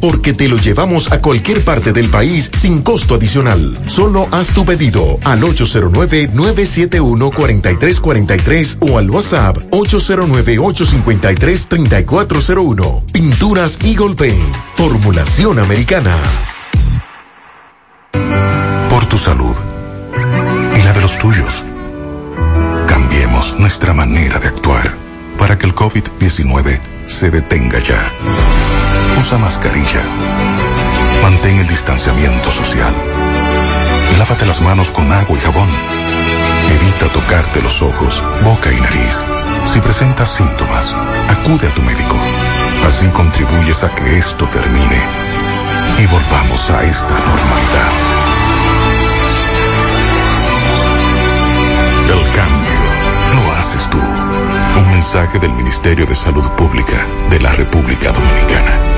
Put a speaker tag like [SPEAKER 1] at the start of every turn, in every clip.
[SPEAKER 1] porque te lo llevamos a cualquier parte del país sin costo adicional. Solo haz tu pedido al 809-971-4343 o al WhatsApp 809-853-3401. Pinturas Eagle Paint. Formulación americana.
[SPEAKER 2] Por tu salud y la de los tuyos. Cambiemos nuestra manera de actuar para que el COVID-19 se detenga ya. Usa mascarilla. Mantén el distanciamiento social. Lávate las manos con agua y jabón. Evita tocarte los ojos, boca y nariz. Si presentas síntomas, acude a tu médico. Así contribuyes a que esto termine y volvamos a esta normalidad. El cambio lo haces tú. Un mensaje del Ministerio de Salud Pública de la República Dominicana.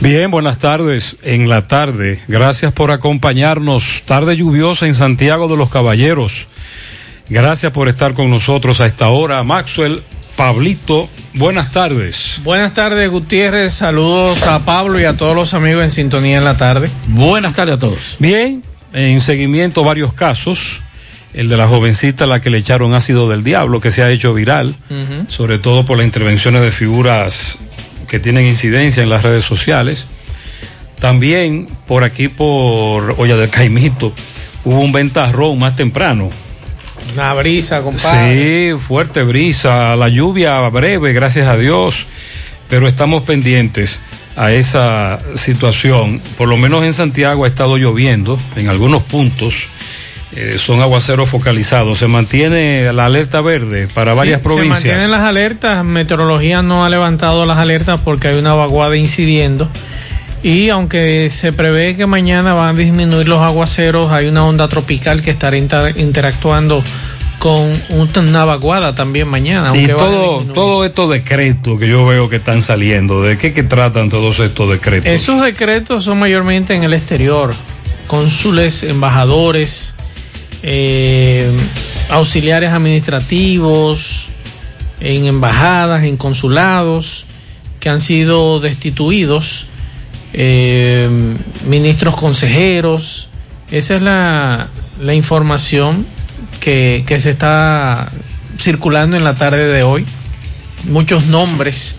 [SPEAKER 3] Bien, buenas tardes. En la tarde, gracias por acompañarnos. Tarde lluviosa en Santiago de los Caballeros. Gracias por estar con nosotros a esta hora. Maxwell, Pablito, buenas tardes.
[SPEAKER 4] Buenas tardes, Gutiérrez. Saludos a Pablo y a todos los amigos en sintonía en la tarde.
[SPEAKER 3] Buenas tardes a todos. Bien, en seguimiento varios casos. El de la jovencita a la que le echaron ácido del diablo, que se ha hecho viral, uh -huh. sobre todo por las intervenciones de figuras que tienen incidencia en las redes sociales. También por aquí, por Olla del Caimito, hubo un ventarrón más temprano.
[SPEAKER 4] Una brisa, compadre.
[SPEAKER 3] Sí, fuerte brisa, la lluvia breve, gracias a Dios, pero estamos pendientes a esa situación. Por lo menos en Santiago ha estado lloviendo en algunos puntos. Eh, son aguaceros focalizados. Se mantiene la alerta verde para
[SPEAKER 4] sí,
[SPEAKER 3] varias provincias.
[SPEAKER 4] Se mantienen las alertas. Meteorología no ha levantado las alertas porque hay una vaguada incidiendo. Y aunque se prevé que mañana van a disminuir los aguaceros, hay una onda tropical que estará inter interactuando con una vaguada también mañana.
[SPEAKER 3] Y todo, todo estos decretos que yo veo que están saliendo, ¿de qué que tratan todos estos decretos?
[SPEAKER 4] Esos decretos son mayormente en el exterior. Cónsules, embajadores, eh, auxiliares administrativos, en embajadas, en consulados, que han sido destituidos, eh, ministros consejeros. Esa es la, información que, se está circulando en la tarde de hoy. Muchos nombres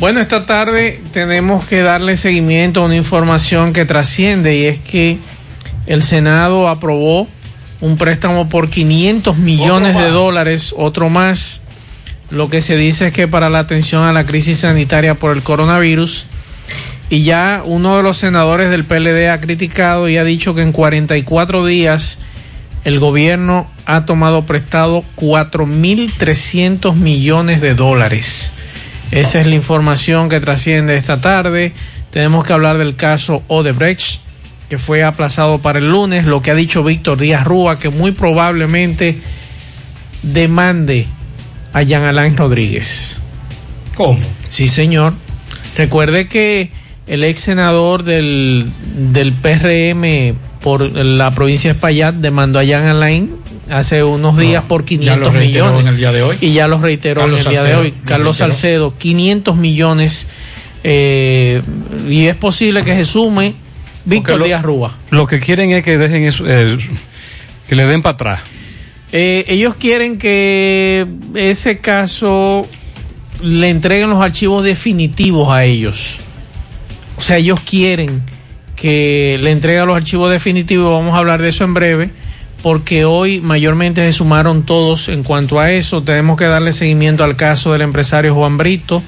[SPEAKER 4] Bueno, esta tarde tenemos que darle seguimiento a una información que trasciende y es que el Senado aprobó un préstamo por 500 millones de dólares, otro más. Lo que se dice es que para la atención a la crisis sanitaria por el coronavirus, y ya uno de los senadores del PLD ha criticado y ha dicho que en 44 días el gobierno ha tomado prestado 4.300 millones de dólares. Esa es la información que trasciende esta tarde. Tenemos que hablar del caso Odebrecht, que fue aplazado para el lunes. Lo que ha dicho Víctor Díaz Rúa, que muy probablemente demande a Jean Alain Rodríguez.
[SPEAKER 3] ¿Cómo?
[SPEAKER 4] Sí, señor. Recuerde que el ex senador del, del PRM por la provincia de Espaillat demandó a Jean Alain hace unos días por 500 millones.
[SPEAKER 5] En el día de hoy.
[SPEAKER 4] Y ya lo reiteró en el día de hoy. Carlos Salcedo, 500 millones. Eh, y es posible que se sume Víctor
[SPEAKER 3] lo,
[SPEAKER 4] Díaz Rúa.
[SPEAKER 3] Lo que quieren es que dejen eso, eh, que le den para atrás.
[SPEAKER 4] Eh, ellos quieren que ese caso le entreguen los archivos definitivos a ellos. O sea, ellos quieren que le entreguen los archivos definitivos. Vamos a hablar de eso en breve porque hoy mayormente se sumaron todos en cuanto a eso. Tenemos que darle seguimiento al caso del empresario Juan Brito,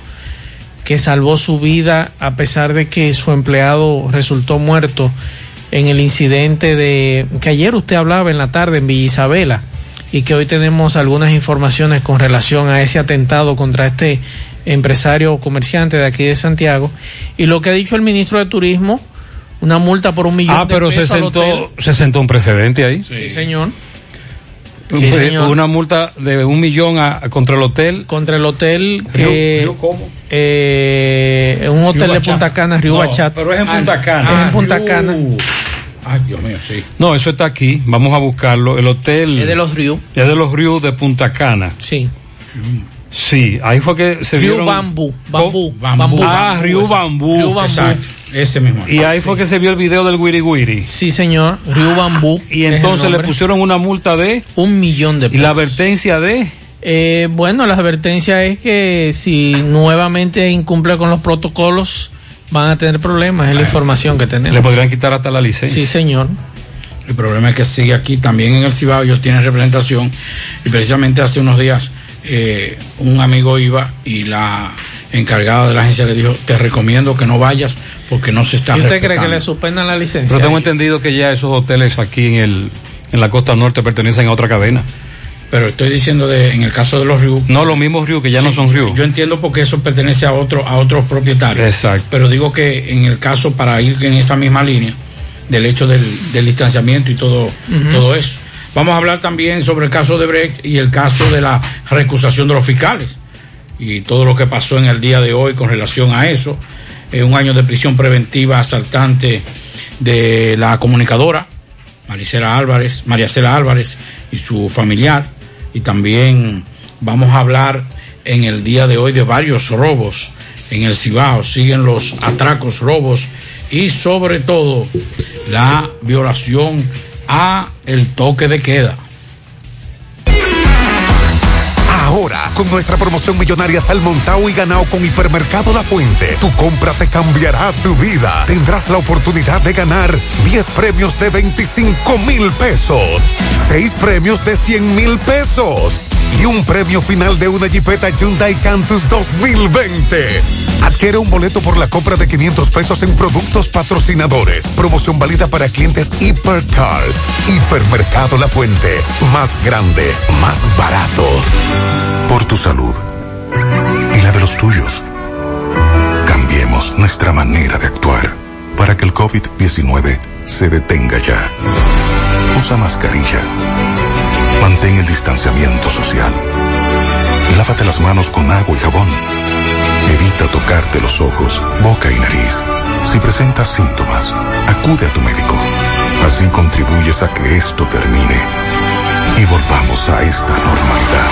[SPEAKER 4] que salvó su vida a pesar de que su empleado resultó muerto en el incidente de que ayer usted hablaba en la tarde en Villa Isabela y que hoy tenemos algunas informaciones con relación a ese atentado contra este empresario o comerciante de aquí de Santiago. Y lo que ha dicho el ministro de Turismo, una multa por un millón
[SPEAKER 3] ah, pero
[SPEAKER 4] de pesos
[SPEAKER 3] se sentó, se sentó un precedente ahí.
[SPEAKER 4] Sí, señor.
[SPEAKER 3] Sí, señor. Una multa de un millón a, a, contra el hotel.
[SPEAKER 4] Contra el hotel que.
[SPEAKER 3] ¿Río, cómo?
[SPEAKER 4] Eh, un hotel
[SPEAKER 3] Río
[SPEAKER 4] de Punta Cana, Río
[SPEAKER 3] no,
[SPEAKER 4] Bachat.
[SPEAKER 3] Pero es en Punta Cana.
[SPEAKER 4] es en Punta Cana.
[SPEAKER 5] Ay, Dios mío, sí.
[SPEAKER 3] No, eso está aquí. Vamos a buscarlo. El hotel.
[SPEAKER 4] Es de los Ríos.
[SPEAKER 3] Es de los Ríos de Punta Cana.
[SPEAKER 4] Sí.
[SPEAKER 3] Sí, ahí fue que se vieron.
[SPEAKER 4] Bambú. Bambú.
[SPEAKER 5] Bambú.
[SPEAKER 3] Ah, Bambú.
[SPEAKER 4] Bambú.
[SPEAKER 5] Exacto. Ese mismo.
[SPEAKER 3] Y ahí fue que se vio el video del Wiri Wiri.
[SPEAKER 4] Sí, señor. Río Bambú.
[SPEAKER 3] Y entonces le pusieron una multa de.
[SPEAKER 4] un millón de
[SPEAKER 3] Y
[SPEAKER 4] pesos.
[SPEAKER 3] la advertencia de.
[SPEAKER 4] Eh, bueno, la advertencia es que si nuevamente incumple con los protocolos, van a tener problemas. Es la información que tenemos.
[SPEAKER 3] Le podrían quitar hasta la licencia.
[SPEAKER 4] Sí, señor.
[SPEAKER 5] El problema es que sigue aquí, también en el Cibao, ellos tienen representación. Y precisamente hace unos días eh, un amigo iba y la encargada de la agencia le dijo, te recomiendo que no vayas porque no se está
[SPEAKER 4] ¿Y usted cree que
[SPEAKER 5] respetando".
[SPEAKER 4] le suspendan la licencia?
[SPEAKER 3] Pero tengo entendido que ya esos hoteles aquí en el en la costa norte pertenecen a otra cadena.
[SPEAKER 5] Pero estoy diciendo de, en el caso de los Ryu.
[SPEAKER 3] No los mismos Ryu que ya no son Ryu.
[SPEAKER 5] Yo entiendo porque eso pertenece a otro, a otros propietarios.
[SPEAKER 3] Exacto.
[SPEAKER 5] Pero digo que en el caso, para ir en esa misma línea, del hecho del, del distanciamiento y todo, todo eso. Vamos a hablar también sobre el caso de Brecht y el caso de la recusación de los fiscales y todo lo que pasó en el día de hoy con relación a eso. Eh, un año de prisión preventiva asaltante de la comunicadora, Maricela Álvarez, María Cela Álvarez y su familiar. Y también vamos a hablar en el día de hoy de varios robos en el Cibao. Siguen los atracos, robos y sobre todo la violación a el toque de queda.
[SPEAKER 6] Ahora, con nuestra promoción millonaria Salmontao y ganado con Hipermercado La Fuente, tu compra te cambiará tu vida. Tendrás la oportunidad de ganar 10 premios de 25 mil pesos, 6 premios de 100 mil pesos y un premio final de una Jeepeta Hyundai Cantus 2020. Adquiere un boleto por la compra de 500 pesos en productos patrocinadores. Promoción válida para clientes Hipercar. Hipermercado La Fuente. Más grande, más barato.
[SPEAKER 2] Por tu salud y la de los tuyos. Cambiemos nuestra manera de actuar para que el COVID-19 se detenga ya. Usa mascarilla. Mantén el distanciamiento social. Lávate las manos con agua y jabón. Evita tocarte los ojos, boca y nariz. Si presentas síntomas, acude a tu médico. Así contribuyes a que esto termine y volvamos a esta normalidad.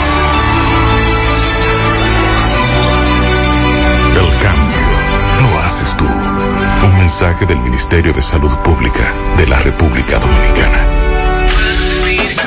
[SPEAKER 2] El cambio lo haces tú. Un mensaje del Ministerio de Salud Pública de la República Dominicana.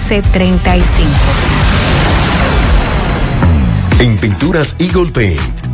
[SPEAKER 7] 809-736-1335.
[SPEAKER 1] En Pinturas Eagle Paint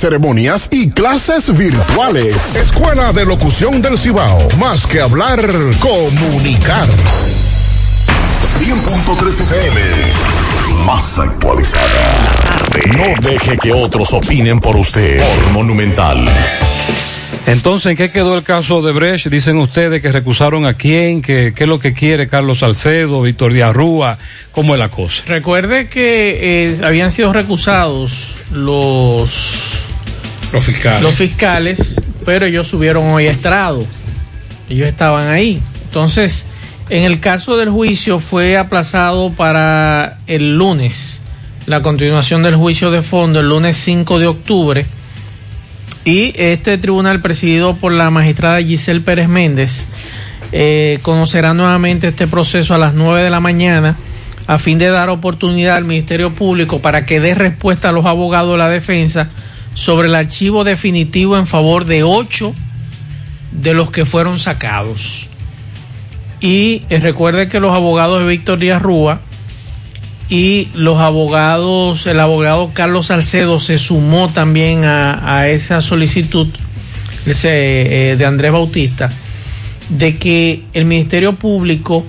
[SPEAKER 8] ceremonias y clases virtuales. Escuela de Locución del Cibao. Más que hablar, comunicar.
[SPEAKER 9] 100.3 FM. Más actualizada. No deje que otros opinen por usted. Por Monumental.
[SPEAKER 3] Entonces, ¿en qué quedó el caso de Brecht? Dicen ustedes que recusaron a quién, que qué es lo que quiere Carlos Salcedo, Víctor Díaz ¿cómo es la cosa?
[SPEAKER 4] Recuerde que eh, habían sido recusados los
[SPEAKER 5] Los fiscales.
[SPEAKER 4] los fiscales, pero ellos subieron hoy a estrado. Ellos estaban ahí. Entonces, en el caso del juicio fue aplazado para el lunes, la continuación del juicio de fondo, el lunes 5 de octubre. Y este tribunal, presidido por la magistrada Giselle Pérez Méndez, eh, conocerá nuevamente este proceso a las 9 de la mañana a fin de dar oportunidad al Ministerio Público para que dé respuesta a los abogados de la defensa sobre el archivo definitivo en favor de ocho de los que fueron sacados. Y eh, recuerde que los abogados de Víctor Díaz Rúa y los abogados, el abogado Carlos Salcedo se sumó también a, esa solicitud eh, de Andrés Bautista de que el Ministerio Público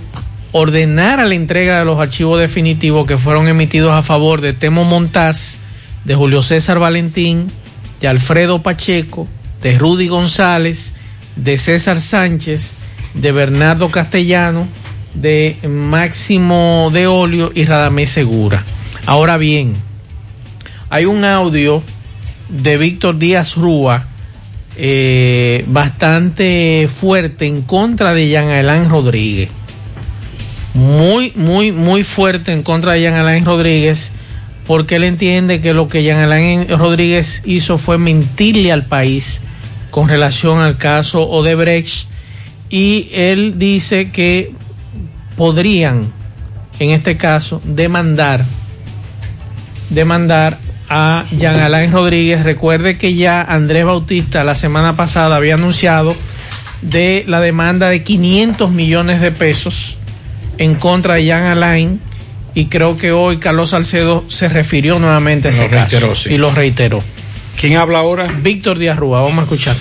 [SPEAKER 4] ordenara la entrega de los archivos definitivos que fueron emitidos a favor de Temo Montaz, de Julio César Valentín, de Alfredo Pacheco, de Rudy González, de César Sánchez, de Bernardo Castellano, de Máximo de Olio y Radamés Segura. Ahora bien, hay un audio de Víctor Díaz Rúa eh, bastante fuerte en contra de Jean Alain Rodríguez. Muy, muy, muy fuerte en contra de Jean Alain Rodríguez, porque él entiende que lo que Jean Alain Rodríguez hizo fue mentirle al país con relación al caso Odebrecht y él dice que podrían, en este caso, demandar, demandar a Jean Alain Rodríguez. Recuerde que ya Andrés Bautista la semana pasada había anunciado de la demanda de 500 millones de pesos en contra de Jean Alain y creo que hoy Carlos Salcedo se refirió nuevamente a ese
[SPEAKER 3] Lo
[SPEAKER 4] caso
[SPEAKER 3] reiteró, sí.
[SPEAKER 4] y lo reiteró.
[SPEAKER 3] ¿Quién habla ahora?
[SPEAKER 4] Víctor Díaz Rúa, vamos a escuchar.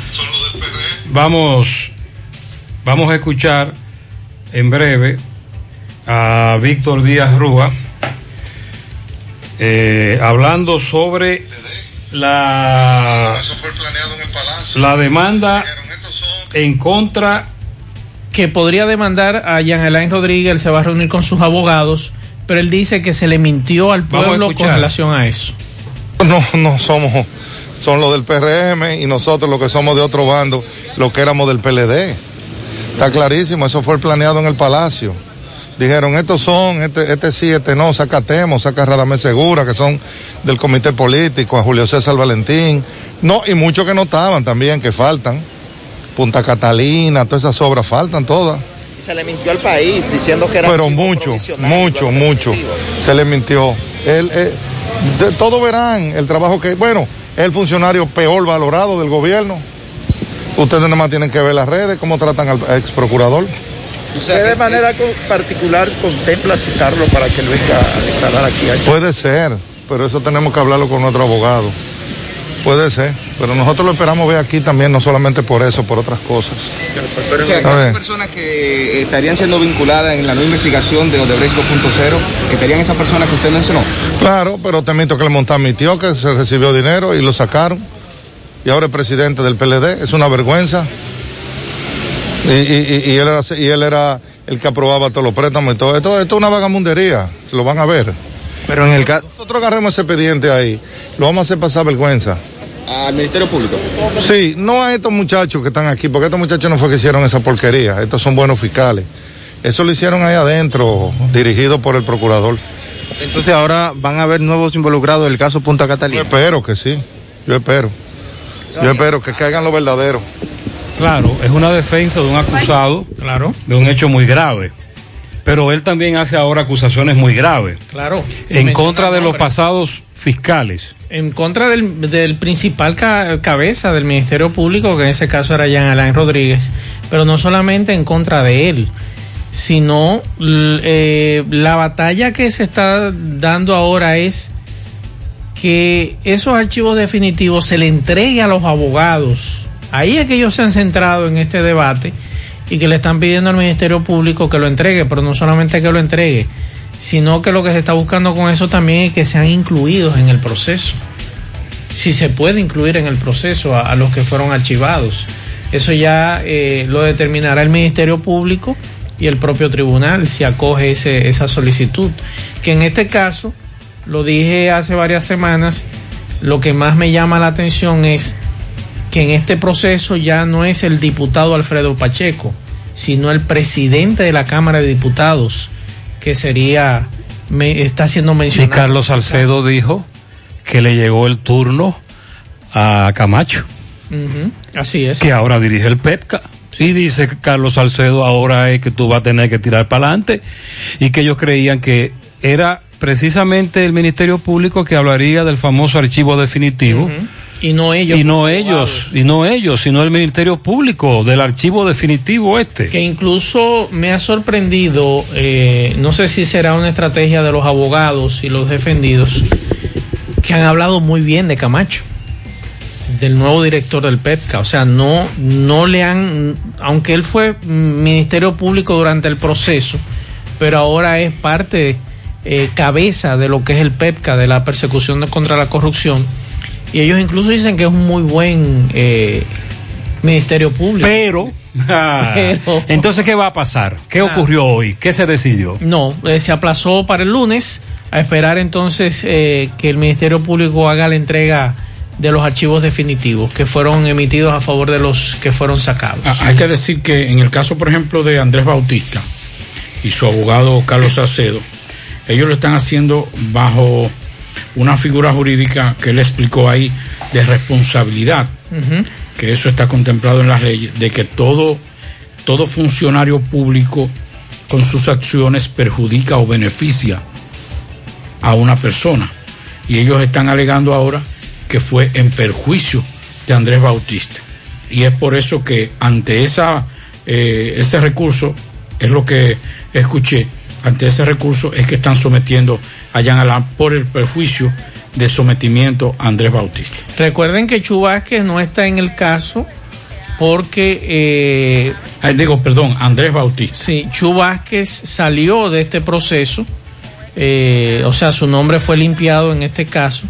[SPEAKER 3] Vamos, vamos a escuchar en breve a Víctor Díaz Rúa eh, hablando sobre la, la demanda en contra
[SPEAKER 4] que podría demandar a Jean Alain Rodríguez, él se va a reunir con sus abogados, pero él dice que se le mintió al pueblo con relación a eso.
[SPEAKER 10] No, no somos, son los del PRM y nosotros los que somos de otro bando, los que éramos del PLD. Está clarísimo, eso fue planeado en el Palacio. Dijeron, estos son, este, este sí, este no, saca a Radamés Segura, que son del comité político, a Julio César Valentín. No, y muchos que no estaban también, que faltan. Punta Catalina, todas esas obras faltan todas.
[SPEAKER 11] Se le mintió al país diciendo que era
[SPEAKER 10] Pero mucho, mucho, mucho. Se le mintió. Él, eh, de- todos verán el trabajo que, bueno, es el funcionario peor valorado del gobierno. Ustedes nada más tienen que ver las redes, cómo tratan al ex procurador.
[SPEAKER 11] ¿Usted de manera particular contempla citarlo para que él venga a declarar aquí?
[SPEAKER 10] Puede ser, pero eso tenemos que hablarlo con nuestro abogado. Puede ser, pero nosotros lo esperamos ver aquí también, no solamente por eso, por otras cosas.
[SPEAKER 12] O sea, hay personas que estarían siendo vinculadas en la nueva investigación de Odebrecht 2.0, estarían esas personas que usted mencionó.
[SPEAKER 10] Claro, pero te admito que le montaron mi tío que se recibió dinero y lo sacaron. Y ahora es presidente del PLD. Es una vergüenza. Y, y- y- y él, era, y él era el que aprobaba todos los préstamos y todo. Esto, esto es una vagamundería. Se lo van a ver.
[SPEAKER 13] Pero en el caso.
[SPEAKER 10] Nosotros agarremos ese expediente ahí. Lo vamos a hacer pasar vergüenza.
[SPEAKER 12] Al Ministerio Público.
[SPEAKER 10] Sí, no a estos muchachos que están aquí, porque estos muchachos no fue que hicieron esa porquería. Estos son buenos fiscales. Eso lo hicieron ahí adentro, dirigido por el procurador.
[SPEAKER 13] Entonces ahora van a haber nuevos involucrados del caso Punta Catalina.
[SPEAKER 10] Yo espero que sí. Yo espero. Yo espero que caigan los verdaderos.
[SPEAKER 3] Claro, es una defensa de un acusado
[SPEAKER 4] claro.
[SPEAKER 3] de un hecho muy grave. Pero él también hace ahora acusaciones muy graves
[SPEAKER 4] Claro.
[SPEAKER 3] en contra de los pasados fiscales.
[SPEAKER 4] En contra del, del principal ca- cabeza del Ministerio Público, que en ese caso era Jean Alain Rodríguez, pero no solamente en contra de él, sino eh, la batalla que se está dando ahora es que esos archivos definitivos se le entregue a los abogados. Ahí es que ellos se han centrado en este debate y que le están pidiendo al Ministerio Público que lo entregue, pero no solamente que lo entregue, sino que lo que se está buscando con eso también es que sean incluidos en el proceso. Si se puede incluir en el proceso a, los que fueron archivados. Eso ya eh, lo determinará el Ministerio Público y el propio tribunal si acoge esa solicitud. Que en este caso, lo dije hace varias semanas, lo que más me llama la atención es que en este proceso ya no es el diputado Alfredo Pacheco, sino el presidente de la Cámara de Diputados, que sería, me, está siendo
[SPEAKER 3] Y
[SPEAKER 4] mencionado.
[SPEAKER 3] Carlos Salcedo dijo que le llegó el turno a Camacho,
[SPEAKER 4] Así es.
[SPEAKER 3] que ahora dirige el PEPCA. Sí, dice que Carlos Salcedo ahora es que tú vas a tener que tirar para adelante y que ellos creían que era precisamente el Ministerio Público que hablaría del famoso archivo definitivo.
[SPEAKER 4] Y no ellos.
[SPEAKER 3] Y no ellos, y no ellos, sino el Ministerio Público del archivo definitivo este.
[SPEAKER 4] Que incluso me ha sorprendido, eh, no sé si será una estrategia de los abogados y los defendidos, que han hablado muy bien de Camacho, del nuevo director del PEPCA. O sea, no, no le han, aunque él fue Ministerio Público durante el proceso, pero ahora es parte, eh, cabeza de lo que es el PEPCA, de la persecución contra la corrupción. Y ellos incluso dicen que es un muy buen eh, Ministerio Público.
[SPEAKER 3] Pero, ah,
[SPEAKER 4] Pero-
[SPEAKER 3] entonces, ¿qué va a pasar? ¿Qué
[SPEAKER 4] Ah.
[SPEAKER 3] ocurrió hoy? ¿Qué se decidió?
[SPEAKER 4] No, eh, se aplazó para el lunes. a esperar entonces eh, que el Ministerio Público haga la entrega de los archivos definitivos que fueron emitidos a favor de los que fueron sacados.
[SPEAKER 5] Ah, hay que decir que en el caso, por ejemplo, de Andrés Bautista y su abogado Carlos Salcedo, ellos lo están haciendo bajo una figura jurídica que él explicó ahí de responsabilidad, que eso está contemplado en las leyes, de que todo, todo funcionario público con sus acciones perjudica o beneficia a una persona. Y ellos están alegando ahora que fue en perjuicio de Andrés Bautista. Y es por eso que ante esa, eh, ese recurso, es lo que escuché, ante ese recurso es que están sometiendo a Jean Alain por el perjuicio de sometimiento a Andrés Bautista.
[SPEAKER 4] Recuerden que Chu Vázquez no está en el caso porque... Eh,
[SPEAKER 5] digo, perdón, Andrés Bautista.
[SPEAKER 4] Sí, Chu Vázquez salió de este proceso, eh, o sea, su nombre fue limpiado en este caso,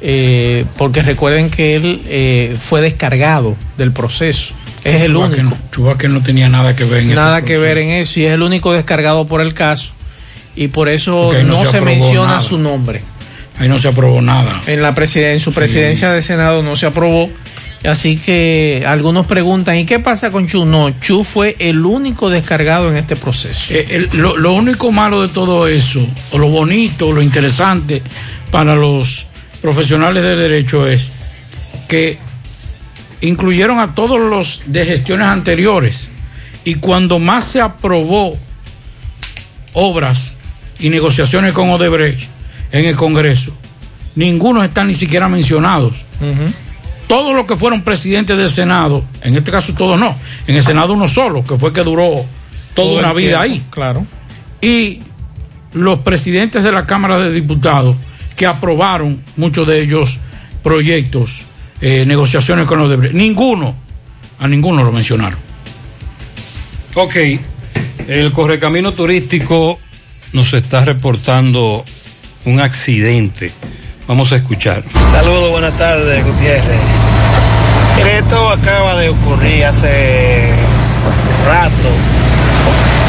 [SPEAKER 4] eh, porque recuerden que él eh, fue descargado del proceso. Es el
[SPEAKER 5] Chu
[SPEAKER 4] único.
[SPEAKER 5] Vázquez no tenía nada que ver en
[SPEAKER 4] Nada
[SPEAKER 5] ese
[SPEAKER 4] que ver en eso y es el único descargado por el caso y por eso no,
[SPEAKER 5] no se
[SPEAKER 4] menciona
[SPEAKER 5] nada.
[SPEAKER 4] su nombre.
[SPEAKER 5] Ahí no se aprobó nada.
[SPEAKER 4] En la presiden- en su presidencia de Senado no se aprobó. Así que algunos preguntan, ¿y qué pasa con Chu? No, Chu fue el único descargado en este proceso.
[SPEAKER 5] Eh, el- lo, lo único malo de todo eso, o lo bonito, lo interesante para los profesionales de derecho es que incluyeron a todos los de gestiones anteriores y cuando más se aprobó obras y negociaciones con Odebrecht en el Congreso, ninguno están ni siquiera mencionados. Todos los que fueron presidentes del Senado, en este caso todos no, en el Senado uno solo, que fue que duró toda
[SPEAKER 4] Todo
[SPEAKER 5] una vida
[SPEAKER 4] tiempo,
[SPEAKER 5] ahí.
[SPEAKER 4] Claro.
[SPEAKER 5] Y los presidentes de la Cámara de Diputados que aprobaron muchos de ellos proyectos, eh, negociaciones con Odebrecht. Ninguno, a ninguno lo mencionaron.
[SPEAKER 3] Ok, el correcamino turístico nos está reportando un accidente. Vamos a escuchar.
[SPEAKER 14] Saludos, buenas tardes, Gutiérrez. Esto acaba de ocurrir hace rato,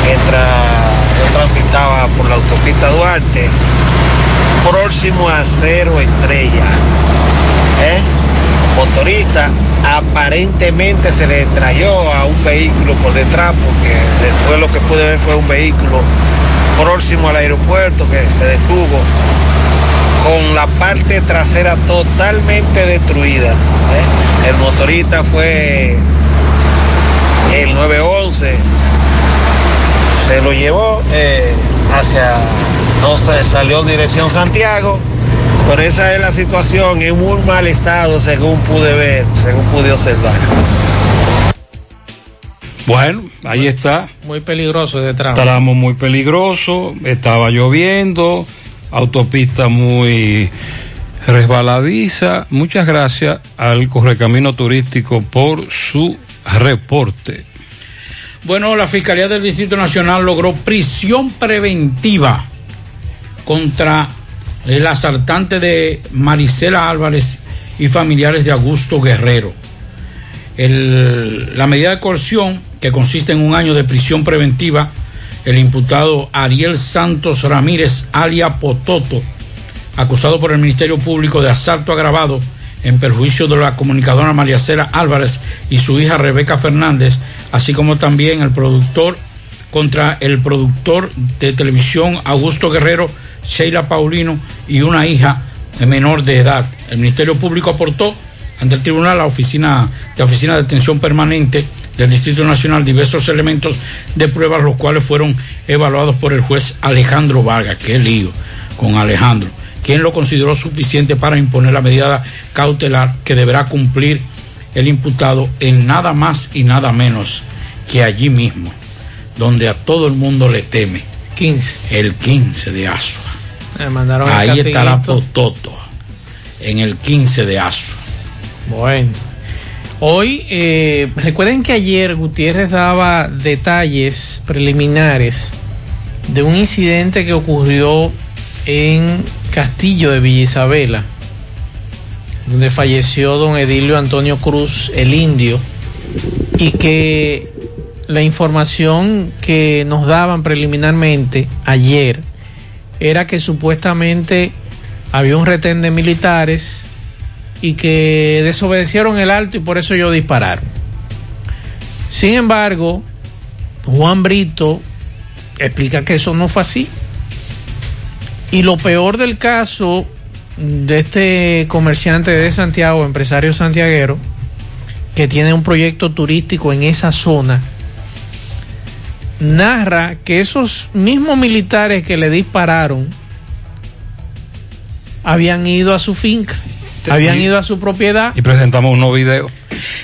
[SPEAKER 14] mientras yo transitaba por la autopista Duarte, próximo a Cero Estrella. ¿eh? Motorista aparentemente se le trayó a un vehículo por detrás, porque después lo que pude ver fue un vehículo próximo al aeropuerto que se detuvo con la parte trasera totalmente destruida. ¿eh? El motorista fue el 911, se lo llevó eh, hacia, no sé, salió en dirección Santiago, pero esa es la situación, en muy mal estado según pude ver, según pude observar.
[SPEAKER 3] Bueno, ahí está.
[SPEAKER 4] Muy peligroso de tramo.
[SPEAKER 3] Tramo muy peligroso, estaba lloviendo, autopista muy resbaladiza. Muchas gracias al Correcamino Turístico por su reporte.
[SPEAKER 5] Bueno, la Fiscalía del Distrito Nacional logró prisión preventiva contra el asaltante de Marisela Álvarez y familiares de Augusto Guerrero. El- la medida de coerción, que consiste en un año de prisión preventiva, el imputado Ariel Santos Ramírez, alia Pototo, acusado por el Ministerio Público de asalto agravado en perjuicio de la comunicadora María Cera Álvarez y su hija Rebeca Fernández, así como también el productor contra el productor de televisión Augusto Guerrero, Sheila Paulino y una hija menor de edad. El Ministerio Público aportó ante el tribunal la oficina de oficina de atención permanente del Distrito Nacional diversos elementos de pruebas los cuales fueron evaluados por el juez Alejandro Vargas, qué lío con Alejandro, quien lo consideró suficiente para imponer la medida cautelar que deberá cumplir el imputado en nada más y nada menos que allí mismo, donde a todo el mundo le teme.
[SPEAKER 4] 15.
[SPEAKER 5] El 15 de Asua. Ahí estará. Pototo, en el 15 de Asua.
[SPEAKER 4] Bueno. Hoy, eh, recuerden que ayer Gutiérrez daba detalles preliminares de un incidente que ocurrió en Castillo de Villa Isabela, donde falleció don Edilio Antonio Cruz, el indio, y que la información que nos daban preliminarmente ayer era que supuestamente había un retén de militares y que desobedecieron el alto y por eso ellos dispararon. Sin embargo, Juan Brito explica que eso no fue así. Y lo peor del caso de este comerciante de Santiago, empresario santiaguero, que tiene un proyecto turístico en esa zona, narra que esos mismos militares que le dispararon habían ido a su finca, habían ido a su propiedad.
[SPEAKER 3] Y presentamos unos videos.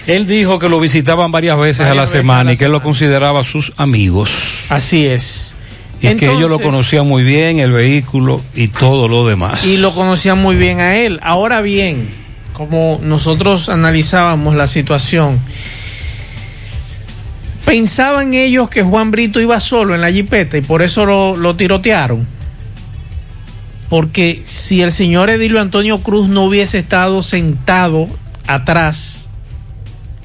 [SPEAKER 3] Él dijo que lo visitaban varias veces a la
[SPEAKER 4] veces
[SPEAKER 3] semana
[SPEAKER 4] a la
[SPEAKER 3] y que él lo consideraba sus amigos.
[SPEAKER 4] Así es.
[SPEAKER 3] Y que ellos lo conocían muy bien, el vehículo y todo lo demás.
[SPEAKER 4] y lo conocían muy bien a él. Ahora bien, como nosotros analizábamos la situación, pensaban ellos que Juan Brito iba solo en la jipeta y por eso lo, lo tirotearon. Porque si el señor Edilio Antonio Cruz no hubiese estado sentado atrás,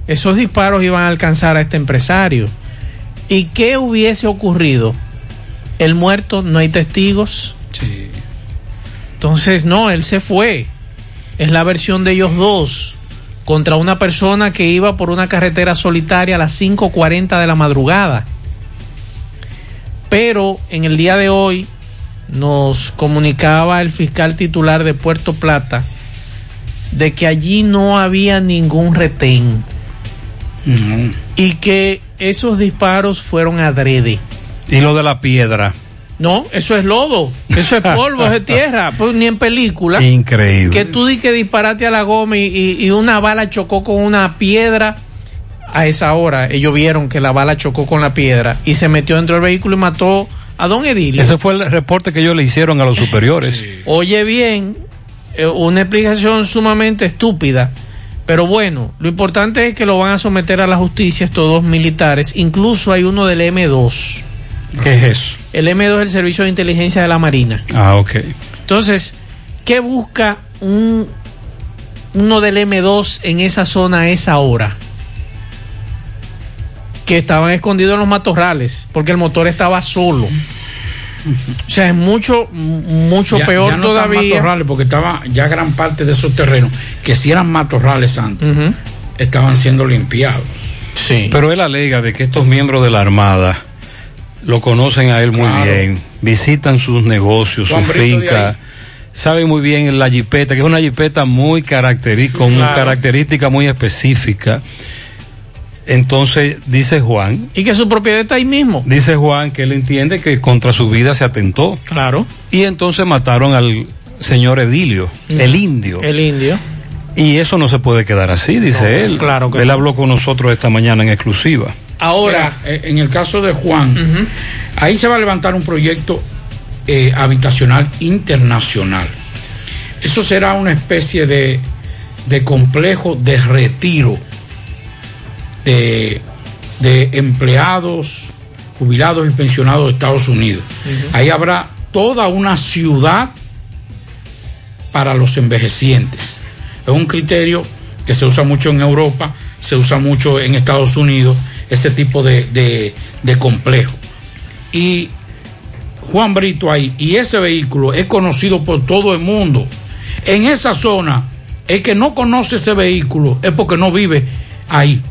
[SPEAKER 4] esos disparos iban a alcanzar a este empresario. ¿Y qué hubiese ocurrido? El muerto, no hay testigos. Entonces, no, él se fue. Es la versión de ellos dos contra una persona que iba por una carretera solitaria a las 5.40 de la madrugada. Pero en el día de hoy nos comunicaba el fiscal titular de Puerto Plata de que allí no había ningún retén y que esos disparos fueron adrede.
[SPEAKER 3] Y lo de la piedra.
[SPEAKER 4] No, eso es lodo, eso es polvo, eso es tierra, pues ni en película.
[SPEAKER 3] Increíble.
[SPEAKER 4] Que tú di que disparate a la goma y, y- y una bala chocó con una piedra. A esa hora ellos vieron que la bala chocó con la piedra y se metió dentro del vehículo y mató a don Edilio.
[SPEAKER 3] Ese fue el reporte que ellos le hicieron a los superiores.
[SPEAKER 4] Oye bien, eh, una explicación sumamente estúpida. Pero bueno, lo importante es que lo van a someter a la justicia estos dos militares. Incluso hay uno del M2.
[SPEAKER 3] ¿Qué es eso?
[SPEAKER 4] El M2 es el Servicio de Inteligencia de la Marina.
[SPEAKER 3] Ah, ok.
[SPEAKER 4] Entonces, ¿qué busca un, uno del M2 en esa zona a esa hora? Que estaban escondidos en los matorrales, porque el motor estaba solo. O sea, es mucho, mucho
[SPEAKER 5] Ya-
[SPEAKER 4] peor
[SPEAKER 5] ya no están
[SPEAKER 4] todavía.
[SPEAKER 5] matorrales porque estaba ya gran parte de esos terrenos que si eran matorrales antes estaban siendo limpiados.
[SPEAKER 4] Sí.
[SPEAKER 3] Pero él alega de que estos miembros de la Armada lo conocen a él muy
[SPEAKER 5] Claro.
[SPEAKER 3] bien, visitan sus negocios, su finca,
[SPEAKER 5] ahí.
[SPEAKER 3] saben muy bien la jipeta, que es una jipeta muy característica, con
[SPEAKER 4] claro.
[SPEAKER 3] característica muy específica. Entonces, dice Juan.
[SPEAKER 4] Y que su propiedad está ahí mismo.
[SPEAKER 3] Dice Juan que él entiende que contra su vida se atentó.
[SPEAKER 4] Claro.
[SPEAKER 3] Y entonces mataron al señor Edilio, el indio.
[SPEAKER 4] El indio.
[SPEAKER 3] Y eso no se puede quedar así, dice
[SPEAKER 5] No,
[SPEAKER 3] él.
[SPEAKER 5] claro que
[SPEAKER 3] él
[SPEAKER 5] no.
[SPEAKER 3] habló con nosotros esta mañana en exclusiva.
[SPEAKER 4] Ahora,
[SPEAKER 5] Mira, eh, en el caso de Juan, ahí se va a levantar un proyecto eh, habitacional internacional. Eso será una especie de, de complejo de retiro de, de empleados, jubilados y pensionados de Estados Unidos. Ahí habrá toda una ciudad para los envejecientes. Es un criterio que se usa mucho en Europa, se usa mucho en Estados Unidos, ese tipo de, de, de complejo. Y Juan Brito ahí, y ese vehículo es conocido por todo el mundo. En esa zona, el que no conoce ese vehículo es porque no vive ahí.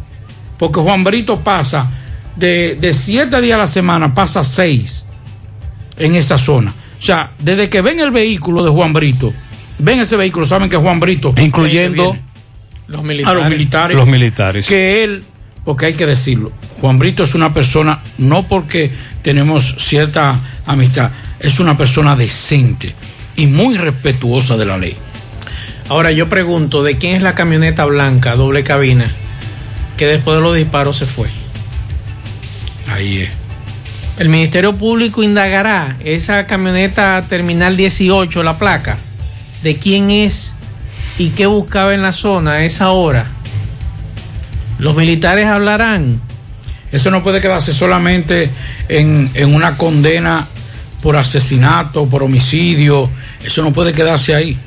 [SPEAKER 5] Porque Juan Brito pasa de, de siete días a la semana, pasa seis en esa zona. O sea, desde que ven el vehículo de Juan Brito, ven ese vehículo, saben que es Juan Brito.
[SPEAKER 3] Incluyendo
[SPEAKER 4] los
[SPEAKER 5] a los militares.
[SPEAKER 3] Los militares.
[SPEAKER 5] Que él, porque hay que decirlo, Juan Brito es una persona, no porque tenemos cierta amistad, es una persona decente y muy respetuosa de la ley.
[SPEAKER 4] Ahora yo pregunto, ¿de quién es la camioneta blanca, doble cabina, que después de los disparos se fue?
[SPEAKER 5] Ahí es.
[SPEAKER 4] El Ministerio Público indagará esa camioneta terminal 18, la placa, de quién es y qué buscaba en la zona a esa hora. Los militares hablarán.
[SPEAKER 5] Eso no puede quedarse solamente en, en una condena por asesinato, por homicidio. Eso no puede quedarse ahí.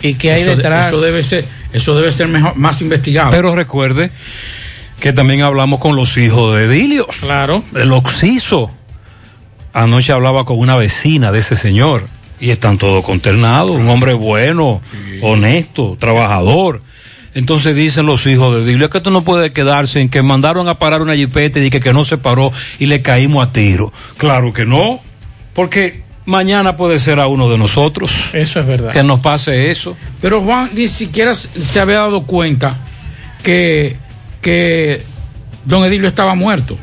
[SPEAKER 4] ¿Y qué hay
[SPEAKER 5] Eso
[SPEAKER 4] detrás?
[SPEAKER 5] Eso debe ser, eso debe ser mejor, más investigado.
[SPEAKER 3] Pero recuerde que también hablamos con los hijos de Edilio.
[SPEAKER 4] Claro.
[SPEAKER 3] El Oxiso. anoche hablaba con una vecina de ese señor y están todos consternados. Un hombre bueno, honesto, trabajador. Entonces dicen los hijos de Dios, es que esto no puede quedarse en que mandaron a parar una jipeta y que no se paró y le caímos a tiro. Claro que no, porque mañana puede ser a uno de nosotros.
[SPEAKER 4] Eso es verdad.
[SPEAKER 3] Que nos pase eso.
[SPEAKER 5] Pero Juan ni siquiera se había dado cuenta que, que don Edilio estaba muerto.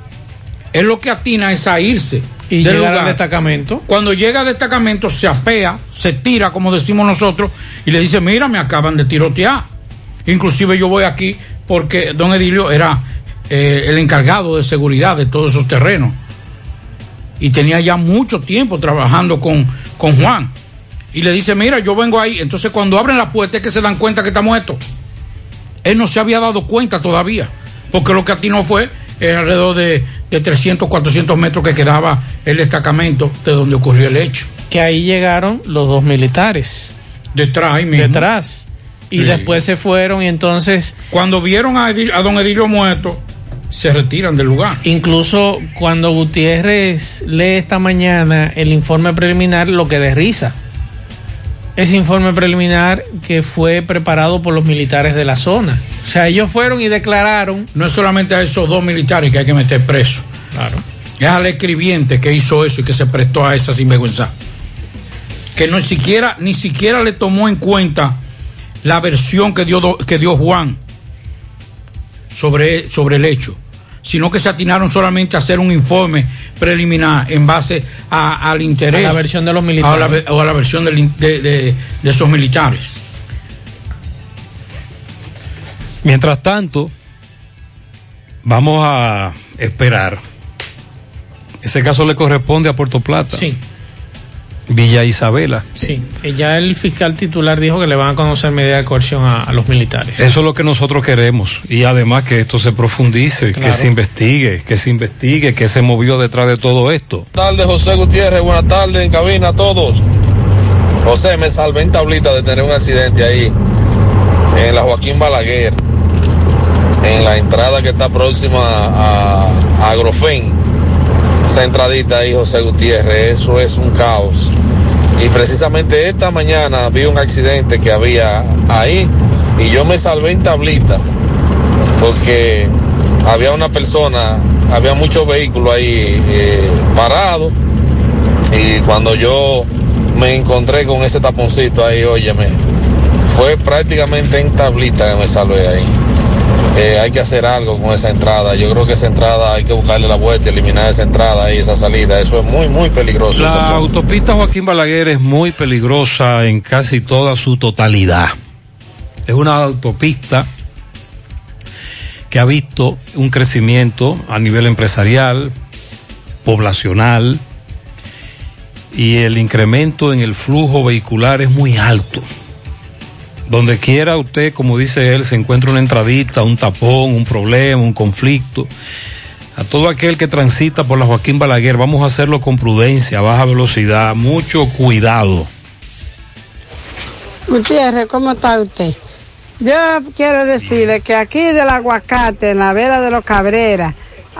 [SPEAKER 5] Él lo que atina es a irse.
[SPEAKER 4] Y
[SPEAKER 5] del
[SPEAKER 4] llegar al destacamento.
[SPEAKER 5] Cuando llega al destacamento se apea, se tira, como decimos nosotros, y le dice, mira, me acaban de tirotear. Inclusive yo voy aquí porque don Edilio era eh, el encargado de seguridad de todos esos terrenos. Y tenía ya mucho tiempo trabajando con, con Juan. Y le dice, mira, yo vengo ahí. Entonces cuando abren la puerta es que se dan cuenta que está muerto. Él no se había dado cuenta todavía. Porque lo que atinó fue eh, alrededor de, de 300, 400 metros que quedaba el destacamento de donde ocurrió el hecho.
[SPEAKER 4] Que ahí llegaron los dos militares.
[SPEAKER 5] Detrás, ahí mismo.
[SPEAKER 4] Detrás. Y
[SPEAKER 5] Sí.
[SPEAKER 4] después se fueron y entonces...
[SPEAKER 5] Cuando vieron a, Edil- a don Edilio muerto, se retiran del lugar.
[SPEAKER 4] Incluso cuando Gutiérrez lee esta mañana el informe preliminar, lo que de risa. Ese informe preliminar que fue preparado por los militares de la zona. O sea, ellos fueron y declararon.
[SPEAKER 5] No es solamente a esos dos militares que hay que meter presos.
[SPEAKER 4] Claro.
[SPEAKER 5] Es al escribiente que hizo eso y que se prestó a esa sinvergüenza. Que no siquiera, ni siquiera le tomó en cuenta la versión que dio, que dio Juan sobre, sobre el hecho, sino que se atinaron solamente a hacer un informe preliminar en base a- al interés.
[SPEAKER 4] A la versión de los militares.
[SPEAKER 5] a la ve- o a la versión de, de- de esos militares.
[SPEAKER 3] Mientras tanto, vamos a esperar. Ese caso le corresponde a Puerto Plata.
[SPEAKER 4] Sí.
[SPEAKER 3] Villa Isabela.
[SPEAKER 4] Sí, ya el fiscal titular dijo que le van a conocer medida de coerción a, a los militares.
[SPEAKER 3] Eso es lo que nosotros queremos. Y además que esto se profundice,
[SPEAKER 4] Claro.
[SPEAKER 3] que se investigue, que se investigue, que se movió detrás de todo esto.
[SPEAKER 15] Buenas tardes, José Gutiérrez. Buenas tardes en cabina a todos. José, me salvé en tablita de tener un accidente ahí en la Joaquín Balaguer, en la entrada que está próxima a, a Agrofen. Esa entradita ahí, José Gutiérrez, eso es un caos. Y precisamente esta mañana vi un accidente que había ahí y yo me salvé en tablita porque había una persona, había muchos vehículos ahí eh, parados y cuando yo me encontré con ese taponcito ahí, óyeme, fue prácticamente en tablita que me salvé ahí. Eh, hay que hacer algo con esa entrada. Yo creo que esa entrada hay que buscarle la vuelta, eliminar esa entrada y esa salida. Eso es muy, muy peligroso.
[SPEAKER 3] La autopista Joaquín Balaguer es muy peligrosa en casi toda su totalidad. Es una autopista que ha visto un crecimiento a nivel empresarial, poblacional, y el incremento en el flujo vehicular es muy alto. Donde quiera usted, como dice él, se encuentra una entradita, un tapón, un problema, un conflicto. A todo aquel que transita por la Joaquín Balaguer, vamos a hacerlo con prudencia, a baja velocidad, mucho cuidado.
[SPEAKER 16] Gutiérrez, ¿cómo está usted? Yo quiero decirle que aquí del aguacate, en la vera de los Cabreras,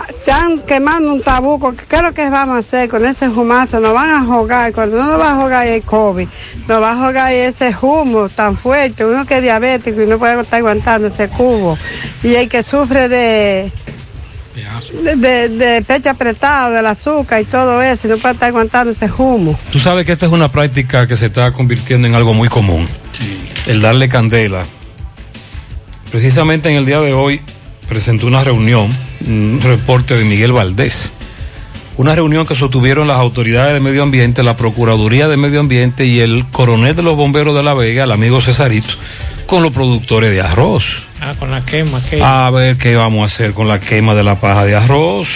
[SPEAKER 16] están quemando un tabuco. ¿Qué es lo que vamos a hacer con ese humazo? Nos van a jugar, cuando no nos va a jugar el COVID, nos va a jugar ese humo tan fuerte. Uno que es diabético y no puede estar aguantando ese cubo. Y el que sufre de, de, de- de pecho apretado, del azúcar y todo eso, y no puede estar aguantando ese humo.
[SPEAKER 3] Tú sabes que esta es una práctica que se está convirtiendo en algo muy común. El darle candela. Precisamente en el día de hoy presentó una reunión, un reporte de Miguel Valdés. Una reunión que sostuvieron las autoridades de medio ambiente, la Procuraduría de Medio Ambiente y el coronel de los bomberos de La Vega, el amigo Cesarito, con los productores de arroz.
[SPEAKER 4] Ah, con la quema. ¿qué?
[SPEAKER 3] A ver qué vamos a hacer con la quema de la paja de arroz,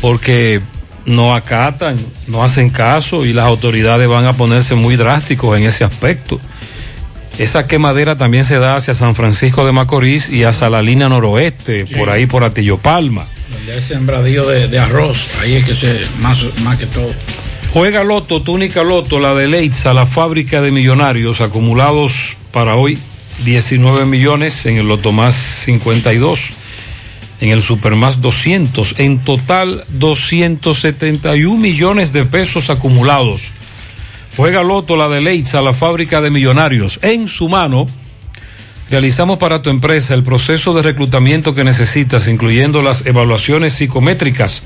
[SPEAKER 3] porque no acatan, no hacen caso y las autoridades van a ponerse muy drásticos en ese aspecto. Esa quemadera también se da hacia San Francisco de Macorís y hacia la línea noroeste, por ahí por Atillo Palma.
[SPEAKER 5] Donde hay sembradío de, de arroz, ahí es que se, más, más que todo.
[SPEAKER 3] Juega Loto, túnica Loto, la de Leitza, la fábrica de millonarios acumulados para hoy 19 millones, en el Loto más 52. en el Supermás 200. En total, 271 millones de pesos acumulados. Juega Loto la de Leitza, la fábrica de millonarios. En su mano, realizamos para tu empresa el proceso de reclutamiento que necesitas, incluyendo las evaluaciones psicométricas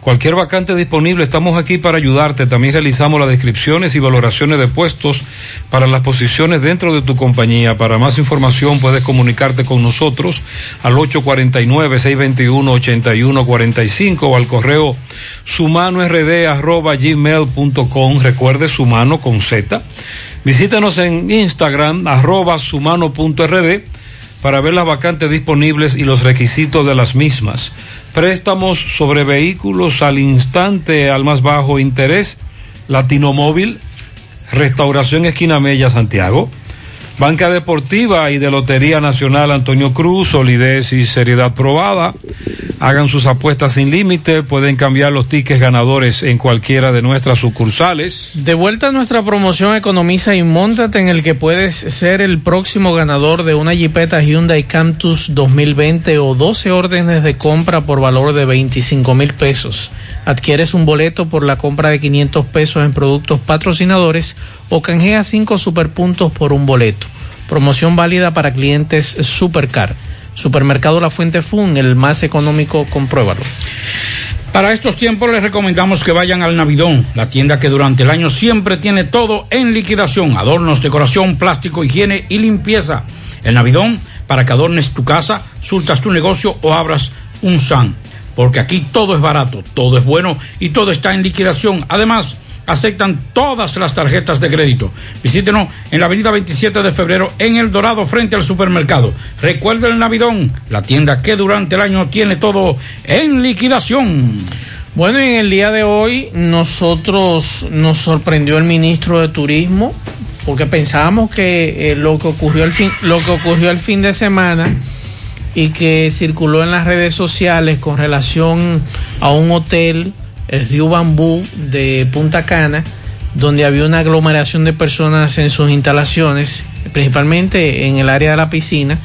[SPEAKER 3] Cualquier vacante disponible, estamos aquí para ayudarte. También realizamos las descripciones y valoraciones de puestos para las posiciones dentro de tu compañía. Para más información puedes comunicarte con nosotros al 849-621-8145 o al correo sumanord.gmail.com. Recuerde sumano con Z. Visítanos en Instagram arroba sumano.rd para ver las vacantes disponibles y los requisitos de las mismas préstamos sobre vehículos al instante al más bajo interés, Latino Móvil, Restauración Esquina Mella, Santiago. Banca Deportiva y de Lotería Nacional Antonio Cruz, solidez y seriedad probada. Hagan sus apuestas sin límite, pueden cambiar los tickets ganadores en cualquiera de nuestras sucursales.
[SPEAKER 4] De vuelta a nuestra promoción Economiza y Montate en el que puedes ser el próximo ganador de una Jeepeta Hyundai Cantus 2020 o 12 órdenes de compra por valor de 25 mil pesos. Adquieres un boleto por la compra de 500 pesos en productos patrocinadores o canjea 5 superpuntos por un boleto. Promoción válida para clientes Supercar. Supermercado La Fuente Fun, el más económico, compruébalo.
[SPEAKER 5] Para estos tiempos les recomendamos que vayan al Navidón, la tienda que durante el año siempre tiene todo en liquidación, adornos, decoración, plástico, higiene y limpieza. El Navidón para que adornes tu casa, surtas tu negocio o abras un SAN. Porque aquí todo es barato, todo es bueno y todo está en liquidación. Además, aceptan todas las tarjetas de crédito. Visítenos en la avenida 27 de febrero en El Dorado frente al supermercado. Recuerden el Navidón, la tienda que durante el año tiene todo en liquidación.
[SPEAKER 4] Bueno, en el día de hoy nosotros nos sorprendió el ministro de Turismo porque pensábamos que eh, lo que ocurrió el fin lo que ocurrió el fin de semana y que circuló en las redes sociales con relación a un hotel el río Bambú de Punta Cana, donde había una aglomeración de personas en sus instalaciones, principalmente en el área de la piscina.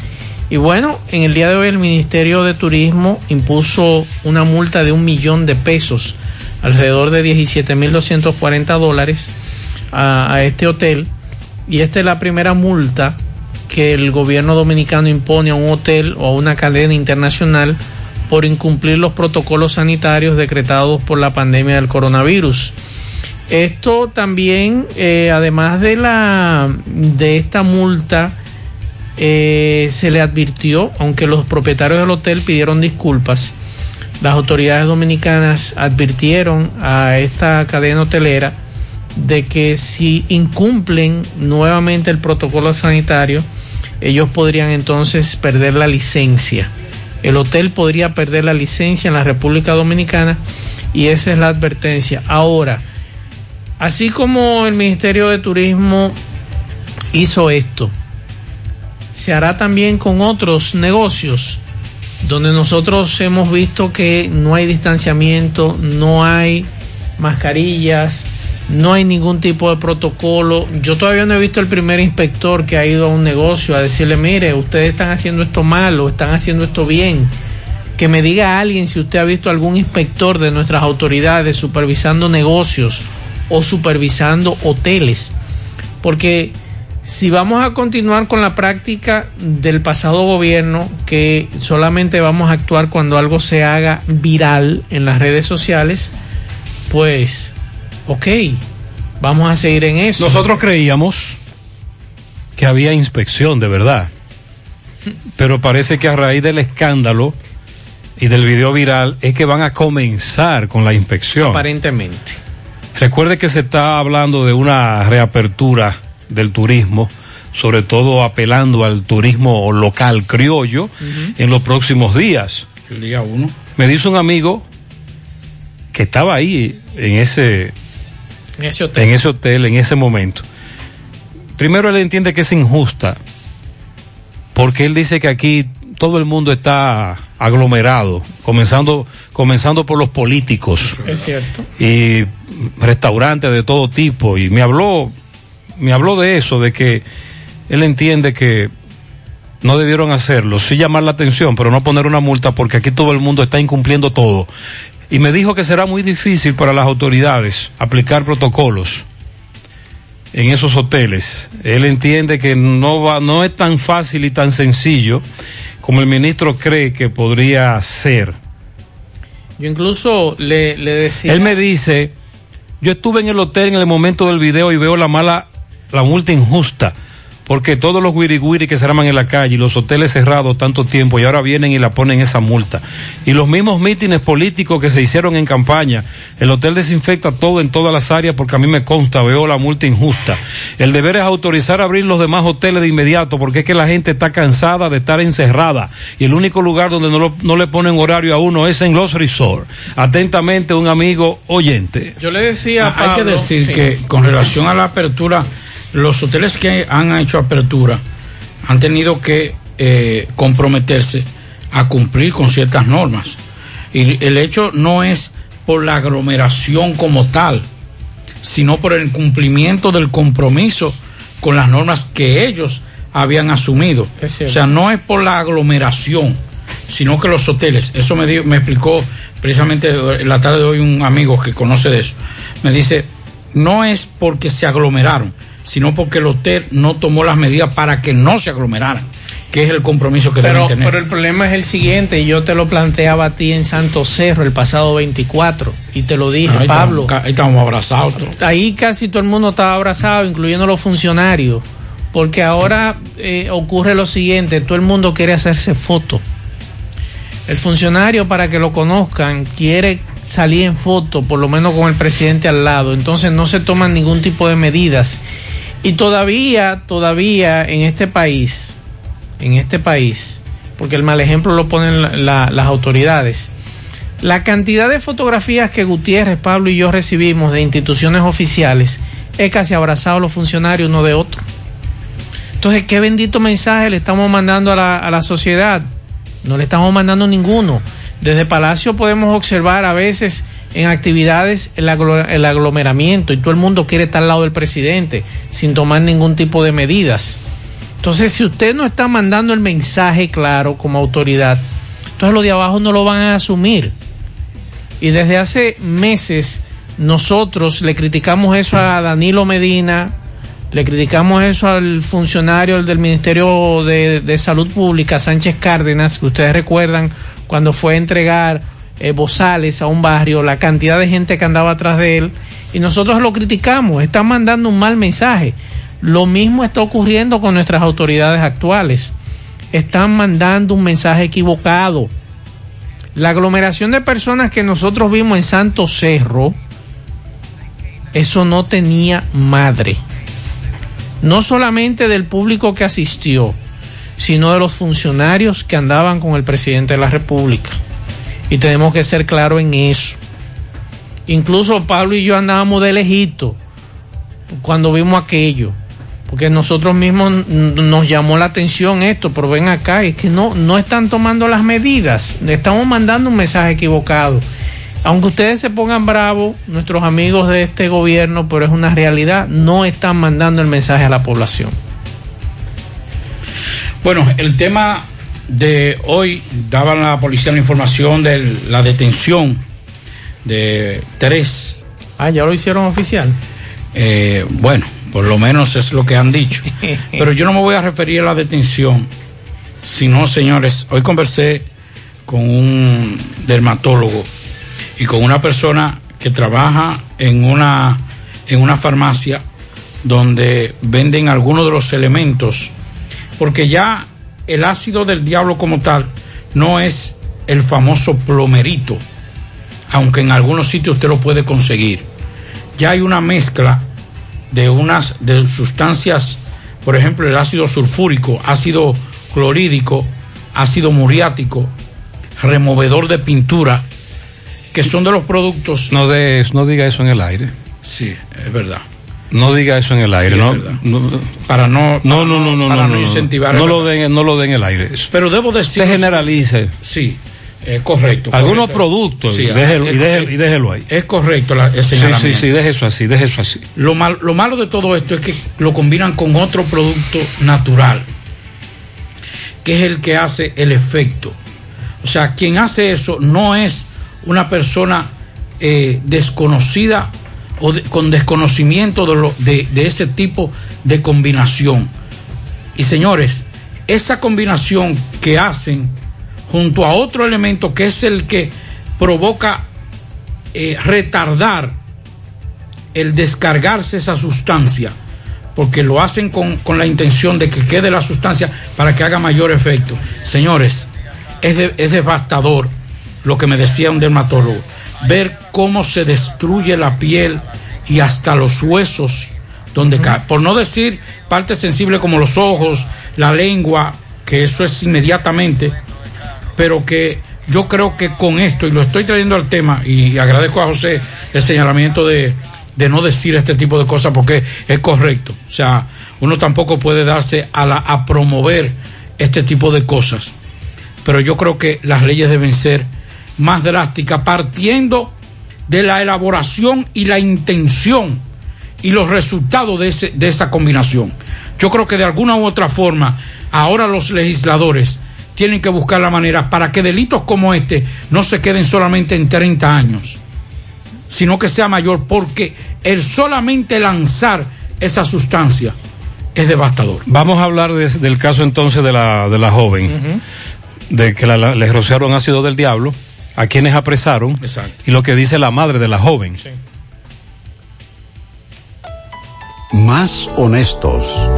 [SPEAKER 4] Y bueno, en el día de hoy el Ministerio de Turismo impuso una multa de un millón de pesos, alrededor de 17.240 dólares, a, a este hotel. Y esta es la primera multa que el gobierno dominicano impone a un hotel o a una cadena internacional por incumplir los protocolos sanitarios decretados por la pandemia del coronavirus. Esto también, eh, además de la de esta multa, eh, se le advirtió, aunque los propietarios del hotel pidieron disculpas, las autoridades dominicanas advirtieron a esta cadena hotelera de que si incumplen nuevamente el protocolo sanitario, ellos podrían entonces perder la licencia el hotel podría perder la licencia en la República Dominicana y esa es la advertencia. Ahora, así como el Ministerio de Turismo hizo esto, se hará también con otros negocios donde nosotros hemos visto que no hay distanciamiento, no hay mascarillas, no hay ningún tipo de protocolo. Yo todavía no he visto el primer inspector que ha ido a un negocio a decirle, mire, ustedes están haciendo esto mal o están haciendo esto bien. Que me diga alguien si usted ha visto algún inspector de nuestras autoridades supervisando negocios o supervisando hoteles. Porque si vamos a continuar con la práctica del pasado gobierno, que solamente vamos a actuar cuando algo se haga viral en las redes sociales, pues ok, vamos a seguir en eso.
[SPEAKER 3] Nosotros creíamos que había inspección de verdad, pero parece que a raíz del escándalo y del video viral es que van a comenzar con la inspección.
[SPEAKER 4] Aparentemente.
[SPEAKER 3] Recuerde que se está hablando de una reapertura del turismo, sobre todo apelando al turismo local criollo en los próximos días.
[SPEAKER 5] El día uno.
[SPEAKER 3] Me dice un amigo que estaba ahí en ese
[SPEAKER 4] en ese hotel.
[SPEAKER 3] En ese hotel, en ese momento. Primero él entiende que es injusta, porque él dice que aquí todo el mundo está aglomerado, comenzando, comenzando por los políticos.
[SPEAKER 4] Es cierto.
[SPEAKER 3] Y restaurantes de todo tipo. Y me habló, me habló de eso, de que él entiende que no debieron hacerlo. Sí llamar la atención, pero no poner una multa porque aquí todo el mundo está incumpliendo todo. Y me dijo que será muy difícil para las autoridades aplicar protocolos en esos hoteles. Él entiende que no va, no es tan fácil y tan sencillo como el ministro cree que podría ser.
[SPEAKER 4] Yo incluso le, le decía.
[SPEAKER 3] Él me dice, yo estuve en el hotel en el momento del video y veo la mala, la multa injusta porque todos los guiriguiri que se arman en la calle y los hoteles cerrados tanto tiempo y ahora vienen y la ponen esa multa. Y los mismos mítines políticos que se hicieron en campaña, el hotel desinfecta todo en todas las áreas porque a mí me consta, veo la multa injusta. El deber es autorizar a abrir los demás hoteles de inmediato porque es que la gente está cansada de estar encerrada y el único lugar donde no, lo- no le ponen horario a uno es en los resorts. Atentamente un amigo oyente.
[SPEAKER 4] Yo le decía,
[SPEAKER 5] Ah, hay que decir
[SPEAKER 4] sí.
[SPEAKER 5] que con relación a la apertura, los hoteles que han hecho apertura han tenido que eh, comprometerse a cumplir con ciertas normas. Y el hecho no es por la aglomeración como tal, sino por el cumplimiento del compromiso con las normas que ellos habían asumido. O sea, no es por la aglomeración, sino que los hoteles, eso me, di- me explicó precisamente en la tarde de hoy un amigo que conoce de eso, me dice, no es porque se aglomeraron, sino porque el hotel no tomó las medidas para que no se aglomeraran, que es el compromiso que
[SPEAKER 4] Pero,
[SPEAKER 5] deben tener.
[SPEAKER 4] pero el problema es el siguiente, y yo te lo planteaba a ti en Santo Cerro el pasado 24, y te lo dije,
[SPEAKER 5] ahí,
[SPEAKER 4] Pablo.
[SPEAKER 5] Estamos, ahí estamos abrazados. todos.
[SPEAKER 4] Ahí casi todo el mundo estaba abrazado, incluyendo los funcionarios, porque ahora eh, ocurre lo siguiente, todo el mundo quiere hacerse foto. El funcionario, para que lo conozcan, quiere salir en foto, por lo menos con el presidente al lado, entonces no se toman ningún tipo de medidas. Y todavía, todavía en este país, en este país, porque el mal ejemplo lo ponen la- la- las autoridades, la cantidad de fotografías que Gutiérrez, Pablo y yo recibimos de instituciones oficiales es casi abrazado a los funcionarios uno de otro. Entonces, ¿qué bendito mensaje le estamos mandando a la sociedad? No le estamos mandando ninguno. Desde Palacio podemos observar a veces en actividades el, el aglomeramiento y todo el mundo quiere estar al lado del presidente sin tomar ningún tipo de medidas. Entonces, si usted no está mandando el mensaje claro como autoridad, entonces los de abajo no lo van a asumir. Y desde hace meses nosotros le criticamos eso a Danilo Medina, le criticamos eso al funcionario del Ministerio de, de Salud Pública, Sánchez Cárdenas, que ustedes recuerdan cuando fue a entregar eh, bozales a un barrio, la cantidad de gente que andaba atrás de él, y nosotros lo criticamos, están mandando un mal mensaje. Lo mismo está ocurriendo con nuestras autoridades actuales. Están mandando un mensaje equivocado. La aglomeración de personas que nosotros vimos en Santo Cerro, eso no tenía madre. No solamente del público que asistió, sino de los funcionarios que andaban con el presidente de la República. Y tenemos que ser claros en eso. Incluso Pablo y yo andábamos de lejito cuando vimos aquello. Porque nosotros mismos nos llamó la atención esto, pero ven acá, es que no, no están tomando las medidas, estamos mandando un mensaje equivocado. Aunque ustedes se pongan bravos, nuestros amigos de este gobierno, pero es una realidad, no están mandando el mensaje a la población.
[SPEAKER 5] Bueno, el tema de hoy daba la policía la información de la detención de tres.
[SPEAKER 4] Ah, ya lo hicieron oficial.
[SPEAKER 5] Eh, bueno, por lo menos es lo que han dicho. Pero yo no me voy a referir a la detención, sino, señores, hoy conversé con un dermatólogo y con una persona que trabaja en una, en una farmacia donde venden algunos de los elementos, porque ya el ácido del diablo como tal no es el famoso plomerito, aunque en algunos sitios usted lo puede conseguir. Ya hay una mezcla de unas de sustancias, por ejemplo, el ácido sulfúrico, ácido clorhídrico, ácido muriático, removedor de pintura, que son de los productos.
[SPEAKER 3] No, de, no diga eso en el aire.
[SPEAKER 5] Sí, es verdad.
[SPEAKER 3] No diga eso en el aire,
[SPEAKER 5] Sí,
[SPEAKER 3] ¿no?
[SPEAKER 5] Para no,
[SPEAKER 3] no, no, no, no,
[SPEAKER 5] para
[SPEAKER 3] no,
[SPEAKER 5] incentivar.
[SPEAKER 3] No lo den, no lo den en el aire. eso.
[SPEAKER 5] Pero debo decir.
[SPEAKER 3] Se generalice.
[SPEAKER 5] Sí, es correcto.
[SPEAKER 3] Algunos
[SPEAKER 5] correcto.
[SPEAKER 3] productos,
[SPEAKER 5] Sí,
[SPEAKER 3] y, déjelo,
[SPEAKER 5] es
[SPEAKER 3] y, déjelo,
[SPEAKER 5] correcto.
[SPEAKER 3] y déjelo ahí.
[SPEAKER 5] Es correcto la, el
[SPEAKER 3] Sí, sí,
[SPEAKER 5] señalamiento.
[SPEAKER 3] sí, deje eso así, deje eso así.
[SPEAKER 5] Lo, mal- lo malo de todo esto es que lo combinan con otro producto natural. que es el que hace el efecto. O sea, quien hace eso no es una persona eh, desconocida o con desconocimiento de, de- ese tipo de combinación. Y señores, esa combinación que hacen junto a otro elemento que es el que provoca eh, retardar el descargarse esa sustancia, porque lo hacen con, con la intención de que quede la sustancia para que haga mayor efecto. Señores, es, es devastador lo que me decía un dermatólogo, ver cómo se destruye la piel y hasta los huesos donde cae. Por no decir partes sensibles como los ojos, la lengua, que eso es inmediatamente, pero que yo creo que con esto, y lo estoy trayendo al tema, y agradezco a José el señalamiento de, de no decir este tipo de cosas porque es correcto. O sea, uno tampoco puede darse a, la, a promover este tipo de cosas. Pero yo creo que las leyes deben ser más drásticas, partiendo de la elaboración y la intención y los resultados de, ese, de esa combinación. Yo creo que de alguna u otra forma, ahora los legisladores tienen que buscar la manera para que delitos como este no se queden solamente en 30 años, sino que sea mayor, porque el solamente lanzar esa sustancia es devastador.
[SPEAKER 3] Vamos a hablar de- del caso entonces de la, de la joven, de que la, la- le rociaron ácido del diablo, a quienes apresaron, y lo que dice la madre de la joven.
[SPEAKER 17] Más honestos.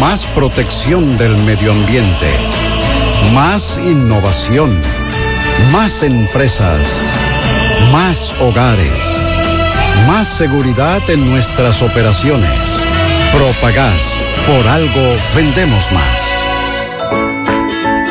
[SPEAKER 17] Más protección del medio ambiente. Más innovación. Más empresas. Más hogares. Más seguridad en nuestras operaciones. Propagás. Por algo vendemos más.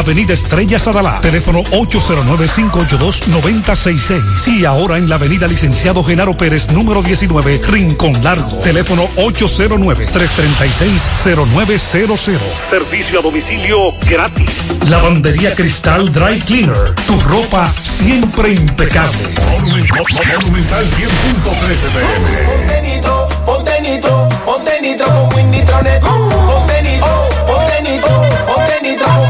[SPEAKER 18] Avenida Estrella Sadalá. Teléfono 809-582-9066. Y ahora en la Avenida Licenciado Genaro Pérez, número 19, Rincón Largo. Teléfono 809-336-0900. Servicio a domicilio gratis. Lavandería Cristal Dry Cleaner. Tu ropa siempre impecable.
[SPEAKER 9] Monumental 100.13
[SPEAKER 19] Ponte nitro, ponte nitro, ponte nitro con Win Nitronet. Ponte nitro, ponte nitro, ponte nitro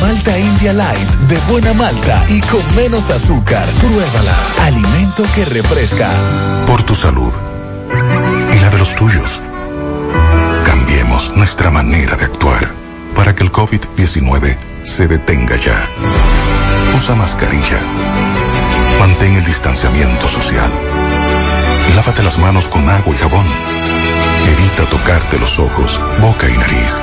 [SPEAKER 20] Malta India Light, de buena malta
[SPEAKER 21] y con menos azúcar. Pruébala. Alimento que refresca.
[SPEAKER 2] Por tu salud y la de los tuyos. Cambiemos nuestra manera de actuar para que el COVID-19 se detenga ya. Usa mascarilla. Mantén el distanciamiento social. Lávate las manos con agua y jabón. Evita tocarte los ojos, boca y nariz.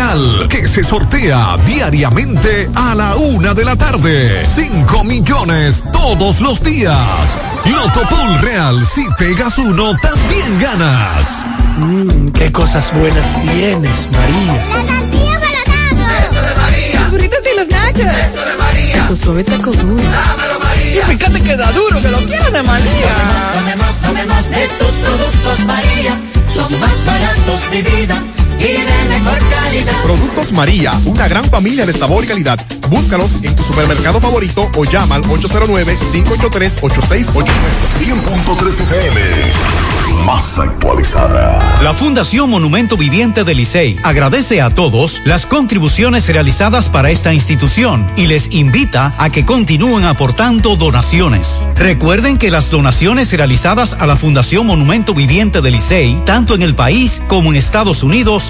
[SPEAKER 22] Real que se sortea diariamente a la una de la tarde. 5 millones todos los días. Loto Pool Real, si pegas uno, también ganas.
[SPEAKER 7] Mmm, qué cosas buenas tienes, María.
[SPEAKER 23] La tortilla para
[SPEAKER 7] Eso de María.
[SPEAKER 23] Los burritos y los nachos.
[SPEAKER 7] Eso de María.
[SPEAKER 23] Tu suave taco duro.
[SPEAKER 7] Dámelo, María.
[SPEAKER 23] Y fíjate que da duro, que lo quiero de María.
[SPEAKER 7] Tomemos, tomemos, tomemos de tus productos, María. Son más baratos de vida y de mejor calidad.
[SPEAKER 24] Productos María, una gran familia de sabor y calidad. Búscalos en tu supermercado favorito o llama al 809-583-8689.
[SPEAKER 25] 100.3 FM, más actualizada.
[SPEAKER 26] La Fundación Monumento Viviente del Licey agradece a todos las contribuciones realizadas para esta institución y les invita a que continúen aportando donaciones. Recuerden que las donaciones realizadas a la Fundación Monumento Viviente del Licey, tanto en el país como en Estados Unidos,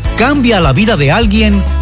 [SPEAKER 26] Cambia la vida de alguien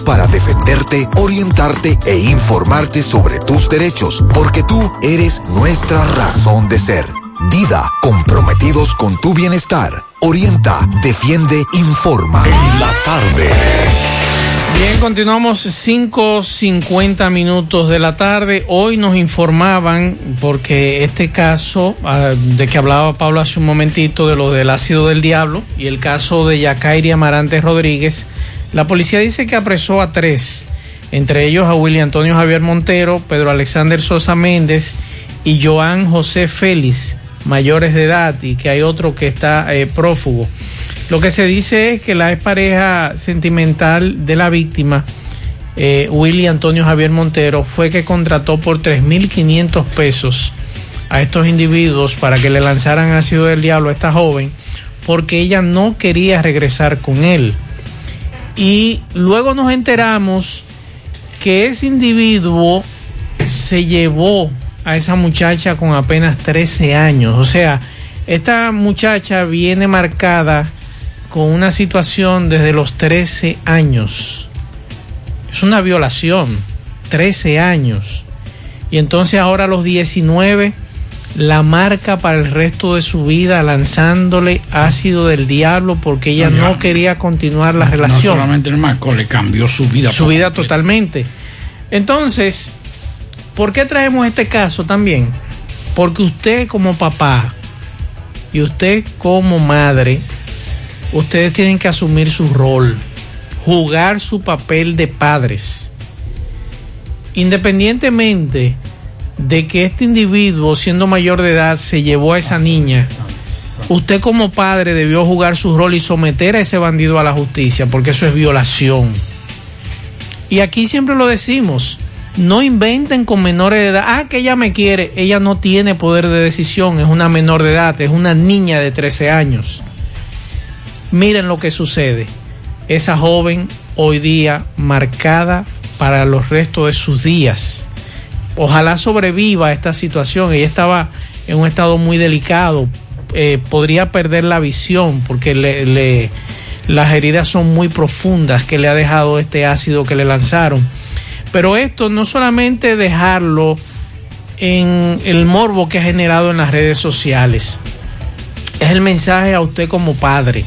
[SPEAKER 27] para defenderte, orientarte e informarte sobre tus derechos, porque tú eres nuestra razón de ser. Dida, comprometidos con tu bienestar. Orienta, defiende, informa.
[SPEAKER 25] En la tarde.
[SPEAKER 4] Bien, continuamos 5.50 minutos de la tarde. Hoy nos informaban, porque este caso ah, de que hablaba Pablo hace un momentito, de lo del ácido del diablo y el caso de Yacairi Amarante Rodríguez, la policía dice que apresó a tres, entre ellos a William Antonio Javier Montero, Pedro Alexander Sosa Méndez y Joan José Félix, mayores de edad, y que hay otro que está eh, prófugo. Lo que se dice es que la pareja sentimental de la víctima, eh, Antonio Javier Montero, fue que contrató por 3.500 pesos a estos individuos para que le lanzaran ácido del diablo a esta joven, porque ella no quería regresar con él. Y luego nos enteramos que ese individuo se llevó a esa muchacha con apenas 13 años. O sea, esta muchacha viene marcada con una situación desde los 13 años. Es una violación, 13 años. Y entonces ahora a los 19 la marca para el resto de su vida lanzándole ácido del diablo porque ella
[SPEAKER 5] No,
[SPEAKER 4] no quería continuar la
[SPEAKER 5] No
[SPEAKER 4] relación.
[SPEAKER 5] solamente el marco, le cambió su vida.
[SPEAKER 4] Su vida
[SPEAKER 5] completo.
[SPEAKER 4] totalmente. Entonces, ¿por qué traemos este caso también? Porque usted como papá y usted como madre, ustedes tienen que asumir su rol, jugar su papel de padres. Independientemente de que este individuo, siendo mayor de edad, se llevó a esa niña, usted como padre debió jugar su rol y someter a ese bandido a la justicia, porque eso es violación. Y aquí siempre lo decimos, No inventen con menores de edad. Ah, que ella me quiere. Ella no tiene poder de decisión. Es una menor de edad. Es una niña de 13 años. Miren lo que sucede. Esa joven hoy día marcada para los restos de sus días. Ojalá sobreviva a esta situación. Ella estaba en un estado muy delicado. Eh, podría perder la visión porque las heridas son muy profundas que le ha dejado este ácido que le lanzaron. Pero esto no solamente dejarlo en el morbo que ha generado en las redes sociales. Es el mensaje a usted como padre,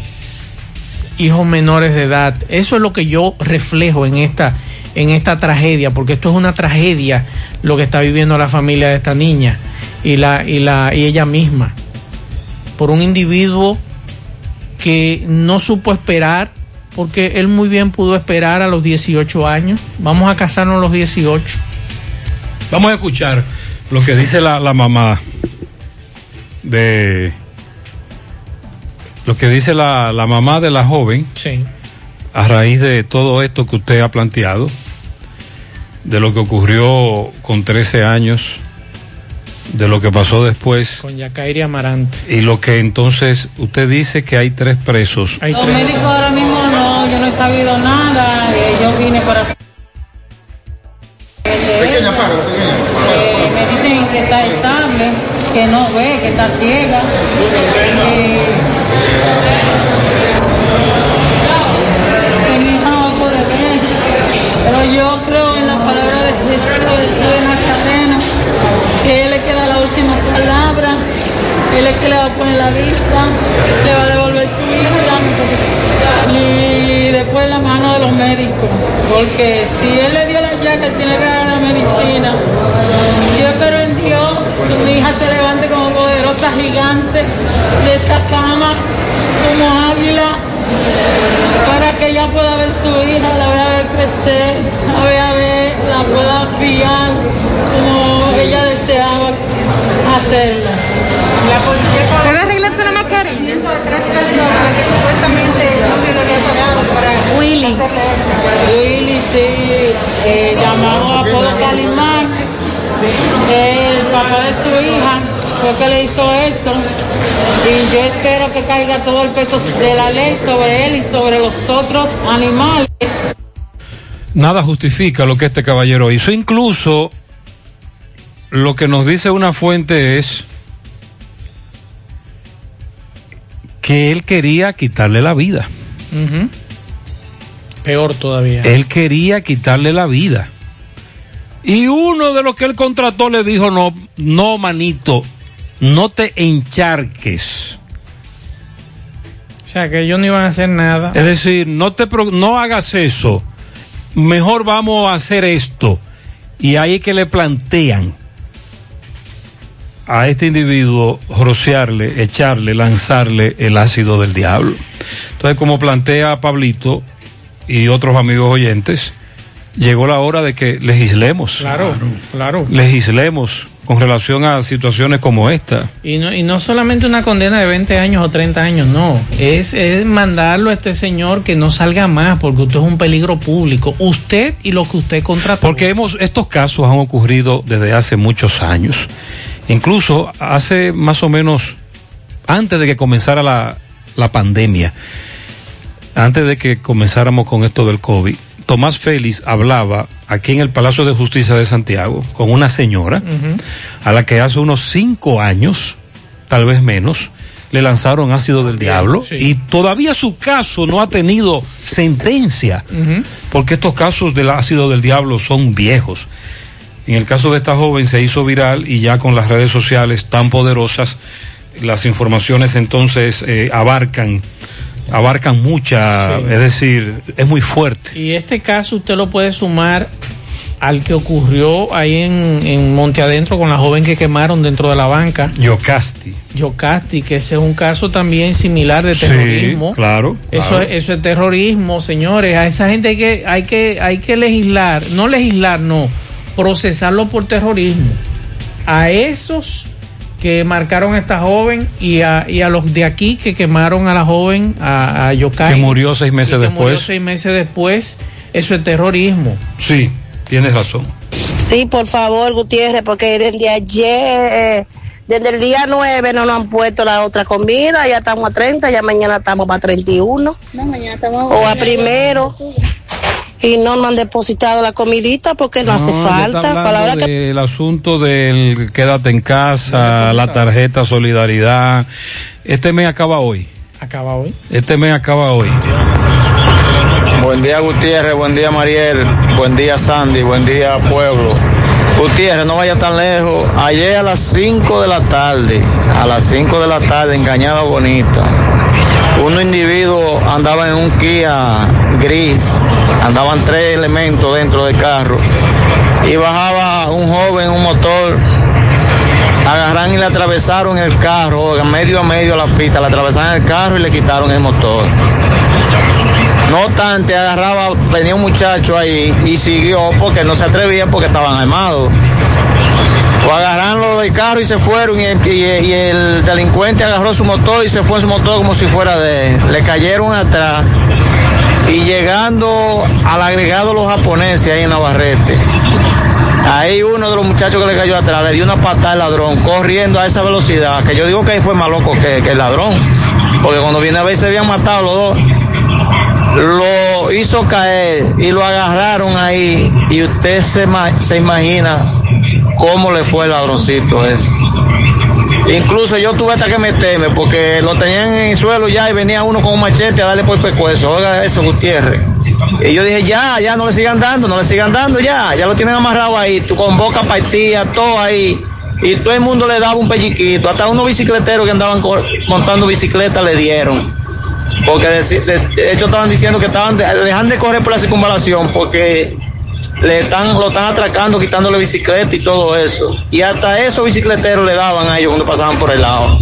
[SPEAKER 4] hijos menores de edad. Eso es lo que yo reflejo en esta, en esta tragedia, porque esto es una tragedia lo que está viviendo la familia de esta niña y, la, y, la, y ella misma. Por un individuo que no supo esperar, porque él muy bien pudo esperar a los 18 años. Vamos a casarnos a los 18.
[SPEAKER 3] Vamos a escuchar lo que dice la, la mamá de lo que dice la, la mamá de la joven
[SPEAKER 4] Sí.
[SPEAKER 3] a raíz de todo esto que usted ha planteado, de lo que ocurrió con 13 años, de lo que pasó después
[SPEAKER 4] Con Yacairi Amarante.
[SPEAKER 3] y lo que entonces usted dice que hay tres presos.
[SPEAKER 28] Los médicos ahora mismo no, yo no he sabido nada. eh, yo vine para. Pequeña, Eh, me dicen que está estable, que no ve, que está ciega. Eh, Él es que le va a poner la vista, le va a devolver su vista y después la mano de los médicos. Porque si él le dio la llaga, él tiene que dar la medicina. Yo espero en Dios que mi hija se levante como poderosa gigante de esa cama, como águila, para que ella pueda ver su hija, la vea ver crecer, la vea ver, la pueda criar como ella deseaba hacerla. La policía
[SPEAKER 23] ¿Puede arreglarse la mascarilla?
[SPEAKER 28] de tres personas que supuestamente el novio le había pagado para
[SPEAKER 23] Willy.
[SPEAKER 28] Willy, sí, eh, llamado apodo Calimán, el papá de su hija fue que le hizo eso. Y yo espero que caiga todo el peso de la ley sobre él y sobre los otros animales.
[SPEAKER 3] Nada justifica lo que este caballero hizo. Incluso lo que nos dice una fuente es que él quería quitarle la vida.
[SPEAKER 4] Peor todavía.
[SPEAKER 3] Él quería quitarle la vida. Y uno de los que él contrató le dijo, no, no, manito, no te encharques.
[SPEAKER 4] O sea, que ellos no iban a hacer nada.
[SPEAKER 3] Es decir, no, te, no hagas eso. Mejor vamos a hacer esto. Y ahí es que le plantean a este individuo rociarle, echarle, lanzarle el ácido del diablo. Entonces, como plantea Pablito y otros amigos oyentes, llegó la hora de que legislemos.
[SPEAKER 4] Claro, claro.
[SPEAKER 3] Legislemos con relación a situaciones como esta.
[SPEAKER 4] Y no, y no solamente una condena de 20 años o 30 años, no. Es, es mandarlo a este señor que no salga más porque usted es un peligro público. Usted y lo que usted contrató.
[SPEAKER 3] Porque hemos, estos casos han ocurrido desde hace muchos años. Incluso hace más o menos, antes de que comenzara la, la pandemia, antes de que comenzáramos con esto del COVID, Tomás Félix hablaba aquí en el Palacio de Justicia de Santiago con una señora a la que hace unos cinco años, tal vez menos, le lanzaron ácido del diablo y todavía su caso no ha tenido sentencia porque estos casos del ácido del diablo son viejos. En el caso de esta joven se hizo viral y ya con las redes sociales tan poderosas, las informaciones entonces eh, abarcan, abarcan mucha,
[SPEAKER 4] Sí.
[SPEAKER 3] es decir, es muy fuerte.
[SPEAKER 4] Y este caso usted lo puede sumar al que ocurrió ahí en, en Monte Adentro con la joven que quemaron dentro de la banca.
[SPEAKER 3] Yocasti.
[SPEAKER 4] Yocasti, que ese es un caso también similar de
[SPEAKER 3] Sí,
[SPEAKER 4] terrorismo.
[SPEAKER 3] claro,
[SPEAKER 4] Eso,
[SPEAKER 3] claro.
[SPEAKER 4] Es, eso es terrorismo, señores. A esa gente hay que, hay que, hay que legislar, no legislar, no, procesarlo por terrorismo. A esos que marcaron a esta joven y a, y a los de aquí que quemaron a la joven, a, a Yocasti.
[SPEAKER 3] Que murió seis meses
[SPEAKER 4] que murió
[SPEAKER 3] después.
[SPEAKER 4] seis meses después, eso es terrorismo.
[SPEAKER 3] Sí, tienes razón.
[SPEAKER 29] Sí, por favor, Gutiérrez, porque desde ayer, desde el día 9 no nos han puesto la otra comida, ya estamos a 30, ya mañana estamos para 31
[SPEAKER 28] No, mañana estamos.
[SPEAKER 29] o a primero. Y no nos han depositado la comidita porque no, hace
[SPEAKER 3] No,
[SPEAKER 29] falta.
[SPEAKER 3] está
[SPEAKER 29] Para la hora
[SPEAKER 3] hablando
[SPEAKER 29] que
[SPEAKER 3] del asunto del quédate en casa, la tarjeta solidaridad. Este mes acaba hoy.
[SPEAKER 4] Acaba hoy.
[SPEAKER 3] Este mes acaba hoy.
[SPEAKER 30] Buen día Gutiérrez, buen día Mariel, buen día Sandy, buen día pueblo. Gutiérrez, no vaya tan lejos. Ayer a las 5 de la tarde, a las 5 de la tarde en Cañada Bonita, unos individuos andaban en un Kia gris, andaban tres elementos dentro del carro y bajaba un joven, un motor, agarran y le atravesaron el carro, medio a medio a la pista, le atravesaron el carro y le quitaron el motor. No obstante, agarraba, venía un muchacho ahí y siguió porque no se atrevía porque estaban armados. O agarraron del carro y se fueron y, el- delincuente agarró su motor y se fue en su motor como si fuera de. Le cayeron atrás y llegando al agregado los japoneses ahí en Navarrete. Ahí uno de los muchachos que le cayó atrás le dio una patada al ladrón corriendo a esa velocidad, que yo digo que ahí fue más loco que, el ladrón, porque cuando viene a ver se habían matado los dos lo hizo caer y lo agarraron ahí y usted se imagina cómo le fue el ladroncito ese. Incluso yo tuve hasta que meterme porque lo tenían en el suelo ya y venía uno con un machete a darle por el pescuezo. Oiga eso, Gutiérrez. Y yo dije, ya, ya, no le sigan dando, no le sigan dando, ya, ya lo tienen amarrado ahí, tú con boca partida, todo ahí. Y todo el mundo le daba un pelliquito, hasta unos bicicleteros que andaban montando bicicleta le dieron. Porque de, de- hecho estaban diciendo que estaban de- dejan de correr por la circunvalación porque le están, lo están atracando, quitándole bicicleta y todo eso. Y hasta esos bicicleteros le daban a ellos cuando pasaban por el lado.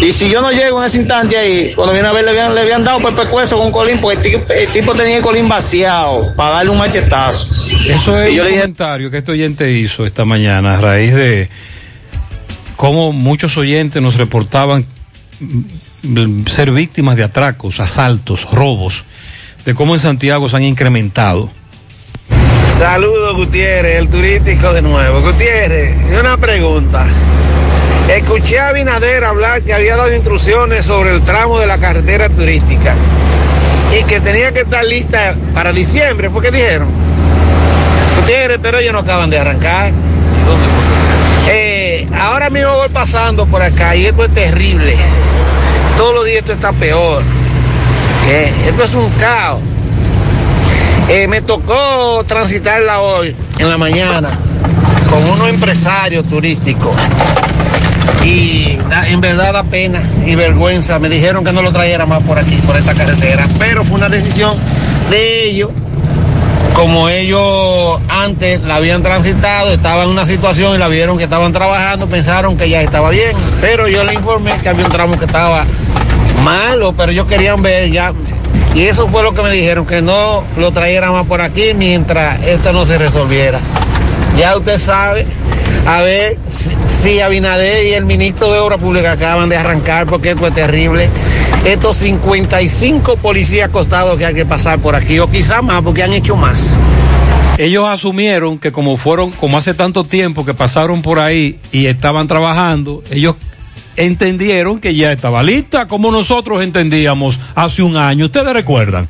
[SPEAKER 30] Y si yo no llego en ese instante ahí, cuando viene a ver, le habían, le habían dado pescuezo con un colín, porque el tipo, el tipo tenía el colín vaciado para darle un machetazo.
[SPEAKER 3] Eso es
[SPEAKER 30] Y yo
[SPEAKER 3] un
[SPEAKER 30] le dije,
[SPEAKER 3] comentario que este oyente hizo esta mañana a raíz de cómo muchos oyentes nos reportaban mm, ser víctimas de atracos, asaltos, robos, de cómo en Santiago se han incrementado.
[SPEAKER 31] Saludos Gutiérrez, el turístico de nuevo. Gutiérrez, una pregunta. Escuché a Binader hablar que había dado instrucciones sobre el tramo de la carretera turística y que tenía que estar lista para diciembre, fue que dijeron. Gutiérrez, pero ellos no acaban de arrancar. Eh, ahora mismo voy pasando por acá y esto es terrible. Todos los días esto está peor. Esto es un caos. Eh, me tocó transitarla hoy en la mañana con unos empresarios turísticos y en verdad da pena y vergüenza. Me dijeron que no lo trajera más por aquí, por esta carretera, pero fue una decisión de ellos. Como ellos antes la habían transitado, estaban en una situación y la vieron que estaban trabajando, pensaron que ya estaba bien, pero yo le informé que había un tramo que estaba malo, pero ellos querían ver ya. Y eso fue lo que me dijeron, que no lo trajera más por aquí mientras esto no se resolviera. Ya usted sabe, a ver si, si Abinader y el ministro de Obras Públicas acaban de arrancar, porque esto es terrible. Estos 55 policías acostados que hay que pasar por aquí, o quizá más, porque han hecho más.
[SPEAKER 3] Ellos asumieron que como fueron, como hace tanto tiempo que pasaron por ahí y estaban trabajando, ellos entendieron que ya estaba lista, como nosotros entendíamos hace un año. Ustedes recuerdan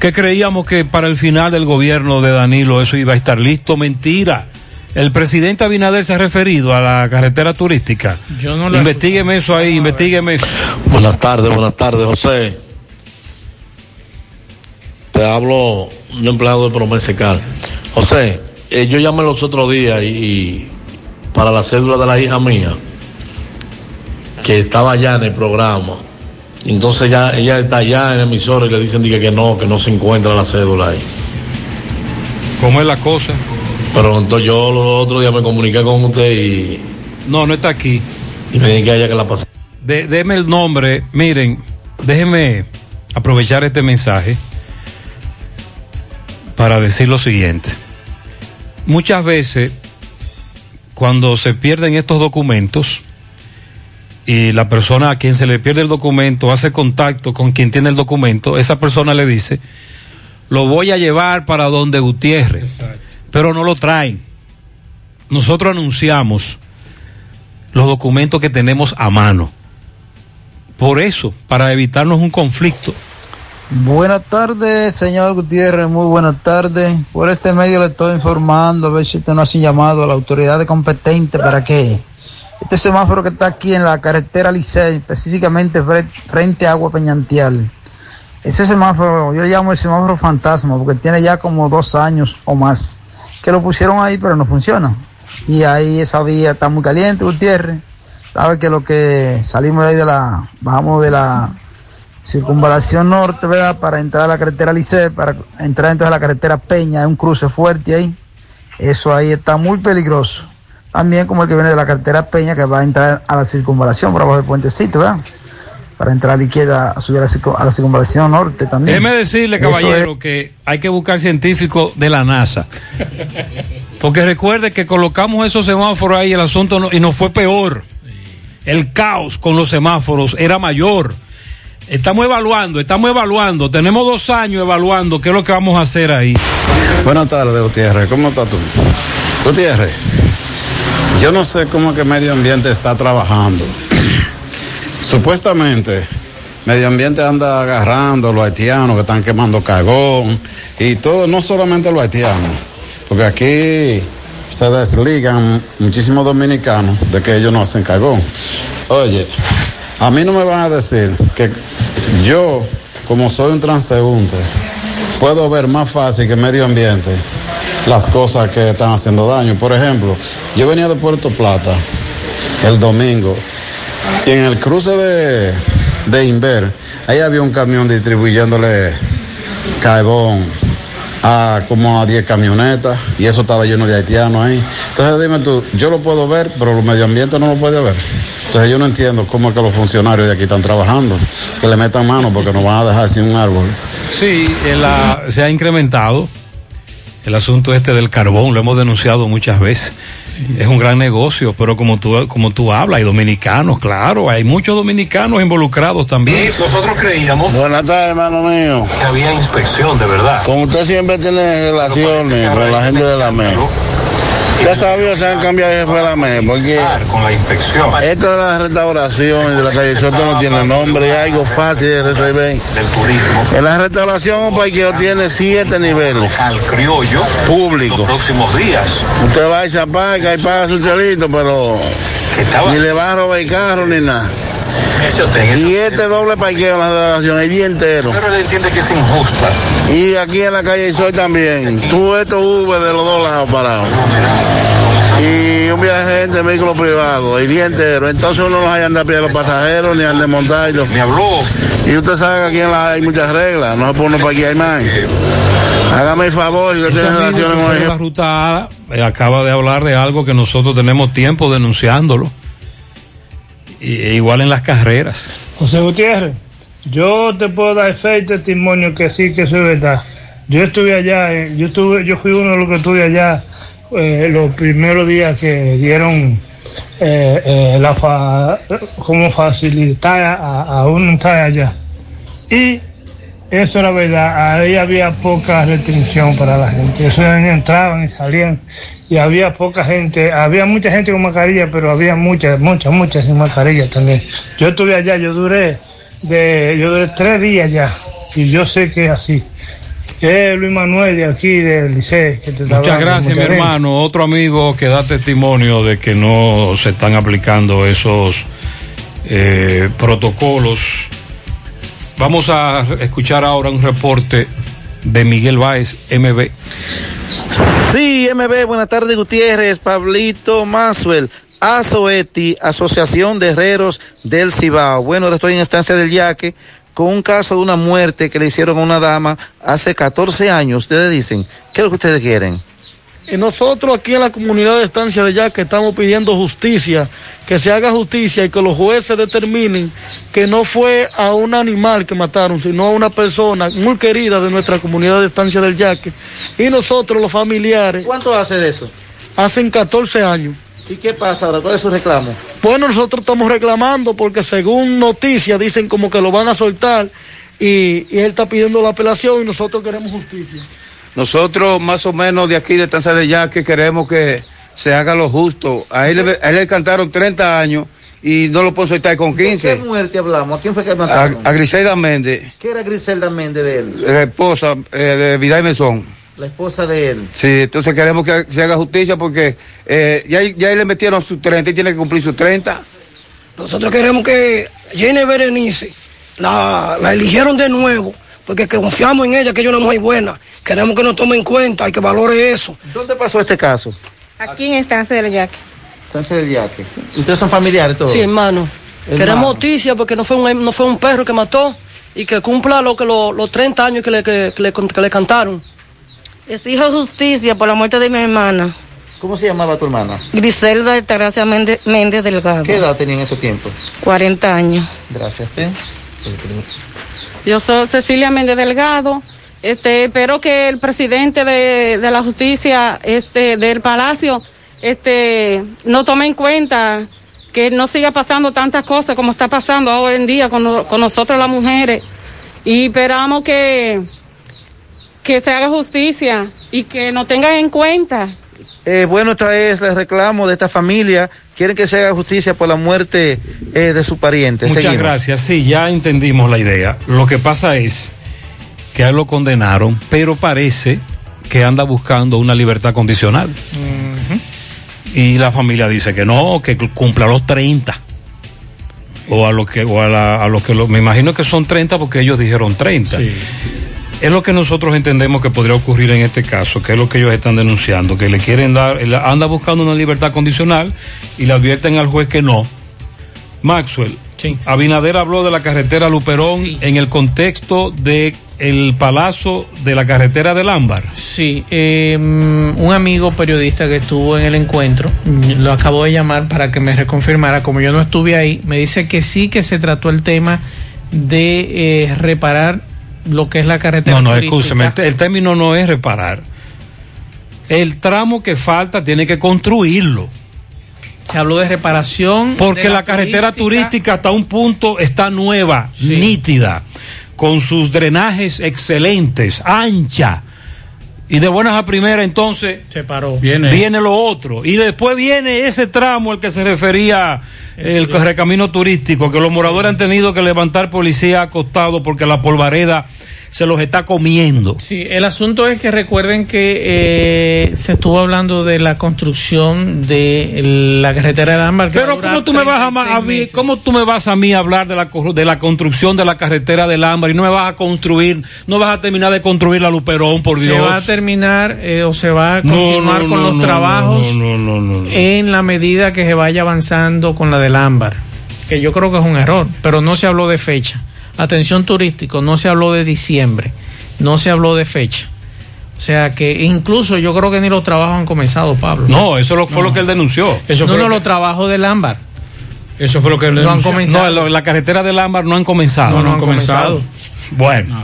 [SPEAKER 3] que creíamos que para el final del gobierno de Danilo eso iba a estar listo. Mentira. El presidente Abinader se ha referido a la carretera turística.
[SPEAKER 4] Yo no
[SPEAKER 3] Investígueme eso ahí, investígueme eso.
[SPEAKER 32] Buenas tardes, buenas tardes, José. Te hablo un empleado de Promesecal. José, eh, yo llamé los otros días y, y para la cédula de la hija mía, que estaba allá en el programa. Entonces ya ella está allá en el emisor y le dicen dije, que no, que no se encuentra la cédula ahí.
[SPEAKER 3] ¿Cómo es la cosa?
[SPEAKER 32] Pero entonces yo los otros días me comuniqué con usted y,
[SPEAKER 3] No, no está aquí.
[SPEAKER 32] y me dije que haya que la pasar.
[SPEAKER 3] De, deme el nombre. Miren, déjenme aprovechar este mensaje para decir lo siguiente. Muchas veces, cuando se pierden estos documentos y la persona a quien se le pierde el documento hace contacto con quien tiene el documento, esa persona le dice, lo voy a llevar para donde Gutiérrez. pero no lo traen. Nosotros anunciamos los documentos que tenemos a mano. Por eso, para evitarnos un conflicto.
[SPEAKER 33] Buenas tardes, señor Gutiérrez, muy buenas tardes. Por este medio le estoy informando, a ver si usted no hace un llamado a la autoridad competente para que este semáforo que está aquí en la carretera Licey, específicamente fre- frente a Agua Peñantial. Ese semáforo, yo le llamo el semáforo fantasma, porque tiene ya como dos años o más que lo pusieron ahí, pero no funciona. Y ahí esa vía está muy caliente, Gutiérrez. Sabe que lo que salimos de ahí de la, bajamos de la circunvalación norte, ¿verdad? Para entrar a la carretera Licey, para entrar entonces a la carretera Peña, hay un cruce fuerte ahí. Eso ahí está muy peligroso. También como el que viene de la carretera Peña, que va a entrar a la circunvalación por abajo del puentecito, ¿verdad? Para entrar a la izquierda, a subir a la, circun- a la circunvalación norte también.
[SPEAKER 3] Déjeme decirle,
[SPEAKER 33] Eso
[SPEAKER 3] caballero, que hay que buscar científicos de la NASA. Porque recuerde que colocamos esos semáforos ahí, el asunto no- y nos fue peor. El caos con los semáforos era mayor. Estamos evaluando, estamos evaluando. Tenemos dos años evaluando qué es lo que vamos a hacer ahí.
[SPEAKER 34] Buenas tardes, Gutiérrez. ¿Cómo estás tú? Gutiérrez, yo no sé cómo que Medio Ambiente está trabajando. Supuestamente, Medio Ambiente anda agarrando a los haitianos que están quemando cagón y todo, no solamente los haitianos, porque aquí se desligan muchísimos dominicanos de que ellos no hacen cagón. Oye, a mí no me van a decir que yo, como soy un transeúnte, puedo ver más fácil que medio ambiente las cosas que están haciendo daño. Por ejemplo, yo venía de Puerto Plata el domingo y en el cruce de, de Inver, ahí había un camión distribuyéndole carbón a como a 10 camionetas y eso estaba lleno de haitianos ahí. Entonces dime tú, yo lo puedo ver, pero los medio ambiente no lo puede ver. Entonces yo no entiendo cómo es que los funcionarios de aquí están trabajando, que le metan mano porque nos van a dejar sin un árbol.
[SPEAKER 3] Sí, el, ah, se ha incrementado el asunto este del carbón, lo hemos denunciado muchas veces. Es un gran negocio, pero como tú, como tú hablas, hay dominicanos, claro, hay muchos dominicanos involucrados también.
[SPEAKER 34] Nosotros creíamos. Buenas tardes, hermano mío. Que había inspección, de verdad. Con usted siempre tiene relaciones con la gente de la MES. Ya sabía, se han cambiado de porque con la inspección. Esto de la restauración y de la calle Soto no tiene nombre, algo fácil de resolver. Del turismo. En la restauración un parqueo tiene siete niveles. Al criollo. Público. Los próximos días. Usted va y se aparca y paga su chelito, pero ni le va a robar el carro ni nada. Y este doble parqueo en la restauración el día entero. Pero él entiende que es injusta. Y aquí en la calle Soy también. Tú estos V de los dos lados parados. Y un viaje de vehículo privado el día entero. Entonces uno no hay andar a pie a los pasajeros ni anda a montarlos. Me habló. Y usted sabe que aquí en la hay muchas reglas. No se pone uno para aquí hay más. Hágame el favor si usted tiene relaciones con
[SPEAKER 3] de la ruta A eh, acaba de hablar de algo que nosotros tenemos tiempo denunciándolo. E igual en las carreras.
[SPEAKER 35] José Gutiérrez, yo te puedo dar fe y testimonio que sí, que eso es verdad. Yo estuve allá, eh, yo estuve, yo fui uno de los que estuve allá eh, los primeros días que dieron eh, la fa, como facilitar a, a uno entrar allá. Y eso era verdad, ahí había poca restricción para la gente. Eso entraban y salían y había poca gente, había mucha gente con mascarilla, pero había muchas, muchas, muchas sin mascarilla también. Yo estuve allá, yo duré de, yo duré tres días ya y yo sé que es así. Es Luis Manuel de aquí del Liceo que te
[SPEAKER 3] Muchas
[SPEAKER 35] hablando,
[SPEAKER 3] gracias, mi
[SPEAKER 35] gente.
[SPEAKER 3] hermano. Otro amigo que da testimonio de que no se están aplicando esos eh, protocolos. Vamos a escuchar ahora un reporte de Miguel Báez, MB.
[SPEAKER 36] Sí, MB, buenas tardes Gutiérrez, Pablito Masuel, ASOETI, Asociación de Herreros del Cibao. Bueno, ahora estoy en estancia del Yaque con un caso de una muerte que le hicieron a una dama hace 14 años. Ustedes dicen, ¿qué es lo que ustedes quieren?
[SPEAKER 37] Nosotros aquí en la comunidad de Estancia de Yaque estamos pidiendo justicia, que se haga justicia y que los jueces determinen que no fue a un animal que mataron, sino a una persona muy querida de nuestra comunidad de Estancia del Yaque. Y nosotros los familiares...
[SPEAKER 36] ¿Cuánto hace de eso?
[SPEAKER 37] Hacen 14 años.
[SPEAKER 36] ¿Y qué pasa ahora? ¿Cuál es su reclamo?
[SPEAKER 37] Bueno, nosotros estamos reclamando porque según noticias dicen como que lo van a soltar y, y él está pidiendo la apelación y nosotros queremos justicia.
[SPEAKER 38] Nosotros más o menos de aquí de Tanzania de Yaque queremos que se haga lo justo. A él, le- a él le cantaron 30 años y no lo puedo soltar con
[SPEAKER 39] ¿De qué
[SPEAKER 38] 15.
[SPEAKER 39] muerte hablamos? ¿A quién fue que
[SPEAKER 38] A,
[SPEAKER 39] mataron?
[SPEAKER 38] a Griselda Méndez,
[SPEAKER 39] ¿Qué era Griselda Méndez de él?
[SPEAKER 38] la esposa eh, de Vidal Mesón.
[SPEAKER 39] La esposa de él.
[SPEAKER 38] Sí, entonces queremos que se haga justicia porque eh, ya, ya le metieron sus 30 y tiene que cumplir sus 30.
[SPEAKER 40] Nosotros queremos que Jenny Berenice la, la eligieron de nuevo, porque confiamos en ella, que ella es una mujer buena. Queremos que nos tome en cuenta y que valore eso.
[SPEAKER 39] ¿Dónde pasó este caso?
[SPEAKER 29] Aquí en Estancia del Yaque.
[SPEAKER 39] Estancia del Yaque. ¿Ustedes son familiares todos?
[SPEAKER 40] Sí, hermano.
[SPEAKER 39] Hermano.
[SPEAKER 40] Queremos justicia porque no fue, un, no fue un perro que mató y que cumpla lo que lo- los 30 años que le, que, que le, que le cantaron.
[SPEAKER 29] Exijo justicia por la muerte de mi hermana,
[SPEAKER 39] ¿Cómo se llamaba tu hermana?
[SPEAKER 29] Griselda Altagracia Méndez, Méndez Delgado.
[SPEAKER 39] ¿Qué edad tenía en ese tiempo?
[SPEAKER 29] 40 años.
[SPEAKER 39] Gracias, ¿eh?
[SPEAKER 41] Yo soy Cecilia Méndez Delgado. Este, espero que el presidente de, la justicia este, del Palacio este, no tome en cuenta que no siga pasando tantas cosas como está pasando hoy en día con nosotros las mujeres. Y esperamos que, que se haga justicia y que nos tengan en cuenta.
[SPEAKER 39] Eh, bueno, esta es el reclamo de esta familia. Quieren que se haga justicia por la muerte eh, de su pariente.
[SPEAKER 3] Muchas
[SPEAKER 39] Seguimos.
[SPEAKER 3] gracias. Sí, ya entendimos la idea. Lo que pasa es que a él lo condenaron, pero parece que anda buscando una libertad condicional. Y la familia dice que no, que cumpla los 30. O a lo que, o a, la- a que lo- me imagino que son 30 porque ellos dijeron 30. Es lo que nosotros entendemos que podría ocurrir en este caso, que es lo que ellos están denunciando, que le quieren dar, anda buscando una libertad condicional y le advierten al juez que no. Maxwell, Abinader habló de la carretera Luperón en el contexto de el palazo de la carretera del Ámbar.
[SPEAKER 4] Sí, eh, un amigo periodista que estuvo en el encuentro, mm, lo acabo de llamar para que me reconfirmara, como yo no estuve ahí, me dice que sí que se trató el tema de eh, reparar lo que es la carretera.
[SPEAKER 3] No, no,
[SPEAKER 4] turística.
[SPEAKER 3] escúcheme, el, término no es reparar. El tramo que falta tiene que construirlo.
[SPEAKER 4] Se habló de reparación.
[SPEAKER 3] Porque
[SPEAKER 4] de
[SPEAKER 3] la, carretera turística hasta un punto está nueva, nítida, con sus drenajes excelentes, ancha. Y de buenas a primeras entonces
[SPEAKER 4] se paró.
[SPEAKER 3] Viene. viene lo otro. Y después viene ese tramo al que se refería el, recamino turístico, que los moradores han tenido que levantar policía acostado porque la polvareda se los está comiendo.
[SPEAKER 4] Sí, el asunto es que recuerden que eh, se estuvo hablando de la construcción de la carretera de Ámbar.
[SPEAKER 3] Pero ¿cómo tú, me vas a, a mí, ¿cómo tú me vas a mí a hablar de la, de la construcción de la carretera del Ámbar y no me vas a construir, no vas a terminar de construir la Luperón, por
[SPEAKER 4] se
[SPEAKER 3] Dios?
[SPEAKER 4] va a terminar eh, o se va a
[SPEAKER 3] No,
[SPEAKER 4] continuar
[SPEAKER 3] no,
[SPEAKER 4] con los trabajos en la medida que se vaya avanzando con la del ámbar, que yo creo que es un error, pero no se habló de fecha. Atención turístico, no se habló de diciembre, no se habló de fecha. O sea que incluso yo creo que ni los trabajos han comenzado, Pablo.
[SPEAKER 3] No, eso lo- fue lo que él denunció.
[SPEAKER 4] no, no, los trabajos del ámbar.
[SPEAKER 3] Eso fue lo que él
[SPEAKER 4] No han
[SPEAKER 3] denunció.
[SPEAKER 4] comenzado.
[SPEAKER 3] No, lo- la carretera del Ámbar no han comenzado.
[SPEAKER 4] No, no han comenzado.
[SPEAKER 3] Bueno,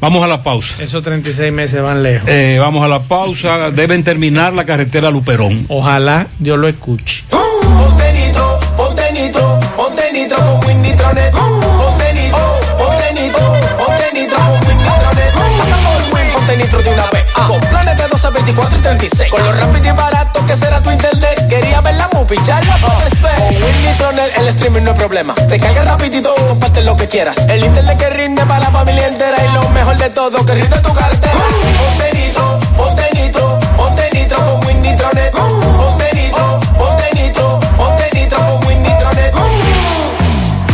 [SPEAKER 3] vamos a la pausa.
[SPEAKER 4] Esos 36 meses van lejos.
[SPEAKER 3] Eh, vamos a la pausa. Deben terminar la carretera Luperón.
[SPEAKER 4] Ojalá Dios lo escuche.
[SPEAKER 42] Ponte nitro, ponte nitro, ponte nitro con de una vez. Con planes de 12, 24 y 36. Con lo rápido y barato que será tu internet. Quería ver la movie, ya la puedes ver. Con Win Nitronet el streaming no es problema. Te carga rapidito y comparte lo que quieras. El internet que rinde para la familia entera. Y lo mejor de todo, que rinde tu cartera. Ponte nitro, ponte nitro, ponte nitro con Win Nitronet. Ponte nitro, ponte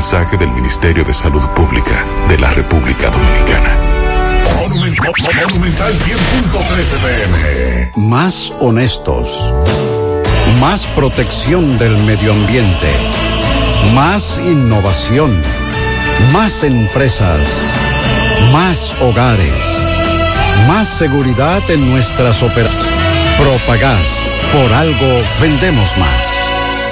[SPEAKER 2] Mensaje del Ministerio de Salud Pública de la República Dominicana.
[SPEAKER 43] Monumental 100.13 pm.
[SPEAKER 44] Más honestos. Más protección del medio ambiente. Más innovación. Más empresas. Más hogares. Más seguridad en nuestras operaciones. Propagás. Por algo vendemos más.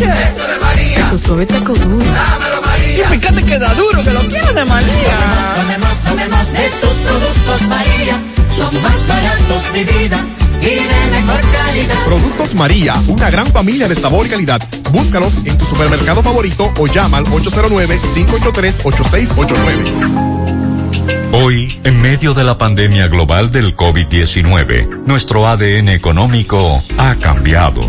[SPEAKER 7] Eso de María. Tu suave taco duro.
[SPEAKER 23] Dámelo, María. Y fíjate que da duro, que lo quiero de María.
[SPEAKER 7] Tomemos, tomemos de tus productos, María. Son más baratos de vida. Y de mejor calidad.
[SPEAKER 24] Productos María, una gran familia de sabor y calidad. Búscalos en tu supermercado favorito o llama al 809-583-8689.
[SPEAKER 45] Hoy, en medio de la pandemia global del COVID-19, nuestro ADN económico ha cambiado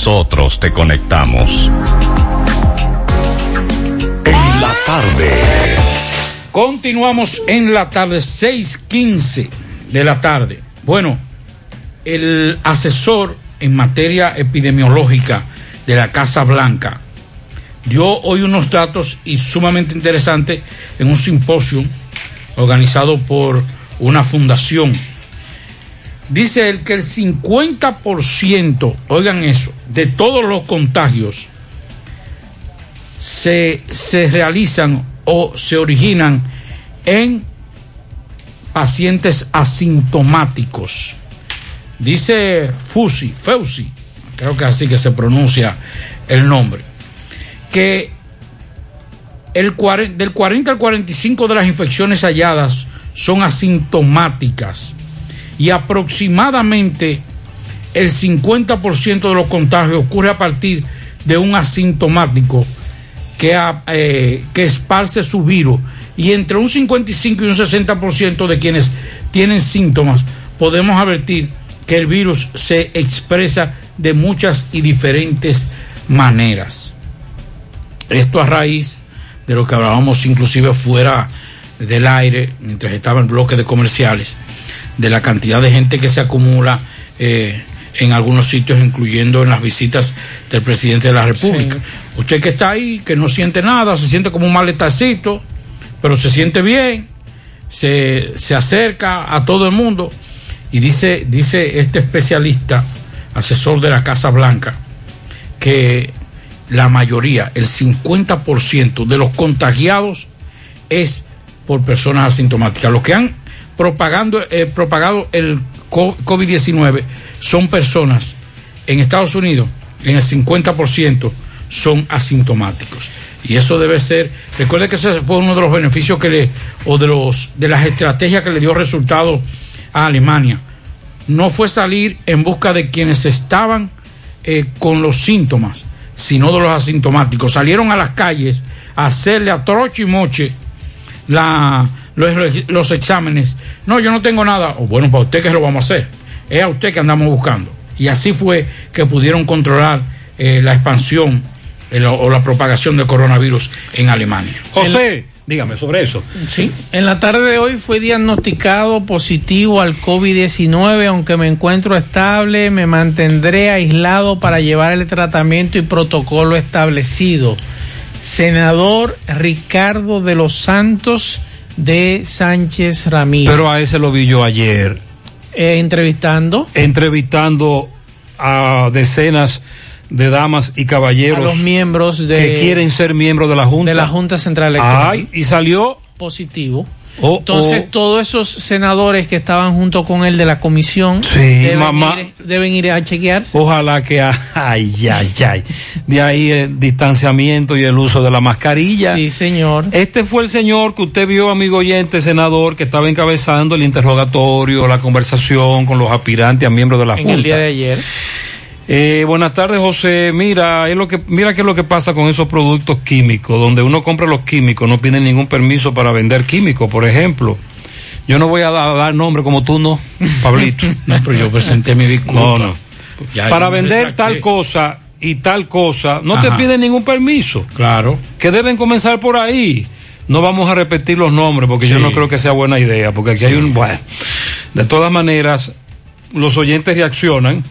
[SPEAKER 45] nosotros te conectamos.
[SPEAKER 43] En la tarde.
[SPEAKER 5] Continuamos en la tarde, 6:15 de la tarde. Bueno, el asesor en materia epidemiológica de la Casa Blanca dio hoy unos datos y sumamente interesantes en un simposio organizado por una fundación. Dice él que el 50%, oigan eso, de todos los contagios se, se realizan o se originan en pacientes asintomáticos. Dice Fusi, Feusi, creo que así que se pronuncia el nombre, que el, del 40 al 45 de las infecciones halladas son asintomáticas y aproximadamente el 50% de los contagios ocurre a partir de un asintomático que, eh, que esparce su virus y entre un 55 y un 60% de quienes tienen síntomas podemos advertir que el virus se expresa de muchas y diferentes maneras. Esto a raíz de lo que hablábamos inclusive fuera del aire, mientras estaba en bloque de comerciales, de la cantidad de gente que se acumula eh, en algunos sitios, incluyendo en las visitas del presidente de la República. Usted que está ahí, que no siente nada, se siente como un maletarcito, pero se siente bien, se, se acerca a todo el mundo y dice, dice este especialista, asesor de la Casa Blanca, que la mayoría, el 50% de los contagiados es por personas asintomáticas. Los que han propagando, eh, propagado el co- COVID-19 son personas en Estados Unidos, en el 50% son asintomáticos. Y eso debe ser, recuerde que ese fue uno de los beneficios que le, o de los, de las estrategias que le dio resultado a Alemania. No fue salir en busca de quienes estaban eh, con los síntomas, sino de los asintomáticos. Salieron a las calles a hacerle a troche y moche la, los, los exámenes. No, yo no tengo nada. O bueno, para usted que lo vamos a hacer. Es a usted que andamos buscando. Y así fue que pudieron controlar eh, la expansión o la propagación del coronavirus en Alemania.
[SPEAKER 3] José, dígame sobre eso.
[SPEAKER 4] Sí, en la tarde de hoy fue diagnosticado positivo al COVID-19, aunque me encuentro estable, me mantendré aislado para llevar el tratamiento y protocolo establecido. Senador Ricardo de los Santos de Sánchez Ramírez.
[SPEAKER 3] Pero a ese lo vi yo ayer.
[SPEAKER 4] Eh, entrevistando.
[SPEAKER 3] Entrevistando a decenas de damas y caballeros.
[SPEAKER 4] A los miembros de-
[SPEAKER 3] Que quieren ser miembros de la Junta.
[SPEAKER 4] de la Junta Central Electoral.
[SPEAKER 3] Ay, y salió.
[SPEAKER 4] positivo.
[SPEAKER 3] Oh,
[SPEAKER 4] Entonces,
[SPEAKER 3] oh.
[SPEAKER 4] todos esos senadores que estaban junto con él de la comisión
[SPEAKER 3] Sí,
[SPEAKER 4] deben,
[SPEAKER 3] mamá.
[SPEAKER 4] ir, deben ir a chequearse.
[SPEAKER 3] Ojalá que, ay, ay, ay. De ahí el distanciamiento y el uso de la mascarilla.
[SPEAKER 4] Sí, señor.
[SPEAKER 3] Este fue el señor que usted vio, amigo oyente, senador, que estaba encabezando el interrogatorio, la conversación con los aspirantes a miembros de la
[SPEAKER 4] en
[SPEAKER 3] Junta.
[SPEAKER 4] el día de ayer.
[SPEAKER 3] Eh, buenas tardes, José. Mira, es lo que, mira qué es lo que pasa con esos productos químicos, donde uno compra los químicos, no piden ningún permiso para vender químicos, por ejemplo. Yo no voy a dar, dar nombre como tú no, Pablito.
[SPEAKER 5] No, pero yo presenté mi disculpa.
[SPEAKER 3] No, no.
[SPEAKER 5] Ya,
[SPEAKER 3] para vender tal cosa y tal cosa, no te piden ningún permiso.
[SPEAKER 5] Claro.
[SPEAKER 3] Que deben comenzar por ahí. No vamos a repetir los nombres porque yo no creo que sea buena idea, porque aquí hay un... Bueno, de todas maneras, los oyentes reaccionan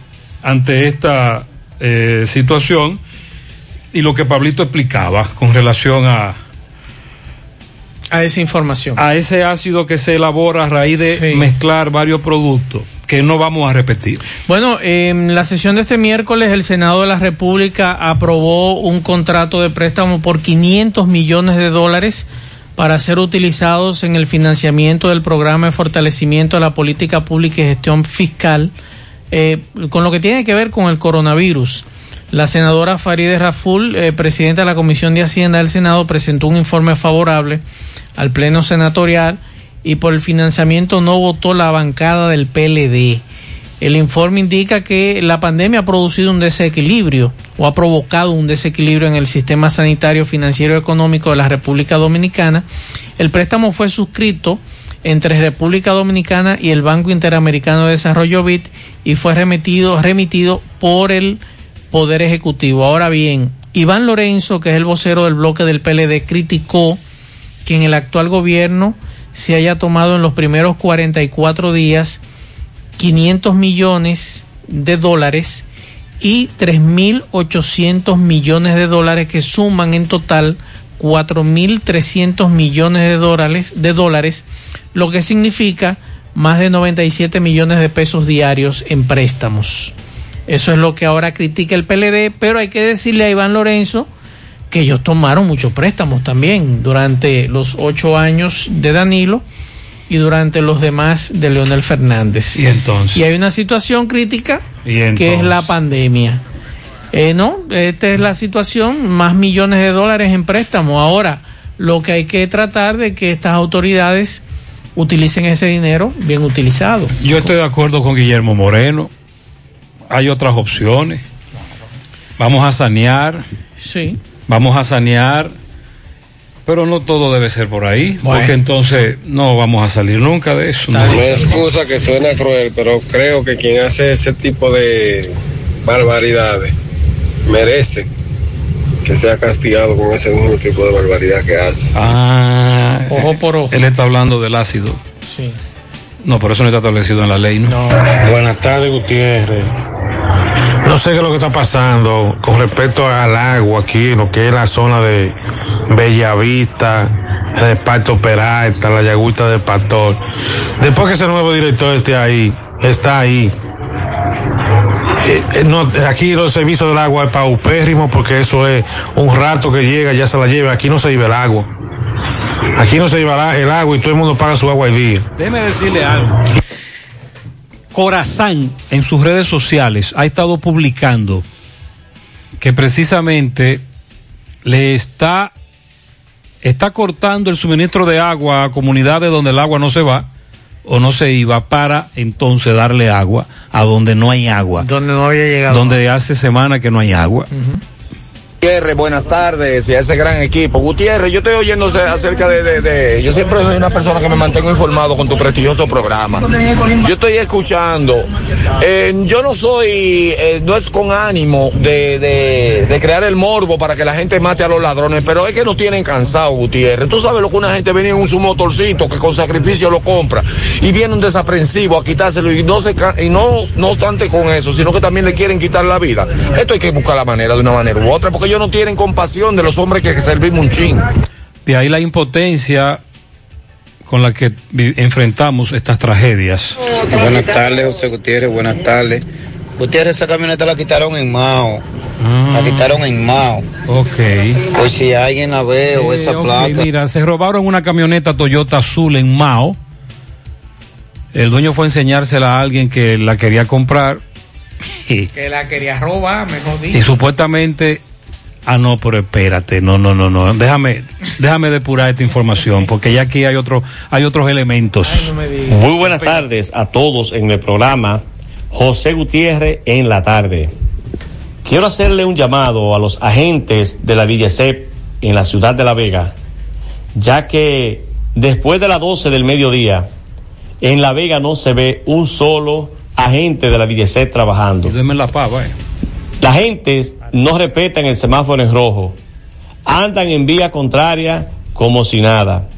[SPEAKER 3] ante esta eh, situación y lo que Pablito explicaba con relación a,
[SPEAKER 4] A esa información.
[SPEAKER 3] a ese ácido que se elabora a raíz de
[SPEAKER 4] Sí.
[SPEAKER 3] mezclar varios productos que no vamos a repetir.
[SPEAKER 4] Bueno, en la sesión de este miércoles el Senado de la República aprobó un contrato de préstamo por 500 millones de dólares para ser utilizados en el financiamiento del programa de fortalecimiento de la política pública y gestión fiscal eh, con lo que tiene que ver con el coronavirus. La senadora Farideh Raful, eh, presidenta de la Comisión de Hacienda del Senado, presentó un informe favorable al Pleno Senatorial y por el financiamiento no votó la bancada del PLD. El informe indica que la pandemia ha producido un desequilibrio o ha provocado un desequilibrio en el sistema sanitario, financiero y económico de la República Dominicana. El préstamo fue suscrito entre República Dominicana y el Banco Interamericano de Desarrollo BID y fue remitido, remitido por el Poder Ejecutivo. Ahora bien, Iván Lorenzo, que es el vocero del bloque del PLD, criticó que en el actual gobierno se haya tomado en los primeros 44 días 500 millones de dólares y 3.800 millones de dólares que suman en total 4.300 millones de dólares, de dólares, lo que significa más de 97 millones de pesos diarios en préstamos. Eso es lo que ahora critica el PLD, pero hay que decirle a Iván Lorenzo que ellos tomaron muchos préstamos también durante los ocho años de Danilo y durante los demás de Leonel Fernández.
[SPEAKER 3] Y entonces.
[SPEAKER 4] Y hay una situación crítica
[SPEAKER 3] Y
[SPEAKER 4] que es la pandemia. Eh, no, esta es la situación, más millones de dólares en préstamo. Ahora, lo que hay que tratar de que estas autoridades utilicen ese dinero bien utilizado.
[SPEAKER 3] Yo estoy de acuerdo con Guillermo Moreno. Hay otras opciones. Vamos a sanear.
[SPEAKER 4] Sí.
[SPEAKER 3] Vamos a sanear. Pero no todo debe ser por ahí.
[SPEAKER 4] Bueno.
[SPEAKER 3] Porque entonces no vamos a salir nunca de eso.
[SPEAKER 46] No es excusa que suena cruel, pero creo que quien hace ese tipo de barbaridades merece que sea castigado con ese mismo tipo de barbaridad que hace.
[SPEAKER 3] Ah,
[SPEAKER 4] Ojo por ojo.
[SPEAKER 3] Él está hablando del ácido.
[SPEAKER 4] Sí.
[SPEAKER 3] No, por eso no está establecido en la ley, ¿no?
[SPEAKER 47] Buenas tardes, Gutiérrez. No sé qué es lo que está pasando con respecto al agua aquí, en lo que es la zona de Bellavista, Reparto Peralta, la Yagüita de Pastor. Después que ese nuevo director esté ahí, está ahí. Eh, eh, no, aquí los servicios del agua es paupérrimo porque eso es un rato que llega, ya se la lleva. Aquí no se lleva el agua. Aquí no se lleva el agua y todo el mundo paga su agua al día.
[SPEAKER 3] Déjeme decirle algo. Corazán en sus redes sociales ha estado publicando que precisamente le está está cortando el suministro de agua a comunidades donde el agua no se va o no se iba para entonces darle agua a donde no hay agua.
[SPEAKER 4] Donde no había llegado.
[SPEAKER 3] Donde hace semana que no hay agua.
[SPEAKER 48] Gutiérrez, buenas tardes y a ese gran equipo. Gutiérrez, yo estoy oyendo acerca de, Yo siempre soy una persona que me mantengo informado con tu prestigioso programa. Yo estoy escuchando. Eh, yo no soy. Eh, no es con ánimo de, crear el morbo para que la gente mate a los ladrones, pero es que nos tienen cansado, Gutiérrez. Tú sabes lo que una gente venía en un motorcito que con sacrificio lo compra y viene un desaprensivo a quitárselo y no se y no, no obstante con eso, sino que también le quieren quitar la vida. Esto hay que buscar la manera de una manera u otra, porque ellos no tienen compasión de los hombres que servimos un ching.
[SPEAKER 3] De ahí la impotencia con la que enfrentamos estas tragedias.
[SPEAKER 49] Buenas tardes, José Gutiérrez, buenas tardes. Gutiérrez, esa camioneta la quitaron en Mao.
[SPEAKER 3] Ah.
[SPEAKER 49] La quitaron en Mao.
[SPEAKER 3] Ok.
[SPEAKER 49] Pues si alguien la ve o esa
[SPEAKER 3] Eh, ok,
[SPEAKER 49] placa.
[SPEAKER 3] Mira, se robaron una camioneta Toyota azul en Mao. El dueño fue a enseñársela a alguien que la quería comprar.
[SPEAKER 4] Que la quería robar, mejor
[SPEAKER 3] Y
[SPEAKER 4] dicho.
[SPEAKER 3] supuestamente, ah no, pero espérate, no, no, no, no, déjame, déjame depurar esta información, porque ya aquí hay otro, hay otros elementos.
[SPEAKER 50] Muy buenas tardes a todos en el programa José Gutiérrez en la tarde. Quiero hacerle un llamado a los agentes de la DGCEP en la ciudad de La Vega, ya que después de las 12 del mediodía, en La Vega no se ve un solo agente de la DGCEP trabajando.
[SPEAKER 3] Deme la pava, eh.
[SPEAKER 50] La gente no respetan el semáforo en rojo. Andan en vía contraria como si nada.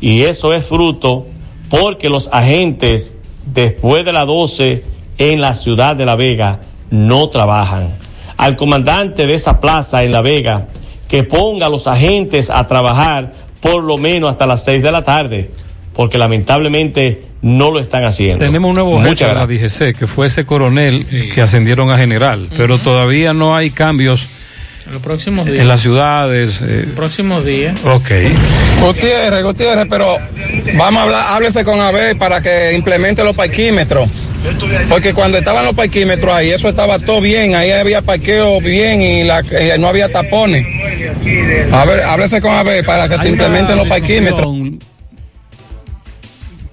[SPEAKER 50] Y eso es fruto porque los agentes después de las 12 en la ciudad de La Vega no trabajan. Al comandante de esa plaza en La Vega que ponga a los agentes a trabajar por lo menos hasta las 6 de la tarde, porque lamentablemente no lo están haciendo.
[SPEAKER 3] Tenemos un nuevo jefe
[SPEAKER 50] Muchas
[SPEAKER 3] de la
[SPEAKER 50] gracias.
[SPEAKER 3] DGC, que fue ese coronel que ascendieron a general, pero todavía no hay cambios
[SPEAKER 4] En los próximos días.
[SPEAKER 3] en las ciudades. eh,
[SPEAKER 4] los próximos días.
[SPEAKER 3] ok.
[SPEAKER 51] Gutiérrez, Gutiérrez, pero vamos a hablar, háblese con AB para que implemente los parquímetros. Porque cuando estaban los parquímetros ahí, eso estaba todo bien, ahí había parqueo bien y la, eh, no había tapones. A ver, háblese con AB para que se
[SPEAKER 3] Hay
[SPEAKER 51] implementen los parquímetros.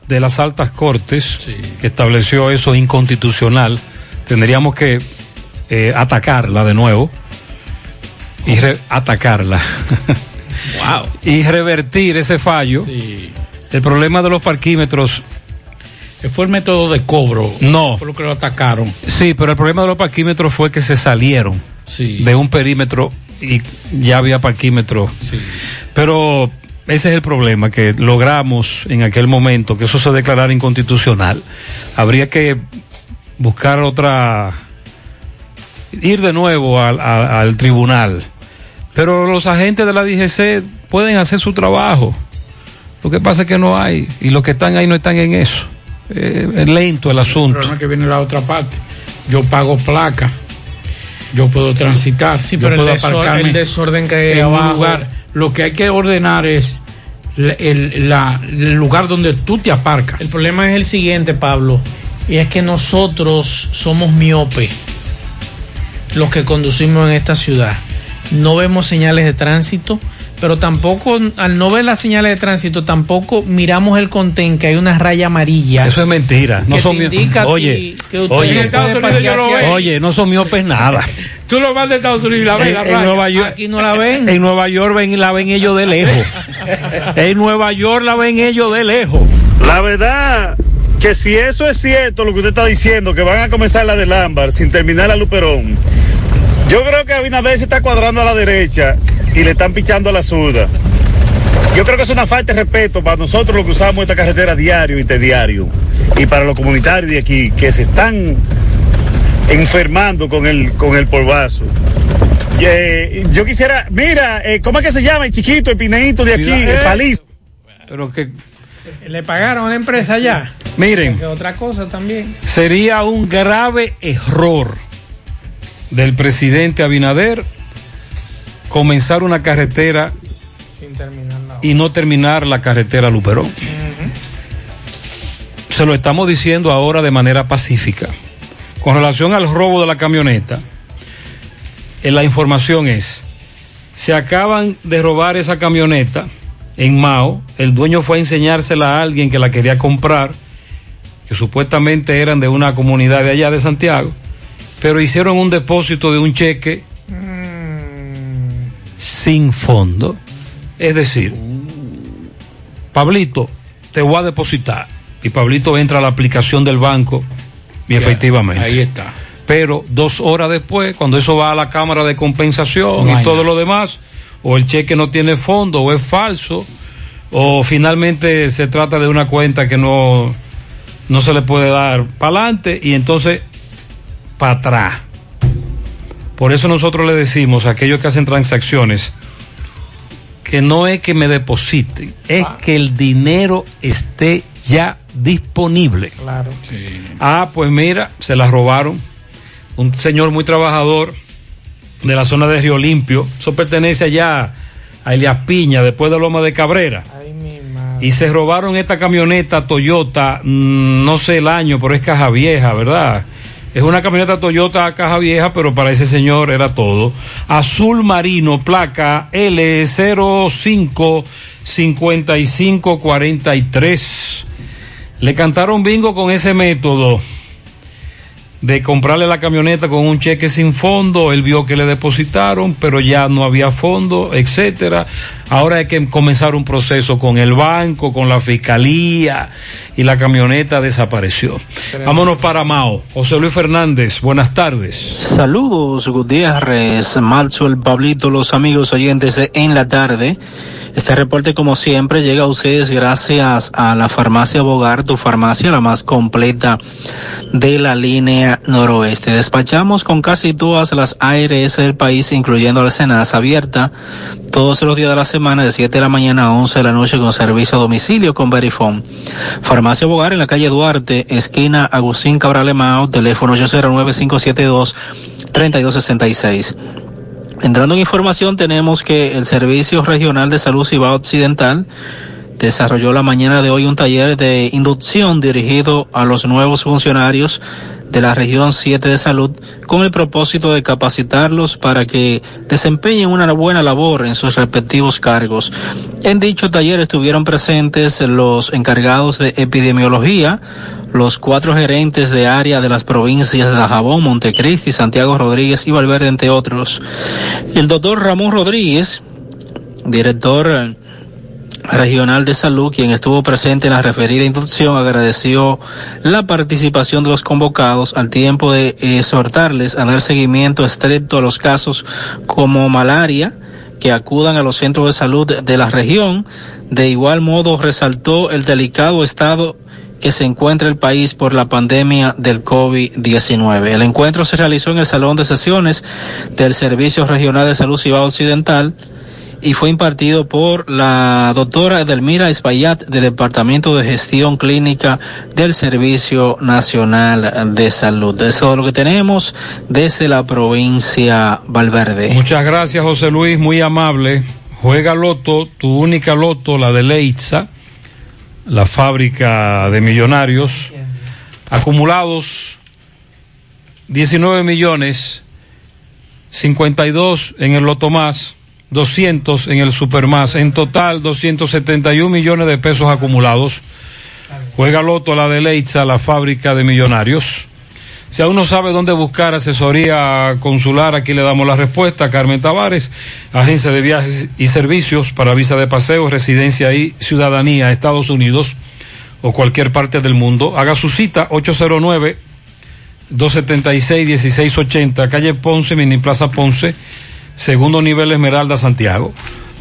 [SPEAKER 3] De las altas cortes que estableció eso inconstitucional, tendríamos que eh, atacarla de nuevo y re- atacarla
[SPEAKER 5] Wow.
[SPEAKER 3] y revertir ese fallo. El problema de los parquímetros
[SPEAKER 5] fue el método de cobro.
[SPEAKER 3] No.
[SPEAKER 5] Fue lo que lo atacaron.
[SPEAKER 3] Sí, pero el problema de los parquímetros fue que se salieron de un perímetro y ya había parquímetro. Pero ese es el problema, que logramos en aquel momento que eso se declarara inconstitucional. Habría que buscar otra, ir de nuevo al, al- al tribunal. Pero los agentes de la DGC pueden hacer su trabajo. Lo que pasa es que no hay, y los que están ahí no están en eso. Eh, es lento el
[SPEAKER 5] El
[SPEAKER 3] asunto.
[SPEAKER 5] problema es que viene la otra parte. Yo pago placa. Yo puedo transitar.
[SPEAKER 4] Sí,
[SPEAKER 5] yo
[SPEAKER 4] pero el
[SPEAKER 5] puedo
[SPEAKER 4] desor-
[SPEAKER 5] aparcarme
[SPEAKER 4] el desorden que hay
[SPEAKER 5] en un
[SPEAKER 4] abajo.
[SPEAKER 5] lugar. Lo que hay que ordenar es el lugar donde tú te aparcas.
[SPEAKER 4] El problema es el siguiente, Pablo, y es que nosotros somos miopes, los que conducimos en esta ciudad. No vemos señales de tránsito, pero tampoco, al no ver las señales de tránsito, tampoco miramos el contén que hay una raya amarilla.
[SPEAKER 3] Eso es mentira. No son
[SPEAKER 4] te
[SPEAKER 3] mi-
[SPEAKER 4] indica a
[SPEAKER 3] Oye,
[SPEAKER 4] que usted
[SPEAKER 3] oye, oye, no son miopes nada.
[SPEAKER 5] Tú lo vas de Estados Unidos y la ves
[SPEAKER 3] En,
[SPEAKER 5] la
[SPEAKER 3] en
[SPEAKER 5] raya.
[SPEAKER 3] Nueva York,
[SPEAKER 4] Aquí no la ven.
[SPEAKER 3] en Nueva York ven, la ven ellos de lejos. en Nueva York la ven ellos de lejos.
[SPEAKER 44] La verdad que si eso es cierto lo que usted está diciendo, que van a comenzar la del Ámbar sin terminar la Luperón, yo creo que Abinader se está cuadrando a la derecha y le están pichando a la zurda. Yo creo que es una falta de respeto para nosotros los que usamos esta carretera diario y interdiario y para los comunitarios de aquí que se están enfermando con el, con el polvazo. Eh, yo quisiera, mira, eh, ¿cómo es que se llama el chiquito, el pineito de aquí, el palizo?
[SPEAKER 3] Pero que
[SPEAKER 4] Le pagaron a la empresa ya.
[SPEAKER 3] Miren.
[SPEAKER 4] Es otra cosa también.
[SPEAKER 3] sería un grave error del presidente Abinader comenzar una carretera
[SPEAKER 4] Sin terminar la
[SPEAKER 3] y no terminar la carretera Luperón. Se lo estamos diciendo ahora de manera pacífica. Con relación al robo de la camioneta, eh, la información es, se acaban de robar esa camioneta en Mao, el dueño fue a enseñársela a alguien que la quería comprar, que supuestamente eran de una comunidad de allá de Santiago, pero hicieron un depósito de un cheque sin fondo. Es decir, Pablito, te voy a depositar. Y Pablito entra a la aplicación del banco y
[SPEAKER 5] Ya,
[SPEAKER 3] efectivamente.
[SPEAKER 5] ahí está.
[SPEAKER 3] Pero dos horas después, cuando eso va a la cámara de compensación
[SPEAKER 5] No
[SPEAKER 3] y todo
[SPEAKER 5] nada.
[SPEAKER 3] lo demás, o el cheque no tiene fondo, o es falso, o finalmente se trata de una cuenta que no, no se le puede dar para adelante y entonces para atrás. Por eso nosotros le decimos a aquellos que hacen transacciones que no es que me depositen, es que el dinero esté ya disponible.
[SPEAKER 4] Claro.
[SPEAKER 3] Ah, pues mira, se la robaron. Un señor muy trabajador de la zona de Río Limpio. Eso pertenece allá a Elias Piña, después de Loma de Cabrera. Y se robaron esta camioneta Toyota, mm, no sé el año, pero es caja vieja, ¿verdad? Es una camioneta Toyota caja vieja, pero para ese señor era todo. Azul marino, placa L055543. Le cantaron bingo con ese método de comprarle la camioneta con un cheque sin fondo, él vio que le depositaron, pero ya no había fondo, etcétera. Ahora hay que comenzar un proceso con el banco, con la fiscalía y la camioneta desapareció. Vámonos para Mao. José Luis Fernández, buenas tardes.
[SPEAKER 52] Saludos, Gutiérrez, Maxwell, Pablito, los amigos oyentes de En la Tarde. Este reporte, como siempre, llega a ustedes gracias a la farmacia Bogar, tu farmacia, la más completa de la línea noroeste. Despachamos con casi todas las ARS del país, incluyendo la Senasa abierta todos los días de la semana, de 7 de la mañana a 11 de la noche, con servicio a domicilio con Verifone. Farmacia Bogar en la calle Duarte, esquina Agustín Cabral Emao, teléfono 809-572-3266. Entrando en información, tenemos que el Servicio Regional de Salud Cibao Occidental desarrolló la mañana de hoy un taller de inducción dirigido a los nuevos funcionarios de la región 7 de salud con el propósito de capacitarlos para que desempeñen una buena labor en sus respectivos cargos. En dicho taller estuvieron presentes los encargados de epidemiología, los cuatro gerentes de área de las provincias de Dajabón, Montecristi, Santiago Rodríguez y Valverde, entre otros. El doctor Ramón Rodríguez, director eh, regional de salud, quien estuvo presente en la referida inducción, agradeció la participación de los convocados al tiempo de exhortarles a dar seguimiento estricto a los casos como malaria, que acudan a los centros de salud de la región. De igual modo, resaltó el delicado estado que se encuentra el país por la pandemia del COVID-19. El encuentro se realizó en el Salón de Sesiones del Servicio Regional de Salud Cibao Occidental y fue impartido por la doctora Edelmira Espaillat del Departamento de Gestión Clínica del Servicio Nacional de Salud. Eso es lo que tenemos desde la provincia Valverde.
[SPEAKER 3] Muchas gracias, José Luis, muy amable. Juega Loto, tu única Loto, la de Leitza, la fábrica de millonarios. Acumulados 19 millones, 52 en el Loto Más, 200 en el Super Más. En total, 271 millones de pesos acumulados. Juega Loto, la de Leitza, la fábrica de millonarios. Si aún no sabe dónde buscar asesoría consular, aquí le damos la respuesta. Carmen Tavares, agencia de viajes y servicios para visa de paseo, residencia y ciudadanía, Estados Unidos o cualquier parte del mundo. Haga su cita 809 276 1680, calle Ponce, Mini Plaza Ponce, segundo nivel Esmeralda, Santiago.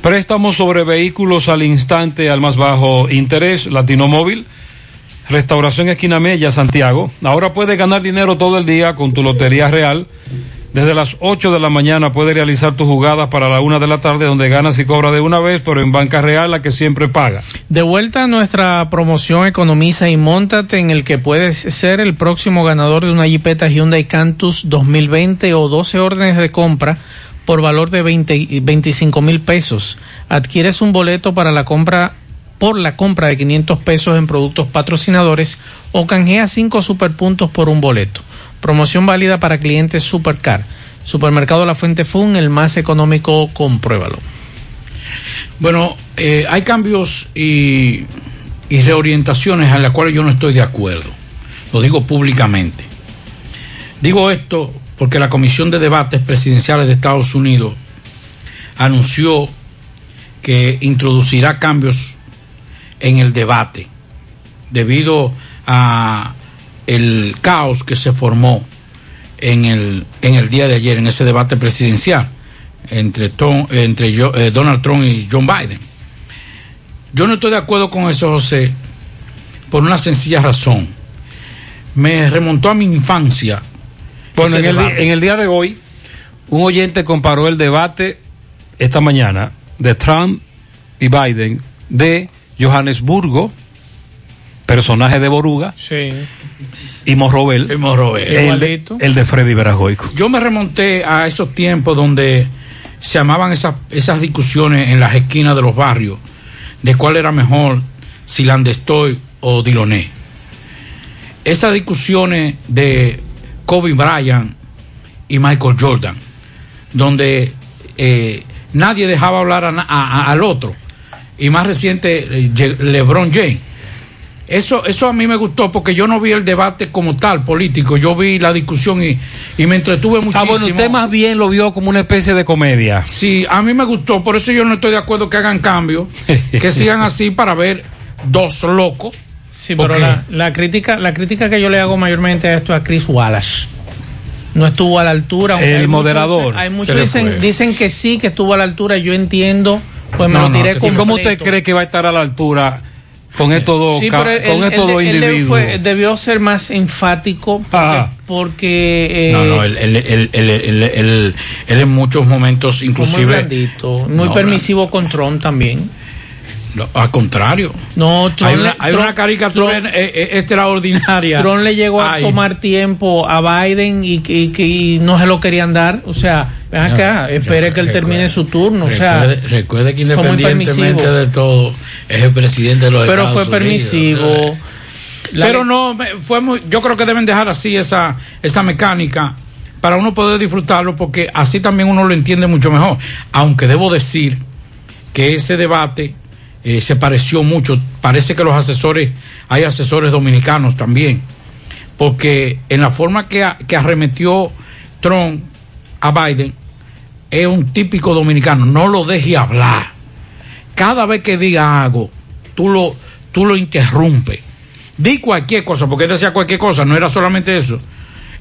[SPEAKER 3] Préstamos sobre vehículos al instante al más bajo interés, Latino Móvil. Restauración Esquina Mella, Santiago. Ahora puedes ganar dinero todo el día con tu Lotería Real. Desde las 8 de la mañana puedes realizar tus jugadas para la 1 de la tarde donde ganas y cobras de una vez, pero en banca real la que siempre paga.
[SPEAKER 4] De vuelta a nuestra promoción Economiza y Móntate en el que puedes ser el próximo ganador de una Jeepeta Hyundai Cantus 2020 o 12 órdenes de compra por valor de 20, 25 mil pesos. Adquieres un boleto para la compra por la compra de 500 pesos en productos patrocinadores o canjea 5 superpuntos por un boleto. Promoción válida para clientes Supercar. Supermercado La Fuente Fun, el más económico, compruébalo.
[SPEAKER 5] Bueno, eh, hay cambios y, y reorientaciones a las cuales yo no estoy de acuerdo. Lo digo públicamente. Digo esto porque la Comisión de Debates Presidenciales de Estados Unidos anunció que introducirá cambios en el debate debido a el caos que se formó en el, en el día de ayer, en ese debate presidencial entre, Tom- entre yo- eh, Donald Trump y John Biden. Yo no estoy de acuerdo con eso, José, por una sencilla razón. Me remontó a mi infancia.
[SPEAKER 3] Bueno, en el, en el día de hoy, un oyente comparó el debate esta mañana de Trump y Biden de Johannesburgo, personaje de Boruga,
[SPEAKER 4] Sí.
[SPEAKER 3] y Morrobel,
[SPEAKER 5] Y Morrobel.
[SPEAKER 3] el, de, el de Freddy Veragoico.
[SPEAKER 5] Yo me remonté a esos tiempos donde se llamaban esas, esas discusiones en las esquinas de los barrios de cuál era mejor, si Landestoy o Diloné. Esas discusiones de Kobe Bryant y Michael Jordan, donde eh, nadie dejaba hablar a na- a- a- al otro. Y más reciente, eh, LeBron James. Eso, eso a mí me gustó porque yo no vi el debate como tal político, yo vi la discusión y, y me entretuve muchísimo.
[SPEAKER 3] Ah, bueno, usted más bien lo vio como una especie de comedia.
[SPEAKER 5] Sí, a mí me gustó, por eso yo no estoy de acuerdo que hagan cambios, que sigan así para ver dos locos.
[SPEAKER 4] Sí,
[SPEAKER 5] ¿Por
[SPEAKER 4] pero la, la crítica, la crítica que yo le hago mayormente a esto a Chris Wallace. No estuvo a la altura.
[SPEAKER 3] El
[SPEAKER 4] hay muchos-
[SPEAKER 3] moderador
[SPEAKER 4] hay muchos dicen,
[SPEAKER 3] fue.
[SPEAKER 4] díicen que sí, que estuvo a la altura. Yo entiendo, pues me
[SPEAKER 3] No,
[SPEAKER 4] lo
[SPEAKER 3] no,
[SPEAKER 4] tiré
[SPEAKER 3] que-
[SPEAKER 4] con
[SPEAKER 3] ¿Cómo usted cree que va a estar a la altura con estos dos,
[SPEAKER 4] Sí,
[SPEAKER 3] con
[SPEAKER 4] él-
[SPEAKER 3] estos
[SPEAKER 4] él-
[SPEAKER 3] dos
[SPEAKER 4] él
[SPEAKER 3] individuos?
[SPEAKER 4] fue- debió ser más enfático porque,
[SPEAKER 3] Ah.
[SPEAKER 4] porque, eh,
[SPEAKER 5] No, no, él, él, él, él, él- él- él en muchos momentos
[SPEAKER 4] fue muy
[SPEAKER 5] inclusive...
[SPEAKER 4] blandito, muy
[SPEAKER 5] No,
[SPEAKER 4] permisivo con Trump también.
[SPEAKER 5] no, al contrario.
[SPEAKER 4] No, Trump
[SPEAKER 5] Hay una,
[SPEAKER 4] le-
[SPEAKER 5] hay
[SPEAKER 4] Trump-
[SPEAKER 5] una caricatura
[SPEAKER 4] Trump-
[SPEAKER 5] eh, eh, extraordinaria.
[SPEAKER 4] Trump le llegó a
[SPEAKER 5] Ay.
[SPEAKER 4] tomar tiempo a Biden y, y, que- y no se lo querían dar. O sea, ven acá, espere que él termine su turno. O sea,
[SPEAKER 5] recuerde, recuerde que independientemente de todo, es el presidente de los
[SPEAKER 4] pero
[SPEAKER 5] Estados
[SPEAKER 4] fue
[SPEAKER 5] Unidos.
[SPEAKER 4] permisivo. La-
[SPEAKER 5] Pero no, me- fue muy, yo creo que deben dejar así esa, esa mecánica para uno poder disfrutarlo porque así también uno lo entiende mucho mejor. Aunque debo decir que ese debate eh, se pareció mucho, parece que los asesores, hay asesores dominicanos también, porque en la forma que, a- que arremetió Trump a Biden es un típico dominicano, no lo deje hablar. Cada vez que diga algo, tú lo, tú lo interrumpes. Di cualquier cosa, porque él decía cualquier cosa, no era solamente eso.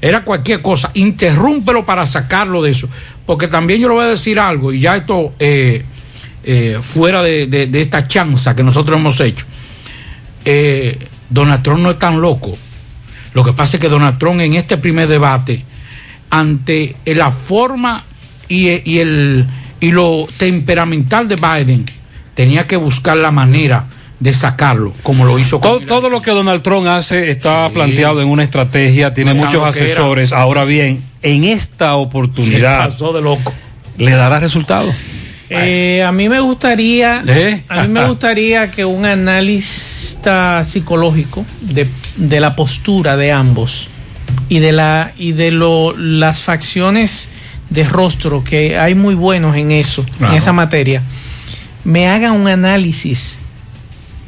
[SPEAKER 5] Era cualquier cosa, interrúmpelo para sacarlo de eso. Porque también yo le voy a decir algo, y ya esto eh, eh, fuera de, de- esta chanza que nosotros hemos hecho. Eh, Donald Trump no es tan loco. Lo que pasa es que Donald Trump en este primer debate, ante la forma y, y el, y lo temperamental de Biden, tenía que buscar la manera de sacarlo, como lo hizo con
[SPEAKER 3] Todo, todo lo que Donald Trump hace está
[SPEAKER 5] Sí.
[SPEAKER 3] planteado en una estrategia, tiene
[SPEAKER 5] No
[SPEAKER 3] muchos asesores. Ahora bien, en esta
[SPEAKER 5] Se
[SPEAKER 3] oportunidad,
[SPEAKER 5] pasó de loco.
[SPEAKER 3] ¿le dará resultado?
[SPEAKER 4] Eh, a mí me gustaría,
[SPEAKER 3] ¿Eh?
[SPEAKER 4] a mí me gustaría que un analista psicológico de, de la postura de ambos y de la y de lo, las facciones de rostro que hay muy buenos en eso,
[SPEAKER 5] Claro.
[SPEAKER 4] en esa materia, me haga un análisis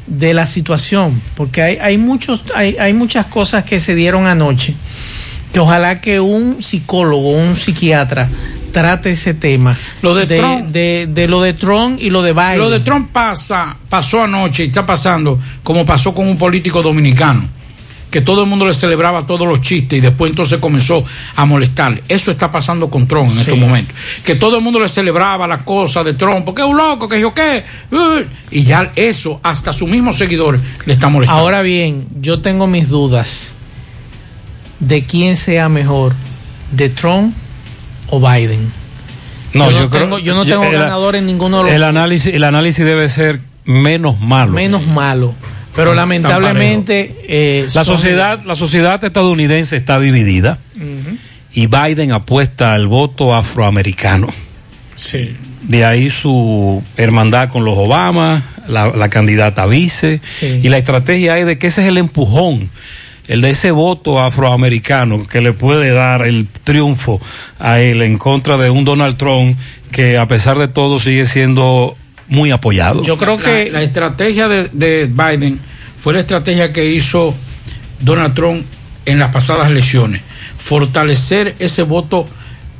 [SPEAKER 4] de la situación, porque hay, hay muchos, hay, hay muchas cosas que se dieron anoche que ojalá que un psicólogo, un psiquiatra trate ese tema
[SPEAKER 5] Lo de Trump.
[SPEAKER 4] de, de lo de Trump y lo de Biden.
[SPEAKER 5] Lo de Trump pasa, pasó anoche y está pasando como pasó con un político dominicano, que todo el mundo le celebraba todos los chistes y después entonces comenzó a molestarle. Eso está pasando con Trump en estos momentos. Que todo el mundo le celebraba la cosa de Trump, porque es un loco, que yo qué. Y ya eso, hasta sus mismos seguidores le está molestando.
[SPEAKER 4] Ahora bien, yo tengo mis dudas de quién sea mejor, de Trump o Biden.
[SPEAKER 3] No,
[SPEAKER 4] yo,
[SPEAKER 3] yo
[SPEAKER 4] no
[SPEAKER 3] creo-
[SPEAKER 4] tengo, yo no
[SPEAKER 3] yo-
[SPEAKER 4] tengo
[SPEAKER 3] el-
[SPEAKER 4] ganador en ninguno de los
[SPEAKER 3] El análisis, el análisis debe ser menos malo.
[SPEAKER 4] menos malo. Pero lamentablemente eh,
[SPEAKER 3] La sociedad, la sociedad estadounidense está dividida y Biden apuesta al voto afroamericano.
[SPEAKER 4] Sí.
[SPEAKER 3] De ahí su hermandad con los Obama, la, la candidata vice,
[SPEAKER 4] Sí.
[SPEAKER 3] y la estrategia es de que ese es el empujón, el de ese voto afroamericano que le puede dar el triunfo a él en contra de un Donald Trump que a pesar de todo sigue siendo muy apoyado.
[SPEAKER 4] Yo creo
[SPEAKER 5] La-
[SPEAKER 4] que
[SPEAKER 5] la, estrategia de, de Biden fue la estrategia que hizo Donald Trump en las pasadas elecciones. Fortalecer ese voto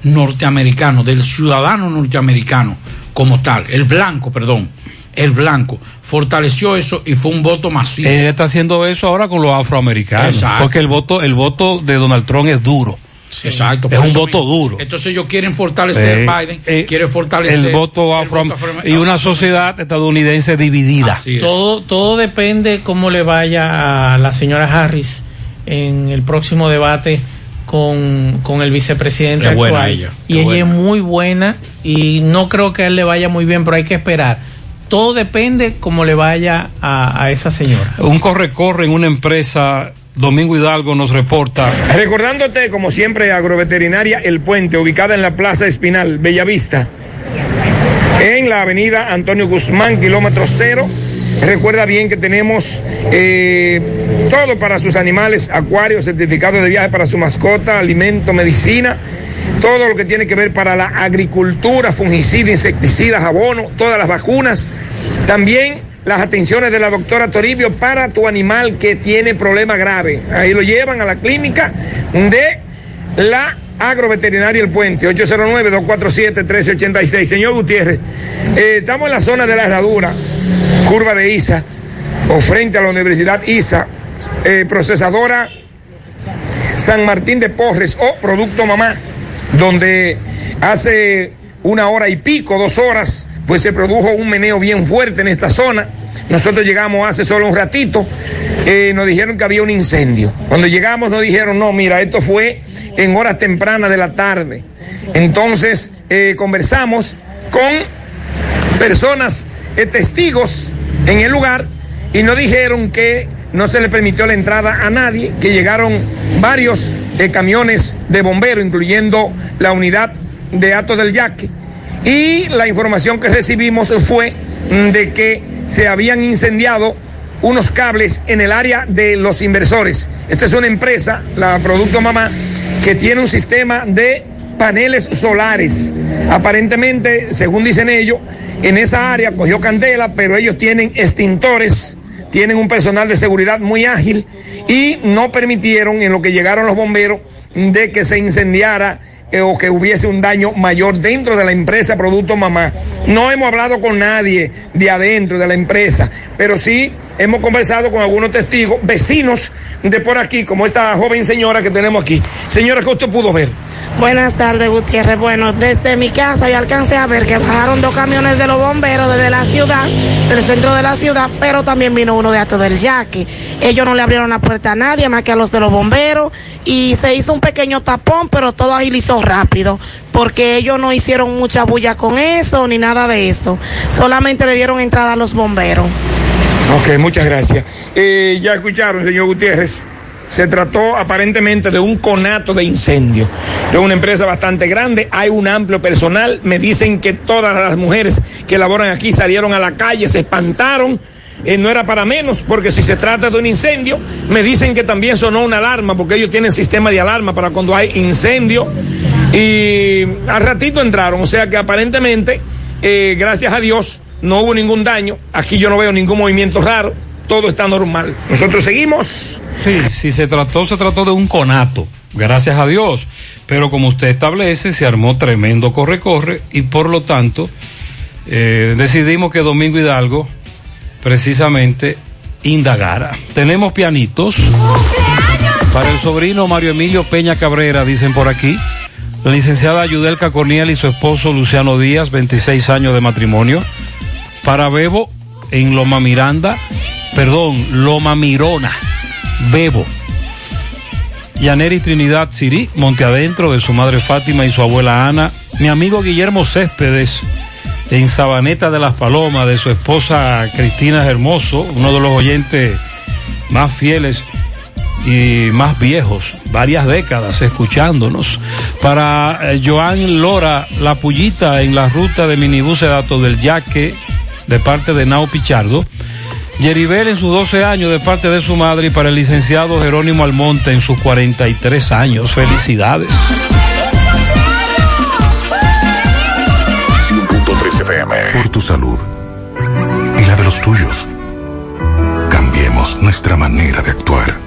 [SPEAKER 5] norteamericano, del ciudadano norteamericano como tal, el blanco, perdón, el blanco. Fortaleció eso y fue un voto masivo.
[SPEAKER 3] Él está haciendo eso ahora con los afroamericanos,
[SPEAKER 5] Exacto.
[SPEAKER 3] porque el voto, el voto de Donald Trump es duro.
[SPEAKER 5] Exacto.
[SPEAKER 3] Es un voto
[SPEAKER 5] mismo.
[SPEAKER 3] duro.
[SPEAKER 5] Entonces ellos quieren fortalecer Biden,
[SPEAKER 3] eh,
[SPEAKER 5] quiere fortalecer
[SPEAKER 3] el voto afro y una sociedad estadounidense dividida.
[SPEAKER 4] todo, todo depende cómo le vaya a la señora Harris en el próximo debate con, con el vicepresidente
[SPEAKER 5] Es buena
[SPEAKER 4] actual.
[SPEAKER 5] ella,
[SPEAKER 4] y ella es muy buena y no creo que a él le vaya muy bien, pero hay que esperar. Todo depende cómo le vaya a, a esa señora.
[SPEAKER 3] Un corre-corre en una empresa, Domingo Hidalgo nos reporta.
[SPEAKER 53] Recordándote, como siempre, Agroveterinaria El Puente, ubicada en la Plaza Espinal, Bellavista, en la avenida Antonio Guzmán, kilómetro cero. Recuerda bien que tenemos eh, todo para sus animales, acuarios, certificados de viaje para su mascota, alimento, medicina, todo lo que tiene que ver para la agricultura, fungicidas, insecticidas, abono, todas las vacunas. También las atenciones de la doctora Toribio para tu animal que tiene problema grave. Ahí lo llevan a la clínica de la agroveterinaria El Puente, 809-247-1386. Señor Gutiérrez, eh, estamos en la zona de la herradura, curva de ISA, o frente a la Universidad ISA, eh, procesadora San Martín de Porres o Producto Mamá, donde hace una hora y pico, dos horas, pues se produjo un meneo bien fuerte en esta zona. Nosotros llegamos hace solo un ratito, eh, nos dijeron que había un incendio. Cuando llegamos nos dijeron, no, mira, esto fue en horas tempranas de la tarde. Entonces eh, conversamos con personas, eh, testigos en el lugar y nos dijeron que no se le permitió la entrada a nadie, que llegaron varios camiones de bomberos, incluyendo la unidad de Ato del Yaque. Y la información que recibimos fue mm, de que se habían incendiado unos cables en el área de los inversores. Esta es una empresa, la Producto Mamá, que tiene un sistema de paneles solares. Aparentemente, según dicen ellos, en esa área cogió candela, pero ellos tienen extintores, tienen un personal de seguridad muy ágil y no permitieron en lo que llegaron los bomberos de que se incendiara eh, o que hubiese un daño mayor dentro de la empresa Producto Mamá. No hemos hablado con nadie de adentro de la empresa, pero sí hemos conversado con algunos testigos, vecinos de por aquí, como esta joven señora que tenemos aquí. Señora, ¿qué usted pudo ver?
[SPEAKER 54] Buenas tardes, Gutiérrez. Bueno, desde mi casa yo alcancé a ver que bajaron dos camiones de los bomberos desde la ciudad, del centro de la ciudad, pero también vino uno de Ato del Yaque. Ellos no le abrieron la puerta a nadie más que a los de los bomberos y se hizo un pequeño tapón, pero todo agilizó rápido porque ellos no hicieron mucha bulla con eso ni nada de eso. Solamente le dieron entrada a los bomberos.
[SPEAKER 53] Ok, muchas gracias. Eh, ya escucharon, señor Gutiérrez. Se trató aparentemente de un conato de incendio. De una empresa bastante grande, hay un amplio personal. Me dicen que todas las mujeres que laboran aquí salieron a la calle, se espantaron. Eh, no era para menos, porque si se trata de un incendio, me dicen que también sonó una alarma, porque ellos tienen sistema de alarma para cuando hay incendio. Y al ratito entraron, o sea que aparentemente, eh, gracias a Dios, no hubo ningún daño. Aquí yo no veo ningún movimiento raro. Todo está normal. Nosotros seguimos.
[SPEAKER 3] Sí, si se trató, se trató de un conato, gracias a Dios. Pero como usted establece, se armó tremendo corre-corre y por lo tanto eh, decidimos que Domingo Hidalgo precisamente indagara. Tenemos pianitos para el sobrino Mario Emilio Peña Cabrera, dicen por aquí. La licenciada Yudelka Corniel y su esposo Luciano Díaz, 26 años de matrimonio. Para Bebo en Loma Miranda, perdón, Loma Mirona, Bebo. Yaneri Trinidad Sirí, Monte Adentro, de su madre Fátima y su abuela Ana. Mi amigo Guillermo Céspedes, en Sabaneta de las Palomas, de su esposa Cristina Hermoso, uno de los oyentes más fieles y más viejos, varias décadas escuchándonos. Para eh, Joan Lora, la pullita en la ruta de minibuses datos del Yaque, de parte de Nao Pichardo. Yeribel en sus 12 años de parte de su madre y para el licenciado Jerónimo Almonte en sus 43 años. Felicidades.
[SPEAKER 2] 100.3 FM. Por tu salud y la de los tuyos. Cambiemos nuestra manera de actuar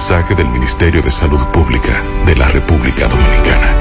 [SPEAKER 2] Mensaje del Ministerio de Salud Pública de la República Dominicana.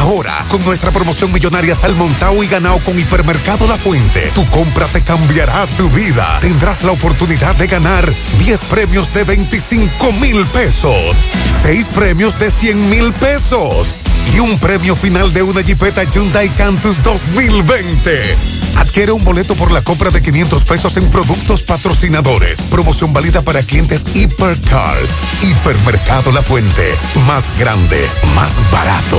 [SPEAKER 22] Ahora, con nuestra promoción millonaria Salmontao y ganado con Hipermercado La Fuente, tu compra te cambiará tu vida. Tendrás la oportunidad de ganar 10 premios de 25 mil pesos, 6 premios de 100 mil pesos y un premio final de una Jeepeta Hyundai Cantus 2020. Adquiere un boleto por la compra de 500 pesos en productos patrocinadores. Promoción válida para clientes Hipercar. Hipermercado La Fuente. Más grande, más barato.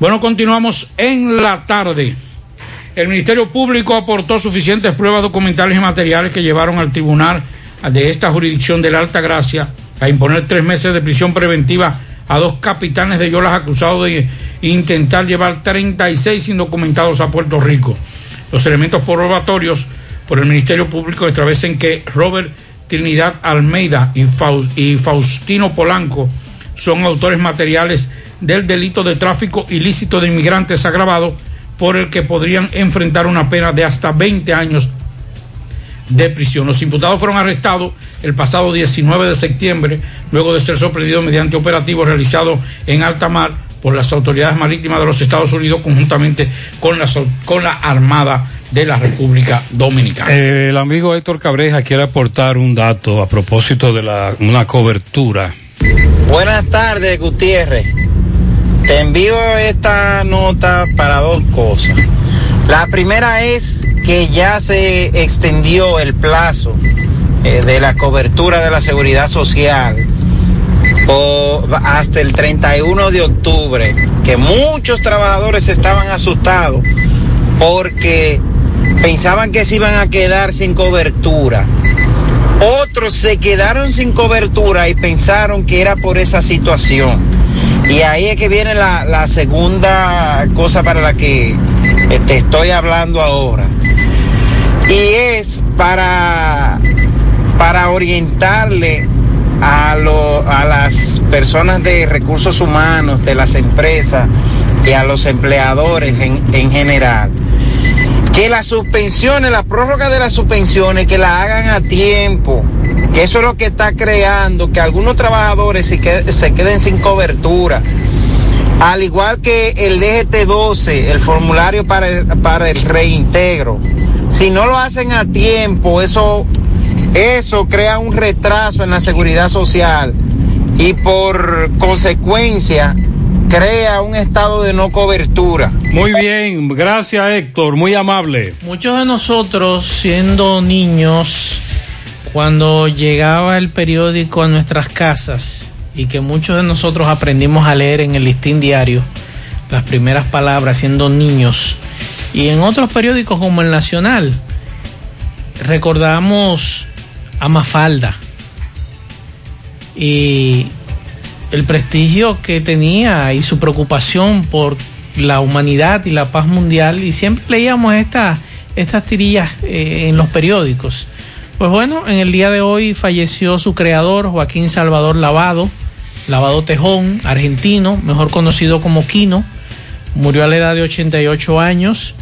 [SPEAKER 5] Bueno, continuamos en la tarde. El Ministerio Público aportó suficientes pruebas documentales y materiales que llevaron al tribunal de esta jurisdicción de la Alta Gracia a imponer tres meses de prisión preventiva a dos capitanes de Yolas acusados de intentar llevar 36 indocumentados a Puerto Rico. Los elementos probatorios por el Ministerio Público establecen que Robert Trinidad Almeida y Faustino Polanco son autores materiales del delito de tráfico ilícito de inmigrantes agravado por el que podrían enfrentar una pena de hasta 20 años de prisión. Los imputados fueron arrestados el pasado 19 de septiembre, luego de ser sorprendidos mediante operativos realizados en alta mar por las autoridades marítimas de los Estados Unidos conjuntamente con la, con la Armada de la República Dominicana.
[SPEAKER 3] El amigo Héctor Cabreja quiere aportar un dato a propósito de la, una cobertura.
[SPEAKER 55] Buenas tardes, Gutiérrez. Te envío esta nota para dos cosas. La primera es que ya se extendió el plazo eh, de la cobertura de la seguridad social hasta el 31 de octubre, que muchos trabajadores estaban asustados porque pensaban que se iban a quedar sin cobertura. Otros se quedaron sin cobertura y pensaron que era por esa situación. Y ahí es que viene la, la segunda cosa para la que te estoy hablando ahora. Y es para, para orientarle a, lo, a las personas de recursos humanos, de las empresas y a los empleadores en, en general. Que las suspensiones, la prórroga de las suspensiones, que la hagan a tiempo, que eso es lo que está creando que algunos trabajadores se, qued- se queden sin cobertura. Al igual que el DGT-12, el formulario para el, para el reintegro. Si no lo hacen a tiempo, eso, eso crea un retraso en la seguridad social y por consecuencia crea un estado de no cobertura.
[SPEAKER 3] Muy bien, gracias Héctor, muy amable.
[SPEAKER 4] Muchos de nosotros, siendo niños, cuando llegaba el periódico a nuestras casas y que muchos de nosotros aprendimos a leer en el listín diario las primeras palabras siendo niños y en otros periódicos como el Nacional, recordamos a Mafalda y el prestigio que tenía y su preocupación por la humanidad y la paz mundial y siempre leíamos esta, estas tirillas eh, en los periódicos. Pues bueno, en el día de hoy falleció su creador, Joaquín Salvador Lavado, Lavado Tejón, argentino, mejor conocido como Quino, murió a la edad de 88 años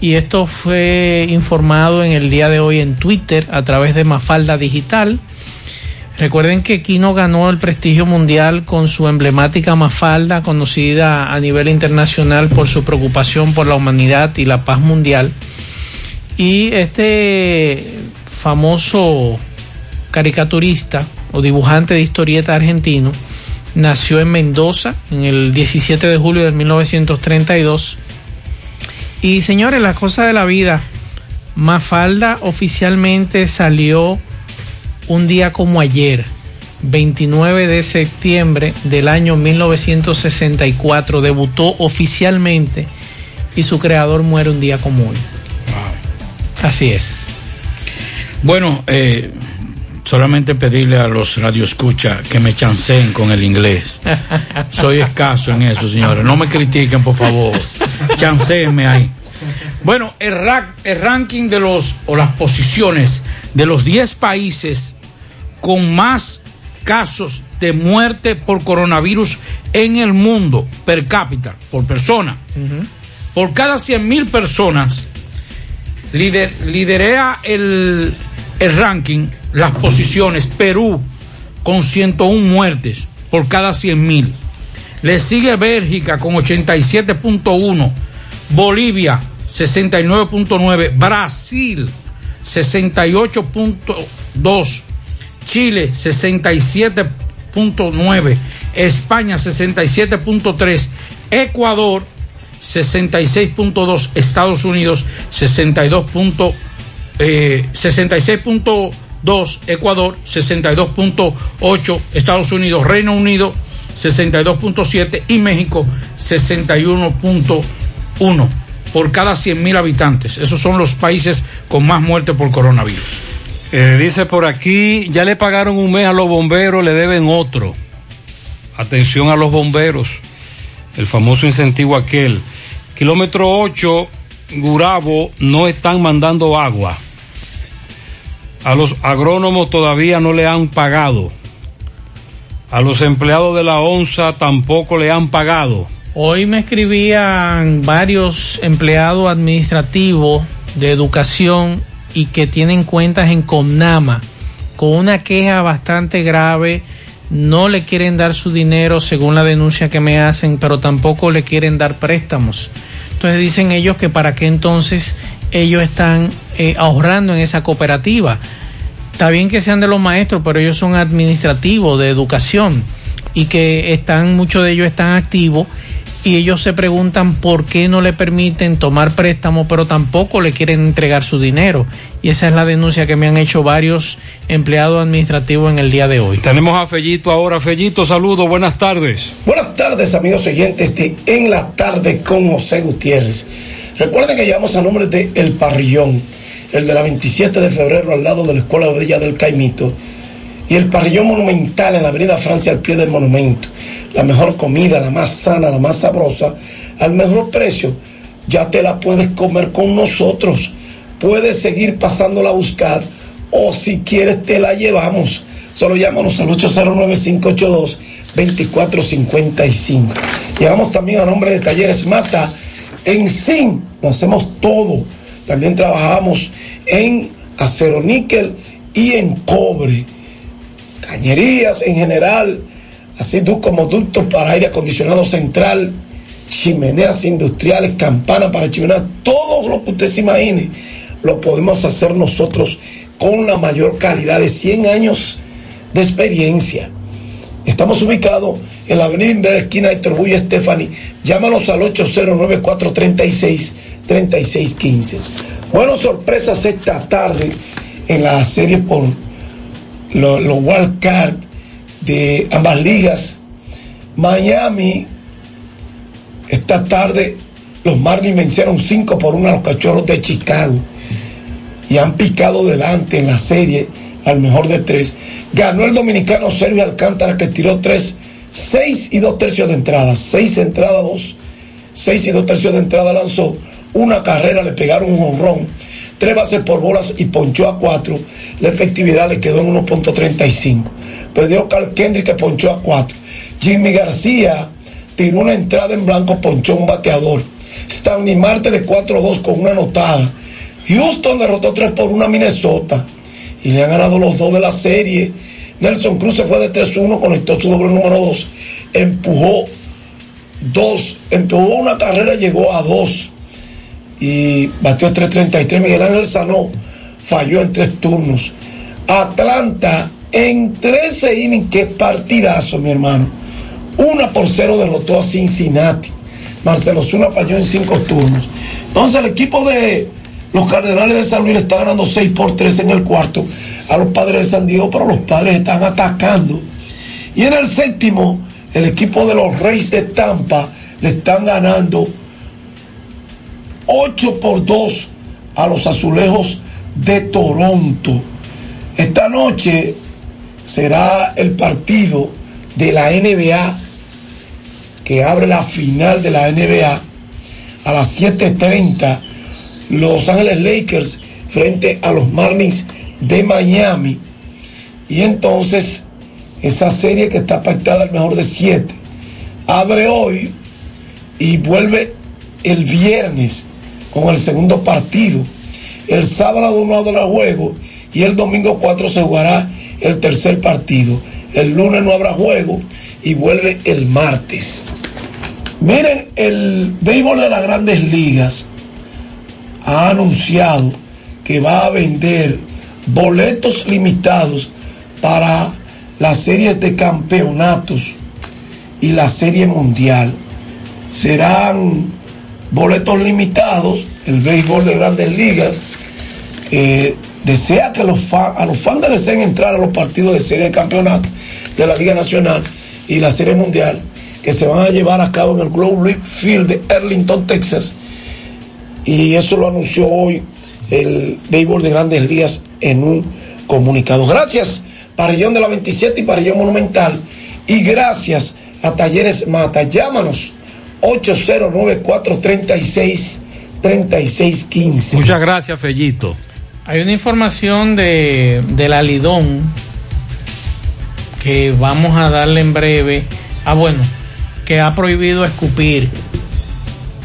[SPEAKER 4] y esto fue informado en el día de hoy en Twitter a través de Mafalda Digital. Recuerden que Kino ganó el prestigio mundial con su emblemática Mafalda, conocida a nivel internacional por su preocupación por la humanidad y la paz mundial. Y este famoso caricaturista o dibujante de historieta argentino nació en Mendoza en el 17 de julio de 1932. Y señores, la cosa de la vida, Mafalda oficialmente salió un día como ayer, 29 de septiembre del año 1964, debutó oficialmente y su creador muere un día como hoy. Así es.
[SPEAKER 5] Bueno, eh, solamente pedirle a los radioescuchas que me chanceen con el inglés. Soy escaso en eso, señores. No me critiquen, por favor. Chanceenme ahí. Bueno, el, ra- el ranking de los, o las posiciones de los 10 países con más casos de muerte por coronavirus en el mundo, per cápita, por persona. Por cada 100 mil personas, lider- liderea el, el ranking, las posiciones, Perú con 101 muertes por cada 100 mil. Le sigue Bélgica con 87.1, Bolivia 69.9, Brasil 68.2, Chile 67.9, España 67.3, Ecuador 66.2, Estados Unidos 62. eh, 66.2, Ecuador 62.8, Estados Unidos, Reino Unido 62.7 y México 61.1 por cada 100 mil habitantes. Esos son los países con más muerte por coronavirus.
[SPEAKER 3] Eh, dice por aquí, ya le pagaron un mes a los bomberos, le deben otro. Atención a los bomberos. El famoso incentivo aquel. Kilómetro 8, Gurabo, no están mandando agua. A los agrónomos todavía no le han pagado. A los empleados de la ONSA tampoco le han pagado.
[SPEAKER 4] Hoy me escribían varios empleados administrativos de educación y que tienen cuentas en Comnama con una queja bastante grave. No le quieren dar su dinero según la denuncia que me hacen, pero tampoco le quieren dar préstamos. Entonces dicen ellos que para qué entonces ellos están eh, ahorrando en esa cooperativa. Está bien que sean de los maestros, pero ellos son administrativos de educación y que están, muchos de ellos están activos y ellos se preguntan por qué no le permiten tomar préstamo, pero tampoco le quieren entregar su dinero. Y esa es la denuncia que me han hecho varios empleados administrativos en el día de hoy.
[SPEAKER 3] Tenemos a Fellito ahora. Fellito, saludos, buenas tardes.
[SPEAKER 56] Buenas tardes, amigos oyentes de En la Tarde con José Gutiérrez. Recuerden que llamamos a nombre de El Parrillón, el de la 27 de febrero al lado de la Escuela Bella del Caimito, y el Parrillón Monumental en la Avenida Francia al pie del monumento. La mejor comida, la más sana, la más sabrosa, al mejor precio. Ya te la puedes comer con nosotros. Puedes seguir pasándola a buscar o si quieres te la llevamos. Solo llámanos al 809-582-2455. Llegamos también a nombre de Talleres Mata. En zinc lo hacemos todo. También trabajamos en acero níquel y en cobre. Cañerías en general, así como ductos para aire acondicionado central, chimeneas industriales, campanas para chimeneas, todo lo que usted se imagine, lo podemos hacer nosotros con la mayor calidad de 100 años de experiencia. Estamos ubicados en la avenida Inver, esquina de Héctor Bulla Stephanie. Llámanos al 809-436-3615. Bueno, sorpresas esta tarde en la serie por los lo wild de ambas ligas. Miami, esta tarde los Marlins vencieron 5 por 1 a los cachorros de Chicago y han picado delante en la serie al mejor de tres. Ganó el dominicano Sergio Alcántara que tiró tres, seis y dos tercios de entrada, seis entradas, dos, seis y dos tercios de entrada lanzó, una carrera, le pegaron un honrón, tres bases por bolas y ponchó a cuatro, la efectividad le quedó en 1.35. Perdió Carl Kendrick que ponchó a cuatro. Jimmy García tiró una entrada en blanco, ponchó un bateador. Stanley Marte de 4-2 con una anotada. Houston derrotó 3 por 1 a Minnesota y le han ganado los dos de la serie. Nelson Cruz se fue de 3-1, conectó su doble número 2, empujó dos, empujó una carrera, llegó a dos y batió 3.33. Miguel Ángel Sanó falló en tres turnos. Atlanta en 13 innings, qué partidazo, mi hermano. Una por cero derrotó a Cincinnati. Marcelo Zuna falló en cinco turnos. Entonces el equipo de los Cardenales de San Luis está ganando 6 por 3 en el cuarto a los padres de San Diego, pero los padres están atacando. Y en el séptimo, el equipo de los Reyes de Tampa le están ganando 8 por 2 a los azulejos de Toronto. Esta noche será el partido de la NBA que abre la final de la NBA a las 7.30 Los Ángeles Lakers frente a los Marlins de Miami y entonces esa serie que está pactada al mejor de 7 abre hoy y vuelve el viernes con el segundo partido. El sábado no habrá juego y el domingo 4 se jugará el tercer partido. El lunes no habrá juego y vuelve el martes. Miren, el béisbol de las grandes ligas ha anunciado que va a vender boletos limitados para las series de campeonatos y la serie mundial. Serán boletos limitados, el béisbol de grandes ligas. eh, desea que los fan- a los fans deseen entrar a los partidos de serie de campeonato de la Liga Nacional y la serie mundial que se van a llevar a cabo en el Globe League Field de Arlington, Texas. Y eso lo anunció hoy el béisbol de grandes ligas en un comunicado. Gracias, Parrillón de la 27 y Parrillón Monumental. Y gracias a Talleres Mata. Llámanos 809-436-3615.
[SPEAKER 3] Muchas gracias, Fellito.
[SPEAKER 4] Hay una información de, del alidón que vamos a darle en breve. Ah, bueno, que ha prohibido escupir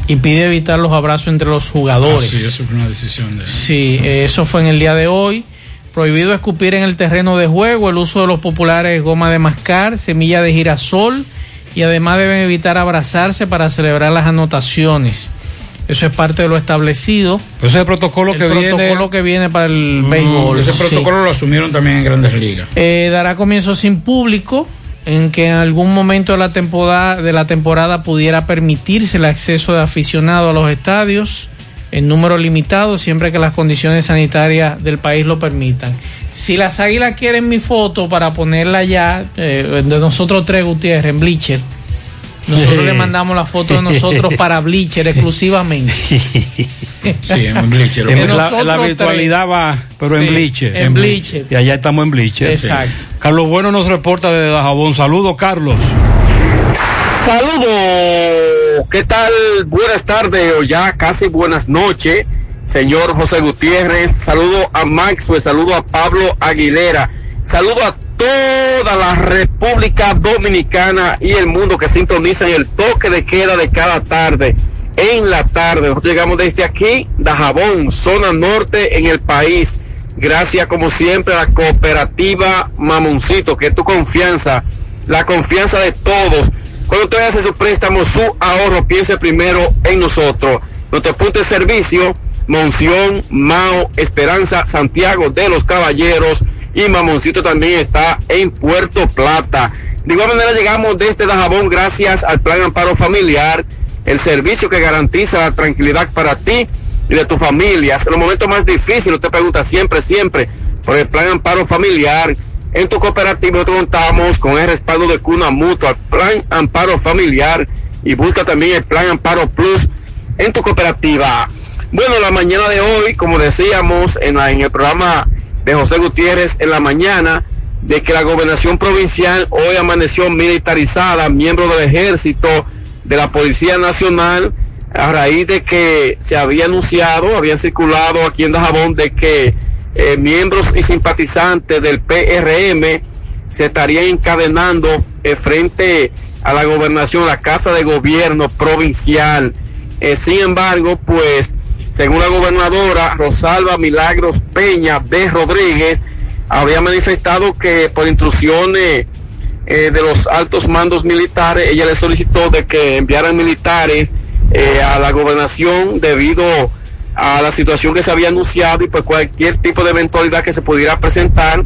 [SPEAKER 4] y pide evitar los abrazos entre los jugadores.
[SPEAKER 5] Ah, sí, eso fue una decisión de.
[SPEAKER 4] Sí, eso fue en el día de hoy. Prohibido escupir en el terreno de juego, el uso de los populares goma de mascar, semilla de girasol y además deben evitar abrazarse para celebrar las anotaciones. Eso es parte de lo establecido.
[SPEAKER 3] Ese es el protocolo
[SPEAKER 4] el
[SPEAKER 3] que viene.
[SPEAKER 4] protocolo que viene para el
[SPEAKER 5] Mm,
[SPEAKER 4] béisbol.
[SPEAKER 5] Ese
[SPEAKER 4] sí.
[SPEAKER 5] protocolo lo asumieron también en grandes ligas.
[SPEAKER 4] Eh, dará comienzo sin público, en que en algún momento de la temporada, de la temporada pudiera permitirse el acceso de aficionados a los estadios en número limitado, siempre que las condiciones sanitarias del país lo permitan. Si las águilas quieren mi foto para ponerla ya, eh, de nosotros tres Gutiérrez en Bleacher, nosotros le mandamos la foto de nosotros para Bleacher exclusivamente.
[SPEAKER 5] Sí, en Bleacher.
[SPEAKER 3] En la,
[SPEAKER 4] tres.
[SPEAKER 3] virtualidad va, pero en Bleacher.
[SPEAKER 4] en Bleacher.
[SPEAKER 3] Y allá estamos en Bleacher.
[SPEAKER 4] Exacto.
[SPEAKER 3] Carlos Bueno nos reporta desde Dajabón. Saludos, Carlos.
[SPEAKER 57] Saludos, ¿qué tal? Buenas tardes o ya casi buenas noches, señor José Gutiérrez. Saludo a Maxwell, saludo a Pablo Aguilera, saludo a toda la República Dominicana y el mundo que sintonizan el toque de queda de cada tarde. En la tarde, nosotros llegamos desde aquí, Dajabón, zona norte en el país. gracias como siempre a la cooperativa Mamoncito, que es tu confianza, la confianza de todos. Cuando usted hace su préstamo, su ahorro, piense primero en nosotros. Nuestro punto de servicio, Monción, Mao, Esperanza, Santiago de los Caballeros y Mamoncito también está en Puerto Plata. De igual manera llegamos desde Dajabón gracias al Plan Amparo Familiar, el servicio que garantiza la tranquilidad para ti y de tu familia. En los momentos más difíciles, usted pregunta siempre, siempre por el Plan Amparo Familiar. En tu cooperativa nosotros contamos con el respaldo de Cuna Mutua, Plan Amparo Familiar y busca también el Plan Amparo Plus en tu cooperativa. Bueno, la mañana de hoy, como decíamos en, la, en el programa de José Gutiérrez en la mañana, de que la gobernación provincial hoy amaneció militarizada, miembro del ejército, de la Policía Nacional, a raíz de que se había anunciado, había circulado aquí en Dajabón de que eh, miembros y simpatizantes del PRM se estarían encadenando eh, frente a la gobernación, la Casa de Gobierno provincial. Eh, sin embargo, pues según la gobernadora Rosalba Milagros Peña de Rodríguez, había manifestado que por instrucciones eh, de los altos mandos militares, ella le solicitó de que enviaran militares eh, a la gobernación debido a la situación que se había anunciado y por cualquier tipo de eventualidad que se pudiera presentar.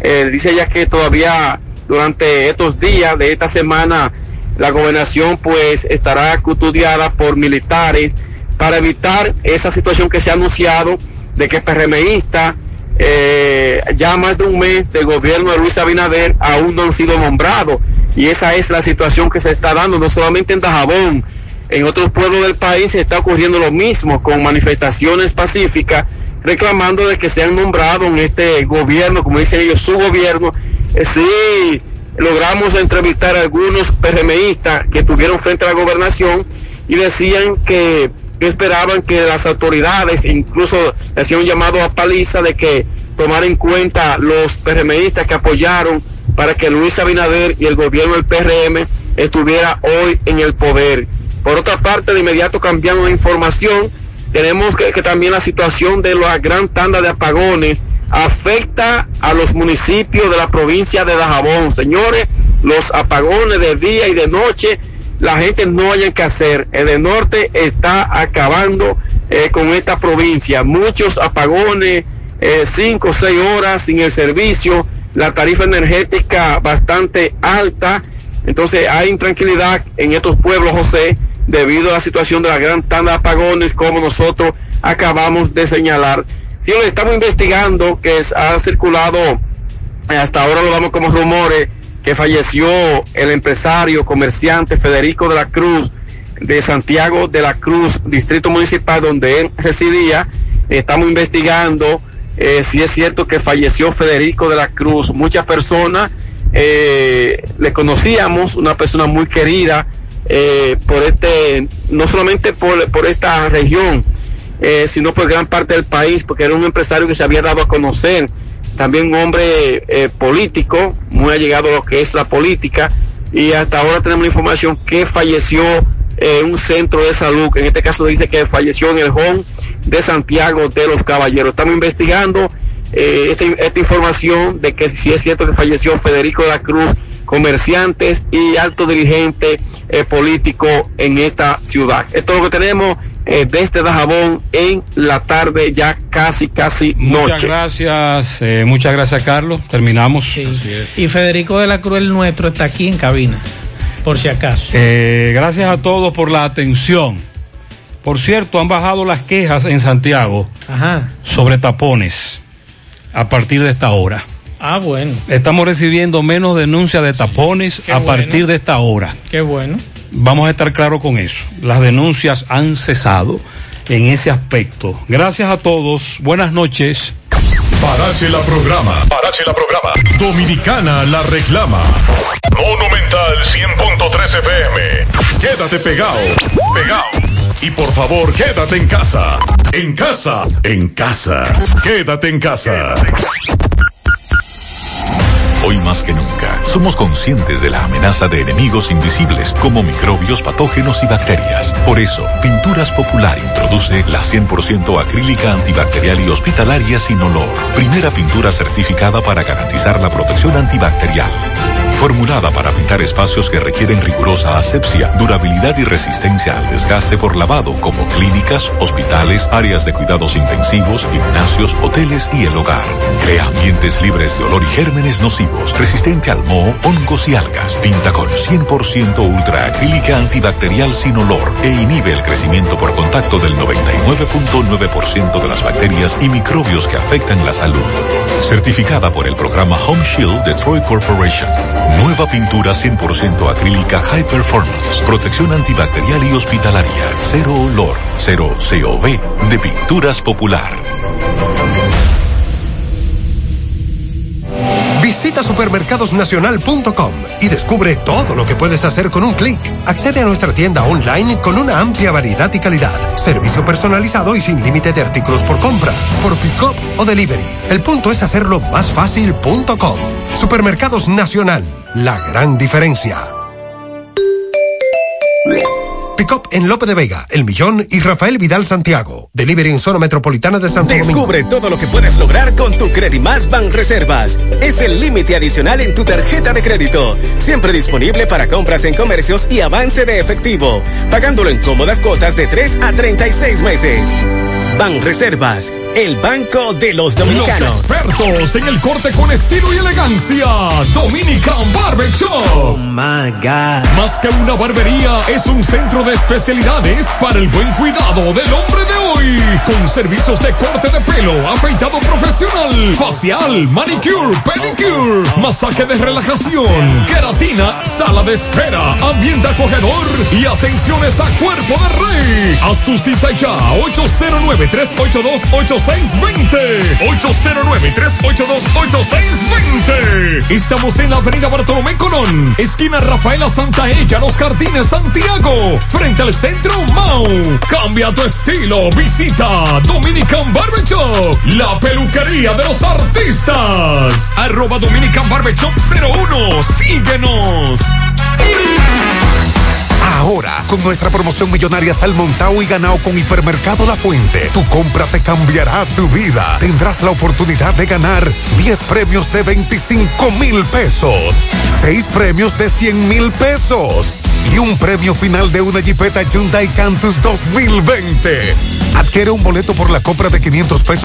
[SPEAKER 57] Eh, dice ella que todavía durante estos días de esta semana la gobernación pues estará custodiada por militares para evitar esa situación que se ha anunciado de que PRMista eh, ya más de un mes del gobierno de Luis Abinader aún no han sido nombrados. Y esa es la situación que se está dando no solamente en Dajabón en otros pueblos del país está ocurriendo lo mismo con manifestaciones pacíficas reclamando de que sean nombrados en este gobierno como dicen ellos su gobierno. Eh, sí logramos entrevistar a algunos PRMistas que estuvieron frente a la gobernación y decían que esperaban que las autoridades incluso hacían un llamado a paliza de que tomar en cuenta los PRMistas que apoyaron para que Luis Abinader y el gobierno del PRM estuviera hoy en el poder. Por otra parte, de inmediato cambiando la información, tenemos que, que también la situación de la gran tanda de apagones afecta a los municipios de la provincia de Dajabón. Señores, los apagones de día y de noche la gente no haya que hacer. El norte está acabando eh, con esta provincia. Muchos apagones, eh, cinco o seis horas sin el servicio, la tarifa energética bastante alta. Entonces hay intranquilidad en estos pueblos, José, debido a la situación de la gran tanda de apagones, como nosotros acabamos de señalar. Si lo estamos investigando, que ha circulado, hasta ahora lo damos como rumores, que falleció el empresario comerciante Federico de la Cruz de Santiago de la Cruz, distrito municipal donde él residía. Estamos investigando eh, si es cierto que falleció Federico de la Cruz. Muchas personas eh, le conocíamos, una persona muy querida eh, por este, no solamente por, por esta región, sino por gran parte del país, porque era un empresario que se había dado a conocer también un hombre eh, político, muy allegado a lo que es la política, y hasta ahora tenemos la información que falleció en un centro de salud, en este caso dice que falleció en el home de Santiago de los Caballeros. Estamos investigando eh, esta, esta información de que si es cierto que falleció Federico de la Cruz, comerciantes y alto dirigente eh, político en esta ciudad. Esto es lo que tenemos eh, desde Dajabón en la tarde, ya casi, casi
[SPEAKER 3] Muchas
[SPEAKER 57] noche.
[SPEAKER 3] gracias, eh, muchas gracias Carlos. Terminamos.
[SPEAKER 4] Y Federico de la Cruz, el nuestro, está aquí en cabina, por si acaso.
[SPEAKER 3] Eh, gracias a todos por la atención. Por cierto, han bajado las quejas en Santiago
[SPEAKER 4] Ajá.
[SPEAKER 3] sobre tapones a partir de esta hora.
[SPEAKER 4] Ah, bueno,
[SPEAKER 3] Estamos recibiendo menos denuncias de tapones
[SPEAKER 4] Qué
[SPEAKER 3] a
[SPEAKER 4] bueno.
[SPEAKER 3] partir de esta hora.
[SPEAKER 4] qué bueno.
[SPEAKER 3] Vamos a estar claros con eso. Las denuncias han cesado en ese aspecto. Gracias a todos. Buenas noches.
[SPEAKER 22] Parache la programa. Parache la programa. Dominicana la reclama. Monumental 100.13 FM. Quédate pegado. Pegado. Y por favor, quédate en casa. En casa. En casa. Quédate en casa.
[SPEAKER 58] Hoy más que nunca,
[SPEAKER 2] somos conscientes de la amenaza de enemigos invisibles como microbios, patógenos y bacterias. Por eso, Pinturas Popular introduce la 100% acrílica antibacterial y hospitalaria sin olor. Primera pintura certificada para garantizar la protección antibacterial. Formulada para pintar espacios que requieren rigurosa asepsia, durabilidad y resistencia al desgaste por lavado, como clínicas, hospitales, áreas de cuidados intensivos, gimnasios, hoteles y el hogar. Crea ambientes libres de olor y gérmenes nocivos, resistente al moho, hongos y algas. Pinta con 100% ultra acrílica antibacterial sin olor e inhibe el crecimiento por contacto del 99.9% de las bacterias y microbios que afectan la salud. Certificada por el programa Home Shield de Troy Corporation. Nueva pintura 100% acrílica High Performance. Protección antibacterial y hospitalaria. Cero olor. Cero COV. De Pinturas Popular.
[SPEAKER 59] Visita supermercadosnacional.com y descubre todo lo que puedes hacer con un clic. Accede a nuestra tienda online con una amplia variedad y calidad, servicio personalizado y sin límite de artículos por compra, por pick-up o delivery. El punto es hacerlo más fácil.com. Supermercados Nacional, la gran diferencia. Pick-up en Lope de Vega, El Millón y Rafael Vidal Santiago. Delivery en zona metropolitana de Santo.
[SPEAKER 60] Descubre todo lo que puedes lograr con tu Credimás Ban Reservas. Es el límite adicional en tu tarjeta de crédito. Siempre disponible para compras en comercios y avance de efectivo. Pagándolo en cómodas cuotas de 3 a 36 meses. Ban Reservas, el banco de los dominicanos.
[SPEAKER 61] Los expertos en el corte con estilo y elegancia. Dominican Barber Shop.
[SPEAKER 60] Oh my God.
[SPEAKER 61] Más que una barbería, es un centro de especialidades para el buen cuidado del hombre de Con servicios de corte de pelo, afeitado profesional, facial, manicure, pedicure, masaje de relajación, queratina, sala de espera, ambiente acogedor y atenciones a cuerpo de rey. Haz tu cita ya, 809-382-8620. 809-382-8620. Estamos en la avenida Bartolomé Colón, esquina Rafaela Santaella, Los Jardines, Santiago, frente al centro Mau. Cambia tu estilo, visita Dominican Barber Shop, la peluquería de los artistas. Arroba Dominican Barber Shop 01, síguenos.
[SPEAKER 22] Ahora, con nuestra promoción millonaria Salmontao y ganado con Hipermercado La Fuente, tu compra te cambiará tu vida. Tendrás la oportunidad de ganar 10 premios de 25 mil pesos, 6 premios de 100 mil pesos y un premio final de una Jeepeta Hyundai Cantus 2020. Adquiere un boleto por la compra de 500 pesos